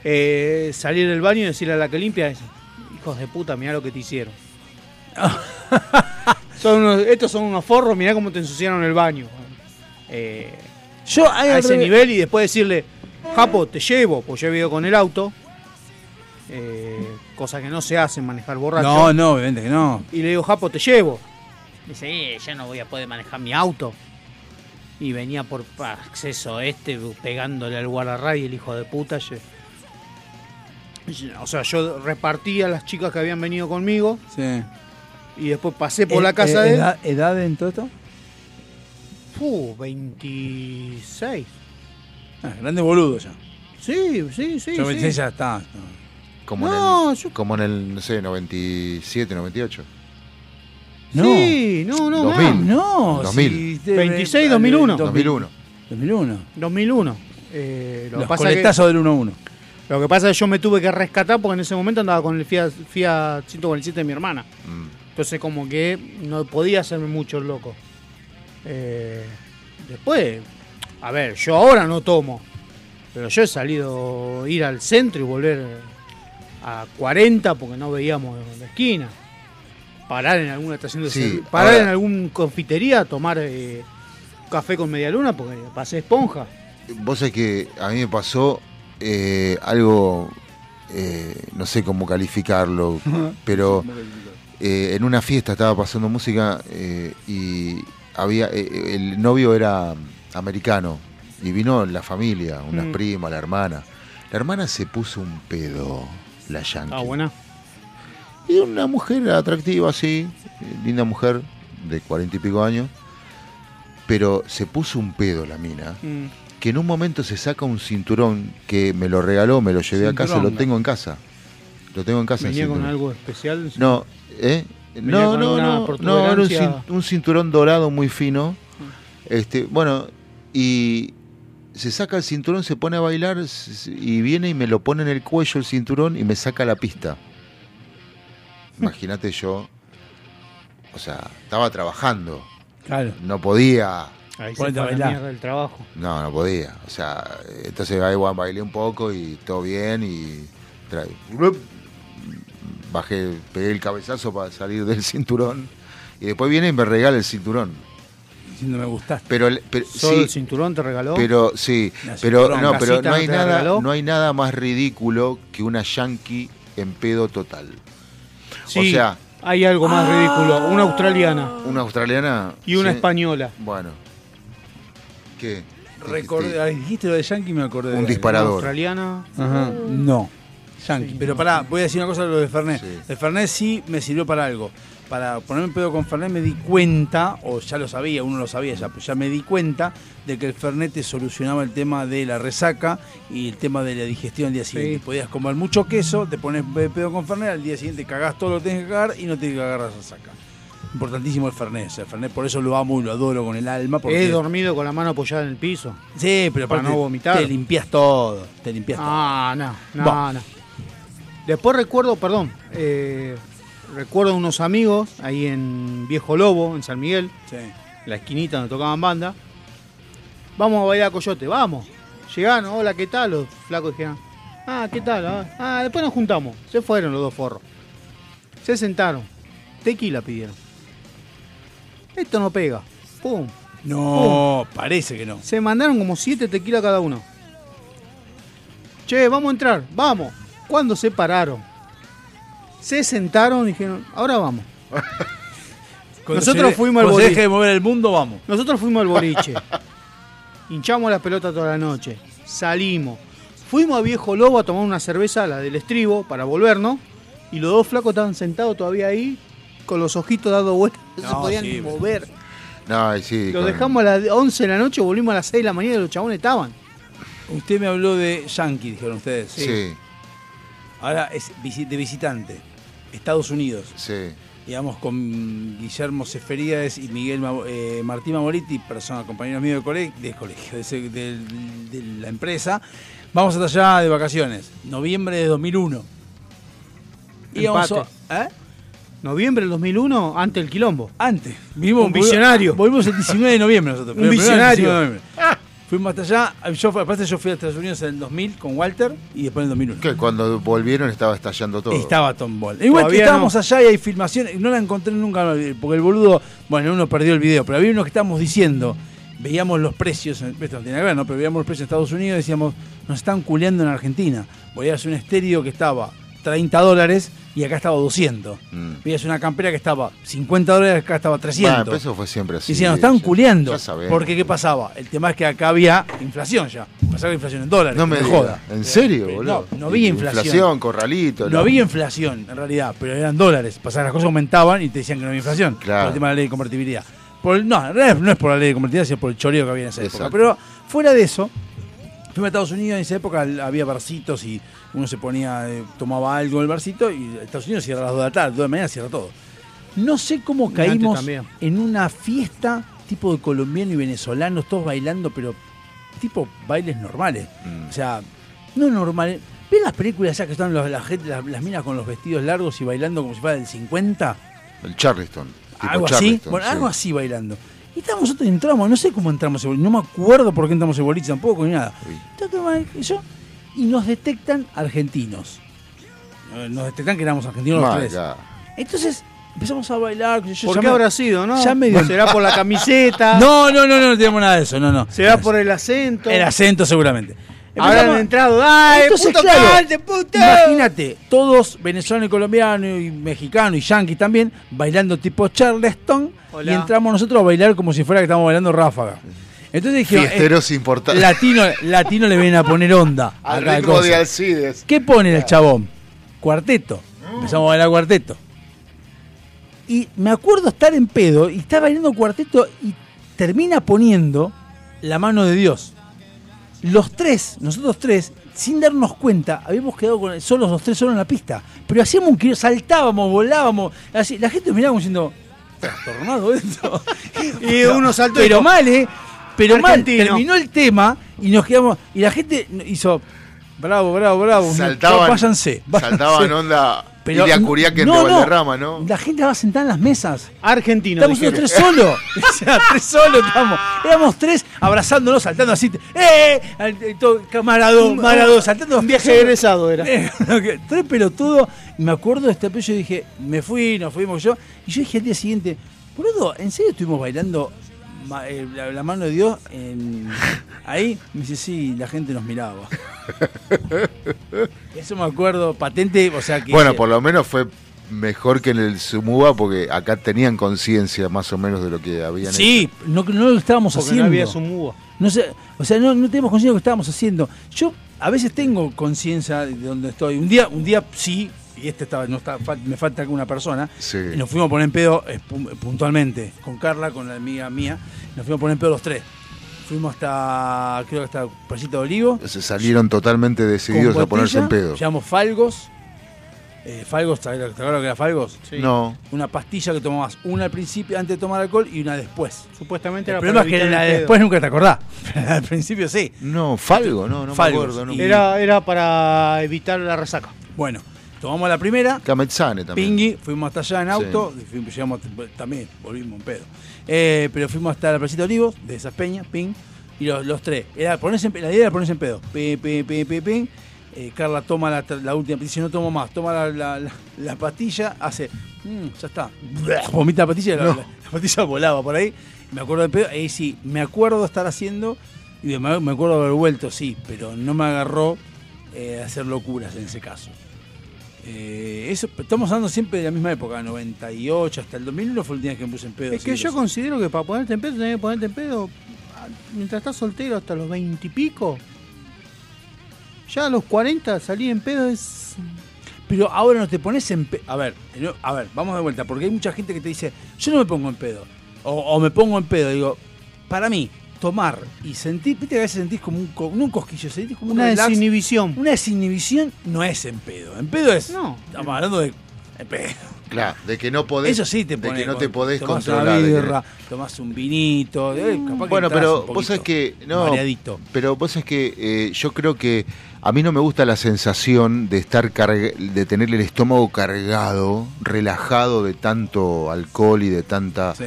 Eh, salir del baño y decirle a la que limpia, hijos de puta, mirá lo que te hicieron. [laughs] Son unos- estos son unos forros, mirá cómo te ensuciaron el baño. Eh, Yo a ese revés- nivel y después decirle, Japo, te llevo, pues yo he ido con el auto. Eh, cosa que no se hace manejar borracho. No, no, obviamente que no. Y le digo, Japo, te llevo. Dice, eh, ya no voy a poder manejar mi auto. Y venía por acceso este, pegándole al guardarray, el hijo de puta. ye- O sea, yo repartía a las chicas que habían venido conmigo Sí. y después pasé por Eh, la casa eh, de él. edad, ¿Edad en todo esto? Fu, 26. Ah, grande boludo ya. Sí, sí, sí. Yo sí. 26 ya está. Como, No, en el, como en el, no sé, 97, 98. No. Sí, no, no, 2000. más. No, 2000. si te- 26, 2001. 2001. 2001. 2001. Eh, lo, que Los pasa que, coletazos del 1-1. lo que pasa es que yo me tuve que rescatar porque en ese momento andaba con el Fiat, Fiat 147 de mi hermana. Mm. Entonces como que no podía hacerme mucho el loco. Eh, después, a ver, yo ahora no tomo. Pero yo he salido a ir al centro y volver a 40 porque no veíamos la esquina. Parar en alguna estación de Sí, servicio. Parar ahora- en alguna confitería a tomar eh, café con media luna porque pasé esponja. Vos sabés que a mí me pasó eh, algo, eh, no sé cómo calificarlo, [laughs] pero eh, en una fiesta estaba pasando música y había el novio era americano y vino la familia, unas Mm. primas, la hermana. La hermana se puso un pedo, la yankee. Ah, buena. Y una mujer atractiva, sí, linda mujer, de cuarenta y pico años, pero se puso un pedo la mina, Mm. que en un momento se saca un cinturón que me lo regaló, me lo llevé a casa, lo tengo en casa. Lo tengo en casa. Venía con algo especial. No, ¿eh? No, no, no, no, era un, cinturón dorado muy fino. Este, bueno, y se saca el cinturón, se pone a bailar y viene y me lo pone en el cuello el cinturón y me saca la pista. Imagínate yo, o sea, estaba trabajando, Claro. no podía, Ahí se la mierda el trabajo. no, no podía. O sea, entonces ahí bueno, bailé un poco y todo bien y tra- bajé, pegué el cabezazo para salir del [laughs] cinturón y después viene y me regala el cinturón. Diciendo me gustaste. Pero, Solo sí, el cinturón te regaló. pero sí, pero no, pero no hay nada, regaló. no hay nada más ridículo que una yankee en pedo total. Sí, o sea, hay algo más ridículo. Una australiana una australiana y una sí, española. Bueno, ¿qué? Recordé, dijiste lo de Yankee y me acordé. de Un algo. disparador. Una australiana. Ajá. No. Yankee. Sí, Pero pará, voy a decir una cosa de lo de Fernet. Sí. El Fernet sí me sirvió para algo. Para ponerme en pedo con Fernet me di cuenta, o ya lo sabía, uno lo sabía ya, pues ya me di cuenta de que el Fernet te solucionaba el tema de la resaca y el tema de la digestión al día siguiente. Sí. Podías comer mucho queso, te pones pedo con Fernet, al día siguiente cagás todo lo que tienes que cagar y no te que cagar la resaca. Importantísimo el Fernet. O sea, el Fernet por eso lo amo y lo adoro con el alma. Porque He dormido con la mano apoyada en el piso. Sí, pero Para no vomitar. Te limpias todo. Te limpias Ah, no, no. Después recuerdo, perdón, eh, recuerdo unos amigos ahí en Viejo Lobo, en San Miguel. Sí. la esquinita donde tocaban banda. Vamos a bailar a Coyote, vamos. Llegaron, hola, ¿qué tal? Los flacos dijeron, ah, ¿qué tal? Ah, Ah, después nos juntamos. Se fueron los dos forros. Se sentaron. Tequila pidieron. Esto no pega. Pum. No, parece que no. Se mandaron como siete tequilas cada uno. Che, vamos a entrar, vamos. Cuando se pararon, se sentaron y dijeron, ahora vamos. [laughs] Nosotros se- fuimos al boliche. deje de mover el mundo, vamos. Nosotros fuimos al [laughs] boliche. Hinchamos las pelotas toda la noche. Salimos. Fuimos a Viejo Lobo a tomar una cerveza, la del estribo, para volvernos. Y los dos flacos estaban sentados todavía ahí, con los ojitos dando vueltas. No, se podían sí, ni mover. No, sí. Los con- dejamos a las 11 de la noche, volvimos a las 6 de la mañana y los chabones estaban. Usted me habló de Yankee, dijeron ustedes. Sí, Ahora es de visitante. Estados Unidos. sí. Digamos con Guillermo Seferías y Miguel Ma- eh, Martín Mamoriti, personas, compañeros míos de, cole- de colegio, de, ese- del- de la empresa. Vamos hasta allá de vacaciones. Noviembre de 2001. Íbamos Empate. a- ¿Eh? Noviembre del 2001, antes del quilombo. Antes. Vivimos, Un visionario. Volvimos el 19 de noviembre nosotros. Un visionario. 19 de noviembre. Fuimos hasta allá. Yo, aparte yo fui a Estados Unidos en el 2000 con Walter y después en el 2001. Que cuando volvieron estaba estallando todo. Estaba Tom Ball. Igual que estábamos no. allá y hay filmaciones, no la encontré nunca, porque el boludo, bueno, uno perdió el video, pero había uno que estábamos diciendo, veíamos los precios, esto no tiene que ver, ¿no? pero veíamos los precios en Estados Unidos y decíamos, nos están culeando en Argentina. Voy a hacer un estéreo que estaba 30 dólares y acá estaba 200. Mm. Veías una campera que estaba 50 dólares, acá estaba 300. Bueno, eso fue siempre así. y decían, nos estaban culeando. Ya sabemos. Porque, ¿qué pasaba? El tema es que acá había inflación ya. Pasaba inflación en dólares. No me digas. joda. ¿En serio, boludo? No, no había inflación. Inflación, corralito. No había inflación, en realidad, pero eran dólares. Pasaban las cosas aumentaban y te decían que no había inflación. Claro. Por el tema de la ley de convertibilidad. Por el- no, en realidad no es por la ley de convertibilidad, sino por el choreo que había en esa época. Pero fuera de eso, fuimos a Estados Unidos, en esa época había barcitos y uno se ponía, eh, tomaba algo en el barcito y Estados Unidos cierra a las 2 de la tarde, 2 de la mañana cierra todo. No sé cómo caímos en una fiesta tipo de colombianos y venezolanos, todos bailando, pero tipo bailes normales. Mm. O sea, no normales. ¿Ven las películas ya que están los- la gente, las, las minas con los vestidos largos y bailando como si fuera del 50? El Charleston. tipo algo así. Bueno, sí. algo así bailando. Y estábamos nosotros y entramos, no sé cómo entramos, no me acuerdo por qué entramos en boliche tampoco ni nada. Entonces, y yo- y nos detectan argentinos. Eh, Nos detectan que éramos argentinos los tres. Entonces empezamos a bailar. yo ¿Por qué me- habrá sido, no? Ya medio- ¿Será por la camiseta? [laughs] No, no, no, no, no tenemos nada de eso, no, no. ¿Será por el acento? El acento seguramente. Habrán Empezamos- entrado, ¡ay, Entonces, puto claro, puto! Imagínate, todos venezolanos y colombianos y mexicanos y yanquis también, bailando tipo Charleston, Hola. y entramos nosotros a bailar como si fuera que estamos bailando ráfaga. Entonces dijeron, Fiesteros eh, importantes. latino, latino le vienen a poner onda. [laughs] Al ritmo cosa. de Alcides. ¿Qué pone el chabón? Cuarteto. Empezamos a bailar cuarteto. Y me acuerdo estar en pedo y estaba bailando cuarteto y termina poniendo la mano de Dios. Los tres, nosotros tres, sin darnos cuenta, habíamos quedado con solos los tres solos en la pista. Pero hacíamos un que saltábamos, volábamos. Así, la gente miraba como diciendo, trastornado esto. [laughs] Y uno saltó Pero mal, ¿eh? Pero mal. Terminó el tema y nos quedamos. Y la gente hizo. Bravo, bravo, bravo. Saltaban, váyanse. váyanse. saltaban onda Pero- Ilia Curiaque no, de no. Valderrama, ¿no? La gente estaba sentada en las mesas. Argentino. Estamos los tres solos. [laughs] O sea, tres solos estamos. Éramos tres abrazándonos, saltando así. ¡Eh! Camarado, Un- marado, saltando. un viaje egresado era. Eh, [laughs] que- tres pelotudos. Y me acuerdo de este apellido y dije, me fui, nos fuimos yo. Y yo dije al día siguiente, boludo, ¿en serio estuvimos bailando la, la mano de Dios en- ahí? Me dice, sí, la gente nos miraba. [laughs] Eso me acuerdo, patente, o sea que. Bueno, por lo menos fue mejor que en el Sumuba porque acá tenían conciencia más o menos de lo que habían Sí, no, no lo estábamos Porque haciendo. no había sumúa. No sé, o sea, no, no tenemos conciencia de lo que estábamos haciendo. Yo a veces tengo conciencia de dónde estoy. Un día, un día sí, y este estaba, no está, me falta una persona. Sí. Y nos fuimos a poner en pedo eh, pu- puntualmente, con Carla, con la amiga mía. Nos fuimos a poner en pedo los tres. Fuimos hasta, creo que hasta Playita de Olivo. Se salieron totalmente decididos a ponerse en pedo. Llevamos Falgos. Eh, Falgos, ¿te acuerdas lo que era Falgos? Sí. No. Una pastilla que tomabas una al principio antes de tomar alcohol y una después. Supuestamente El era problema para es que la de después nunca te acordás. [laughs] al principio sí. No, Falgo, no, no Falgos. me acuerdo. No. Era para evitar la resaca. Bueno, tomamos la primera. También. Pingui, fuimos hasta allá en auto, fuimos- llegamos también, volvimos en pedo. Eh, pero fuimos hasta la Placita de Olivos, de esas peñas, ping, y los, los tres. Era ponerse la idea era ponerse en pedo. Pe, pe, pe, pe, pe. Eh, Carla toma la, la última, dice no tomo más, toma la, la- la- la pastilla, hace, "Mm, ya está, [laughs] vomita la pastilla, la, No. la- la pastilla volaba por ahí. Me acuerdo del pedo, ahí sí, me acuerdo de estar haciendo, y me, me acuerdo de haber vuelto, sí, pero no me agarró eh, hacer locuras en ese caso. Eh, eso, estamos hablando siempre de la misma época, 98 hasta el 2001 fue el día que me puse en pedo. Es que yo considero que para ponerte en pedo tenés que ponerte en pedo mientras estás soltero hasta los 20 y pico. Ya a los 40 salir en pedo es. Pero ahora no te pones en pedo. A ver, a ver, vamos de vuelta, porque hay mucha gente que te dice, yo no me pongo en pedo. O, o me pongo en pedo. Digo, para mí, tomar y sentir, viste que a veces sentís como un, co- no un cosquillo, sentís como un Una relax. desinhibición. Una desinhibición no es en pedo. En pedo es. No. Estamos hablando de. en pedo. Claro, de que no podés. Eso sí te de pone que no te podés tomás controlar. Una de que- birra, tomás un vinito. eh, capaz Bueno, pero un vos sabés que. No, mareadito. pero vos sabés que eh, yo creo que a mí no me gusta la sensación de estar de tener el estómago cargado, relajado de tanto alcohol y de tanta. Sí.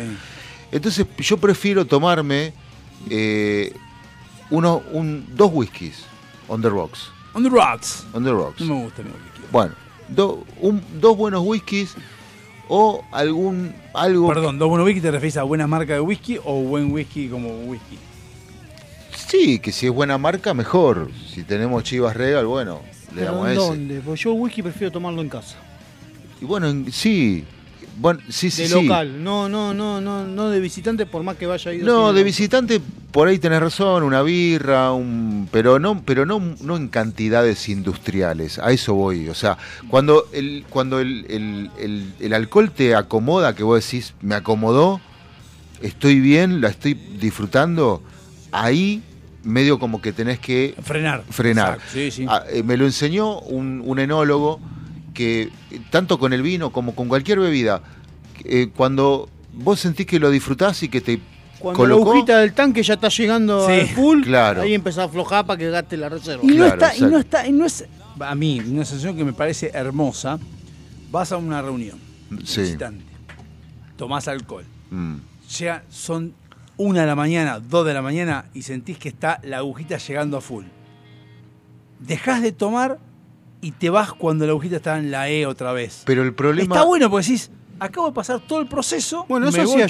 Entonces yo prefiero tomarme eh, uno, un, dos whiskies on the rocks. On the rocks. On the rocks. No me gusta mi whisky. Bueno, do- un- dos buenos whiskies o algún algo. Perdón, dos buenos whisky te refieres a buena marca de whisky o buen whisky como whisky. Sí, que si es buena marca, mejor. Si tenemos Chivas Regal, bueno, le ¿Pero damos en ese. dónde? Porque yo el whisky prefiero tomarlo en casa. Y bueno, en- sí. Bueno, sí, sí, de sí. local, no, no, no, no, no de visitante por más que vaya ido. No, de visitante por ahí tenés razón, una birra, un pero no pero no, no en cantidades industriales, a eso voy, o sea, cuando el cuando el, el- el- el alcohol te acomoda, que vos decís, me acomodó, estoy bien, la estoy disfrutando, ahí medio como que tenés que Frenar. frenar. Sí, sí. Ah, eh, me lo enseñó un, un enólogo que tanto con el vino como con cualquier bebida, eh, cuando vos sentís que lo disfrutás y que te Cuando la agujita del tanque ya está llegando Sí, al full, claro. ahí empezás a aflojar para que gaste la reserva. Y no Claro, está, y no está, y no es a mí, una sensación que me parece hermosa. Vas a una reunión, Sí. visitante, tomás alcohol, Mm. llega, son una de la mañana, dos de la mañana y sentís que está la agujita llegando a full. Dejás de tomar y te vas cuando la agujita está en la E otra vez. Pero el problema Está bueno porque decís, acabo de pasar todo el proceso, Bueno, eso hacía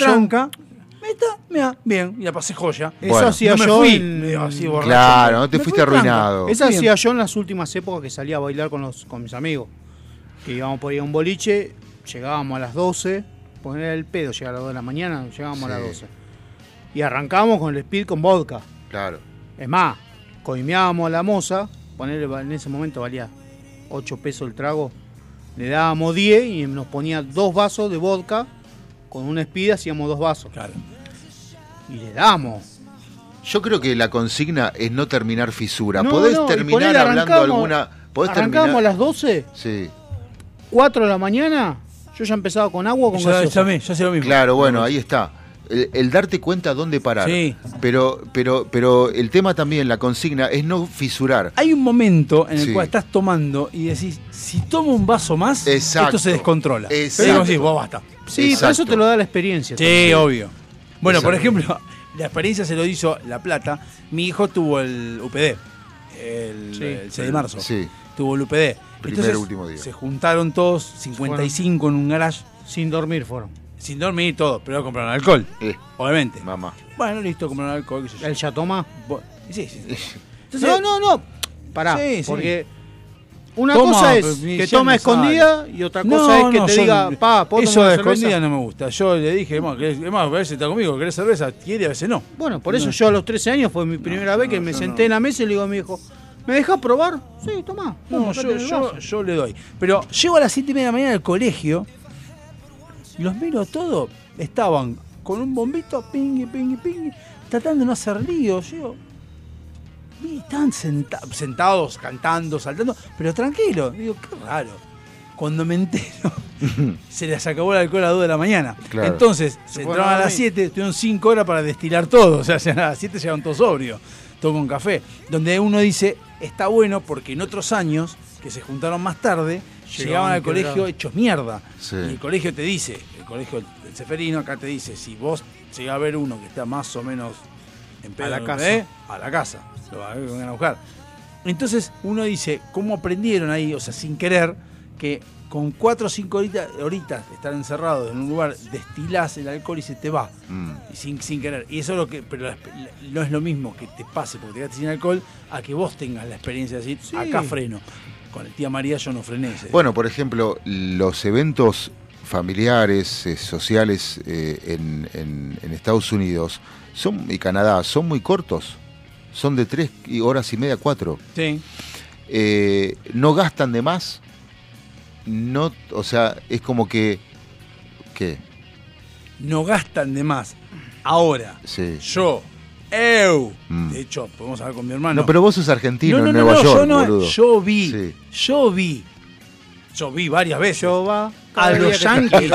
meta, mira, bien, y la pasé joya. Eso Bueno, hacía no me yo fui, en- así borracho. Claro, no te fuiste arruinado. Eso hacía yo en las últimas épocas que salía a bailar con, los, con mis amigos. Que íbamos por ahí a un boliche, llegábamos a las 12, poner el pedo, llegar a las 2 de la mañana, llegábamos a las Sí. 12. Y arrancábamos con el speed con vodka. Claro. Es más, coimeábamos a la moza, ponerle, en ese momento valía 8 pesos el trago, le dábamos 10 y nos ponía dos vasos de vodka, con un speed hacíamos dos vasos. Claro. Y le damos. Yo creo que la consigna es no terminar fisura. No, podés no, terminar hablando arrancamos- alguna. Podés Arrancábamos terminar. a las 12, Sí. 4 de la mañana, yo ya empezaba con agua o con Yo, gaseosa. me- yo hacía lo mismo. Claro, bueno, ahí está. El, el darte cuenta dónde parar. Sí. Pero, pero, pero el tema también, la consigna, es no fisurar. Hay un momento en el Sí. cual estás tomando y decís, si tomo un vaso más, Exacto. esto se descontrola. Exacto. Pero decís, vos basta. Sí, pero Exacto. eso te lo da la experiencia. Sí, también. obvio. Bueno, por ejemplo, la experiencia se lo hizo La Plata. Mi hijo tuvo el UPD, el, Sí. el 6 de marzo. Sí. Tuvo el UPD. Primer, Entonces, último día. Se juntaron todos, 55 en un garage, Sin dormir fueron. Sin dormir y todo, pero compraron alcohol, Eh, obviamente. mamá. Bueno, listo, compraron alcohol. qué sé yo. ¿El ya toma? Bo- Sí, sí. sí. [laughs] no, no, no. Pará, Sí, sí. porque una Toma, cosa es pero que ya toma no escondida y otra cosa No, es que no, te yo- diga, pa, ¿puedo Eso tomar de una cerveza? escondida no me gusta. Yo le dije, "Emma, ¿querés- Emma, a veces está conmigo, ¿querés cerveza? Quiere, a veces no. Bueno, por eso No. yo a los 13 años fue mi primera vez que me senté no. en la mesa y le digo a mi hijo, ¿me dejas probar? Sí, tomá. No, toma, acá yo, tenés el yo, vaso. yo le doy. Pero llego a las 7 y media de la mañana al colegio, los miro todo, estaban con un bombito, pingui, pingui, pingui, tratando de no hacer lío. Yo y estaban senta- sentados, cantando, saltando, pero tranquilo. Digo, qué raro. Cuando me entero, [laughs] se les acabó el alcohol a las 2 de la mañana. Claro. Entonces, se fueron entraron a las dormir. 7, tuvieron 5 horas para destilar todo. O sea, a las 7 llegaron todos sobrios, todo con café. Donde uno dice, está bueno porque en otros años, que se juntaron más tarde, llegaban al colegio hechos mierda. Sí. Y el colegio te dice, el colegio del Ceferino acá te dice, si vos llegás a ver uno que está más o menos en pedo A la casa. UPD, a la casa, lo va a vengan a buscar. Entonces uno dice, ¿cómo aprendieron ahí, o sea, sin querer, que con cuatro o cinco horitas, horitas de estar encerrado en un lugar, destilás el alcohol y se te va, Mm. y sin, sin querer. Y eso es lo que, pero la- no es lo mismo que te pase porque te quedaste sin alcohol, a que vos tengas la experiencia de decir, acá freno. Con el tía María yo no frené. ese. Bueno, por ejemplo, los eventos familiares, eh, sociales eh, en, en- en Estados Unidos son, y Canadá son muy cortos. Son de tres horas y media, cuatro. Sí. Eh, no gastan de más. No, o sea, es como que. ¿Qué? no gastan de más. Ahora, Sí. yo, eu, Mm. de hecho, podemos hablar con mi hermano. No, pero vos sos argentino No, no, en no, Nueva no, York, yo no, yo vi, Sí. yo vi, yo vi varias veces Yo va, a los yankees,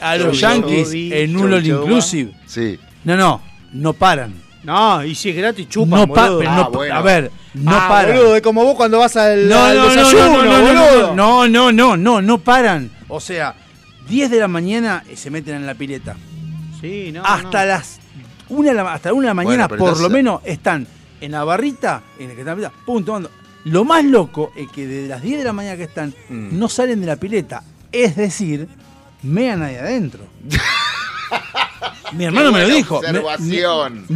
a los yankees en un All. Inclusive. Sí. No, no, no paran. No, y si es gratis, chupan, No pa- boludo. pero no Ah, pa- bueno. A ver, no Ah, paran. boludo, es como vos cuando vas al, No, al no, no, desayuno, no, no, no, boludo. no, no, no, no, no paran. O sea, 10 de la mañana y se meten en la pileta. Sí, no, hasta no. las una hasta una de la mañana, Bueno, por estás- lo menos, están en la barrita, en el que están pum, tomando. Lo más loco es que desde las 10 de la mañana que están, Mm. no salen de la pileta. Es decir, mean ahí adentro. [laughs] Mi hermano me lo dijo. Mi,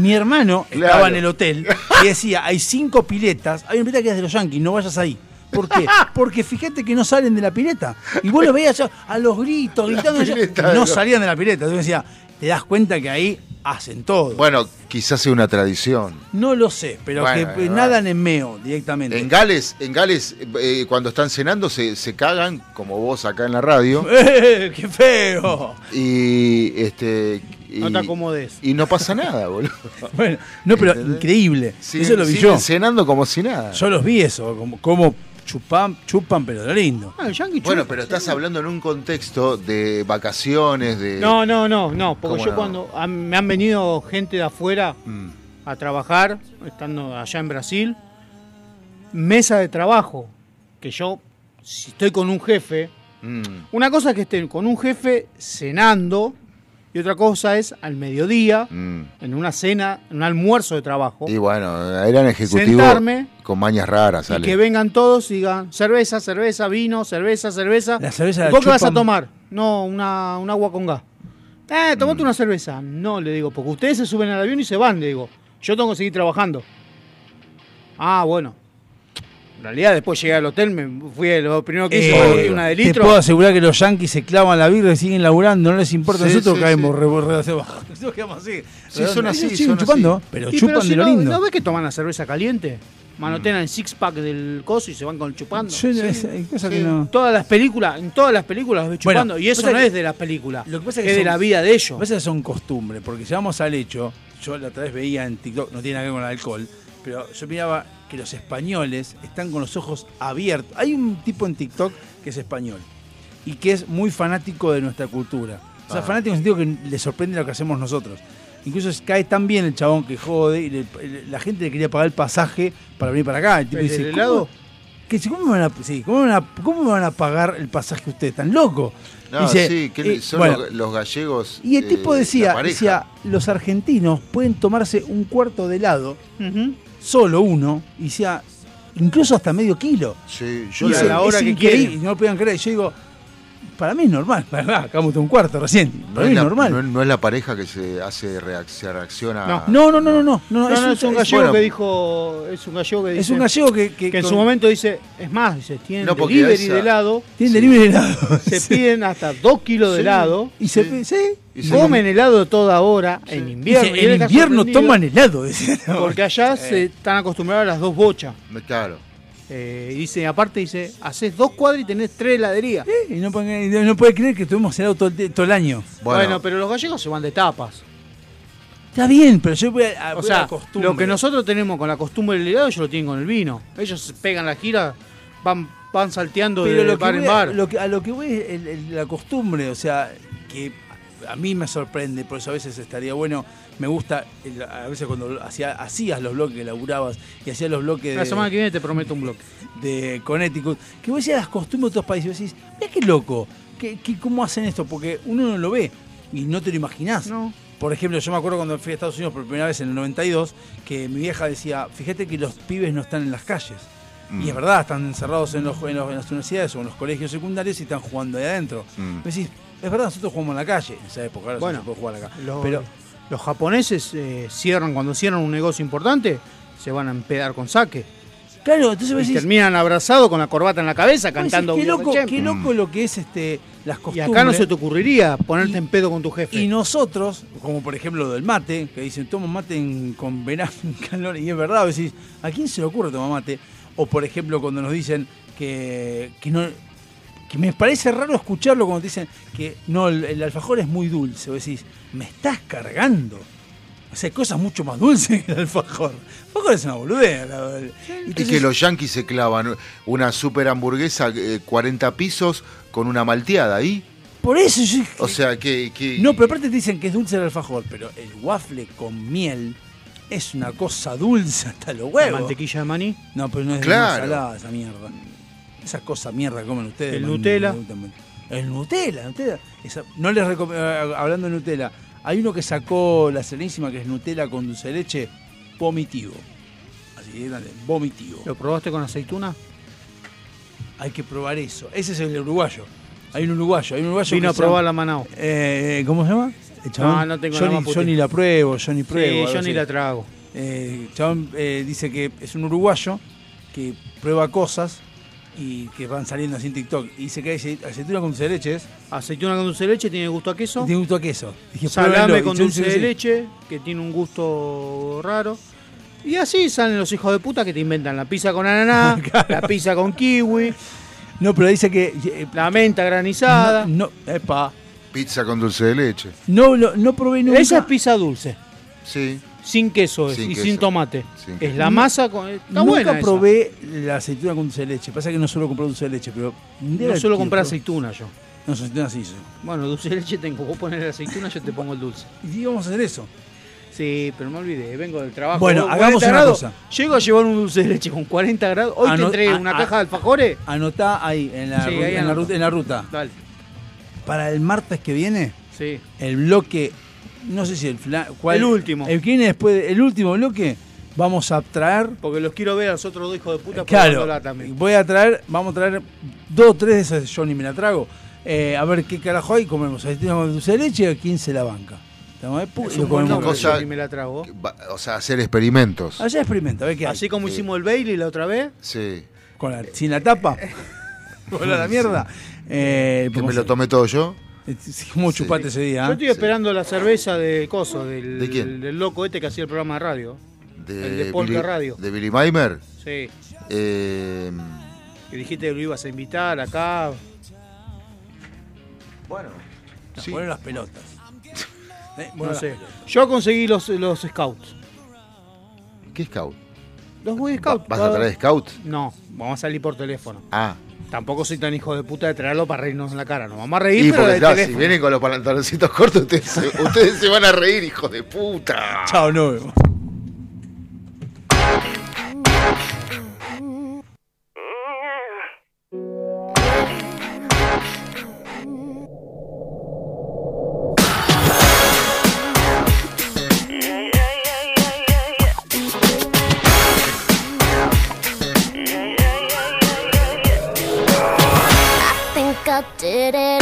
mi hermano Claro. estaba en el hotel y decía, hay cinco piletas, hay una pileta que es de los yankees, no vayas ahí. ¿Por qué? [laughs] Porque fíjate que no salen de la pileta. Y vos lo veías a, a los gritos, gritando. no no. salían de la pileta. Entonces decía, te das cuenta que ahí hacen todo. Bueno, quizás sea una tradición. No lo sé, pero Bueno, que es eh, verdad. nadan en meo directamente. En Gales, en Gales eh, cuando están cenando se, se cagan, como vos acá en la radio. [laughs] ¡Eh, ¡Qué feo! Y este. Y, No te acomodes. Y no pasa nada, boludo. [laughs] Bueno, no, pero ¿Entendés? increíble. Siguen- eso lo vi siguen yo. cenando como si nada. Yo los vi eso, como, como chupan, chupan, pero de lo lindo. Ah, Bueno, pero estás hablando en un contexto de vacaciones, de. No, no, no, no, porque ¿Cómo yo no? cuando me han venido gente de afuera Mm. a trabajar, estando allá en Brasil, mesa de trabajo, que yo, si estoy con un jefe, Mm. una cosa es que estén con un jefe cenando y otra cosa es al mediodía, Mm. en una cena, en un almuerzo de trabajo, Y bueno, eran ejecutivos Sentarme con mañas raras, y sale. que vengan todos y digan cerveza, cerveza, vino, cerveza, cerveza. La cerveza ¿Y la ¿Vos qué vas a tomar? No, una, un agua con gas. Eh, tomate Mm. una cerveza. No, le digo, porque ustedes se suben al avión y se van, le digo. Yo tengo que seguir trabajando. Ah, bueno. En realidad, después llegué al hotel, me fui, lo primero que hice Eh, una de te litro. puedo asegurar que los yankees se clavan la birra y siguen laburando, no les importa. Sí, Nosotros sí, caemos sí. [laughs] Nosotros quedamos así. Sí, son así, Ellos siguen son chupando, así. pero Y chupan si de lo no, lindo. ¿No ves que toman la cerveza caliente? Mm. Manotean el six pack del coso y se van con chupando. Es- hay que Sí. no- Todas las películas, en todas las películas los Bueno, chupando. y eso no es de las películas. Lo que pasa es, es que de son- la vida de ellos. Lo que pasa es que son costumbres, porque si vamos al hecho, yo la otra vez veía en TikTok, no tiene nada que ver con el alcohol, pero yo miraba que los españoles están con los ojos abiertos. Hay un tipo en TikTok que es español y que es muy fanático de nuestra cultura. O sea, Ah. fanático en el sentido que le sorprende lo que hacemos nosotros. Incluso cae tan bien el chabón que jode y le- la gente le quería pagar el pasaje para venir para acá. El tipo ¿El dice, del ¿cómo- helado? que ¿cómo, me van a, sí, ¿cómo, me van a, cómo me van a pagar el pasaje ustedes? ¿Tan loco? No, Dice, sí, que eh, son bueno, los, los gallegos. y el eh, tipo la decía, decía, los argentinos pueden tomarse un cuarto de helado, solo uno, y decía, incluso hasta medio kilo. Sí, yo Y a la hora es que y no lo podían creer. Yo digo, para mí es normal. [laughs] Acabamos de un cuarto recién. no, Para es mí es la, normal. no- no es la pareja que se hace reac- se reacciona. No. No, no, no, no, no, no, No, es, no, un, es un es- gallego bueno. que dijo. Es un gallego que dice. es un gallego que, que, que en con- su momento dice. Es más, dice, tienen No, delivery esa- de helado. tiene Sí. delivery de helado. Se [laughs] Sí. piden hasta dos kilos de helado. Y se Sí. Y Comen helado toda hora en invierno. En invierno toman helado. [laughs] Porque allá Sí. se están acostumbrados a las dos bochas. Claro. Eh, y dice, aparte dice, haces dos cuadras y tenés tres heladerías. Y no, no puede creer que tuvimos helado todo el, todo el año. Bueno, Bueno, pero los gallegos se van de tapas. Está bien, pero yo voy a, O voy a sea, la costumbre. lo que nosotros tenemos con la costumbre del helado, ellos lo tienen con el vino. Ellos pegan la gira, van, van salteando Pero de lo que bar en voy a- bar. lo que- a lo que voy es el- el- la costumbre, o sea, que a mí me sorprende, por eso a veces estaría bueno, me gusta, a veces cuando hacía, hacías los bloques que laburabas y hacías los bloques La de, semana que viene te prometo un bloque. de Connecticut, que vos decías las costumbres de otros países y decís, mira qué loco, que, cómo hacen esto, porque uno no lo ve y no te lo imaginás. No. Por ejemplo, yo me acuerdo cuando fui a Estados Unidos por primera vez en el 92, que mi vieja decía, fíjate que los pibes no están en las calles. Mm. Y es verdad, están encerrados en, los, en, los- en las universidades o en los colegios secundarios y están jugando ahí adentro. Mm. Me decís, es verdad, nosotros jugamos en la calle en esa época, ahora Bueno, se puede jugar acá. Los, Pero los japoneses eh, cierran, cuando cierran un negocio importante, se van a empedar con saque. claro, entonces Y decís, terminan abrazados con la corbata en la cabeza, decís, cantando qué loco, qué loco lo que es este las Y costumbres. acá no se te ocurriría ponerte en pedo con tu jefe. Y nosotros, como por ejemplo lo del mate, que dicen toma mate en- con verano [laughs] en calor, y es verdad, decís, ¿a quién se le ocurre tomar mate? O por ejemplo cuando nos dicen que, que no que me parece raro escucharlo cuando te dicen que no, el, el alfajor es muy dulce, vos decís, me estás cargando. O sea, hay cosas mucho más dulces que el alfajor. El alfajor es una boludez. la verdad. Y Entonces, que los yankees se clavan una super hamburguesa, eh, 40 pisos, con una malteada ahí. Por eso yo O sea, que. que- No, pero aparte te dicen que es dulce el alfajor, pero el waffle con miel es una cosa dulce hasta los La huevos. mantequilla de maní. No, pero no es Claro. de salada esa mierda. Esa cosa mierda que comen ustedes. El man, Nutella. El Nutella, Nutella. Esa- no les eh, hablando de Nutella, hay uno que sacó la serenísima que es Nutella con dulce de leche, vomitivo. Así que grande, vomitivo. ¿Lo probaste con aceituna? Hay que probar eso. Ese es el uruguayo. Hay un uruguayo, hay un uruguayo Vino que a llama- probar la Manao. Eh, eh, ¿Cómo se llama? No, no tengo yo la ni, más yo ni la pruebo, yo ni pruebo. Sí, yo así. ni la trago. Eh, chabón eh, dice que es un uruguayo que prueba cosas y que van saliendo así en TikTok. Y dice que hay aceit- aceituna con dulce de leche. Aceituna con dulce de leche tiene gusto a queso. Tiene gusto a queso. Dije, Salame con dulce de leche, que tiene un gusto raro. Y así salen los hijos de puta que te inventan la pizza con ananá, [laughs] la pizza con kiwi, No, pero dice que. eh, la menta granizada. No, no, epa. Pizza con dulce de leche. No, no, no probé nunca. Esa es pizza dulce, Sí. Sin queso es, Sin y queso. sin tomate. Sin es queso. la masa con. Está Nunca buena esa. probé la aceituna con dulce de leche. Pasa que no suelo comprar dulce de leche, pero. No suelo comprar aceituna yo. No, aceituna sí. sí. Bueno, dulce de leche tengo. Vos poner la aceituna, yo te pongo el dulce. Y vamos a hacer eso. Sí, pero me olvidé, vengo del trabajo. Bueno, 40 hagamos una grados. cosa. Llego a llevar un dulce de leche con 40 grados. Hoy te entregué una caja de alfajores. Anotá ahí, en la, Sí, ru- ahí en, la anoto. ruta, en la ruta. Dale. Para el martes que viene, Sí. el bloque. No sé si el. fla- cuál- El último. El que viene después. de- el último bloque. Vamos a traer. Porque los quiero ver a los otros dos hijos de puta Claro, probándola también. voy a traer, vamos a traer dos o tres de esas yo ni me la trago. Eh, a ver qué carajo hay, comemos aceituna con dulce de leche a quién se la banca. Pu- Es y lo comemos. cosa- yo ni me la trago. O sea, hacer experimentos. Allá experimenta, a ver qué hay. Así como hicimos el Bailey la otra vez. Sí. Con la- sin la tapa. [laughs] Con la, mierda. Eh, Que me lo tomé todo yo. Es como chupate ese día. Yo ¿eh? estoy esperando la cerveza de Coso, del, ¿De quién? del loco este que hacía el programa de radio. De El de Polka Billy- Radio. De Billy Meimer. Sí. Eh, Que dijiste que lo ibas a invitar acá. bueno. Nos Sí. ponen las pelotas. [laughs] Eh, No bueno, sé. Yo conseguí los, los scouts. ¿Qué scout? Los Boy Scouts. ¿Vas a traer scout? No, vamos a salir por teléfono. Ah. Tampoco soy tan hijo de puta de traerlo para reírnos en la cara. Nos vamos a reír, Y pero porque de claro, si vienen con los pantaloncitos cortos, ustedes se, [laughs] ustedes se van a reír, hijo de puta. Chao, no adopted it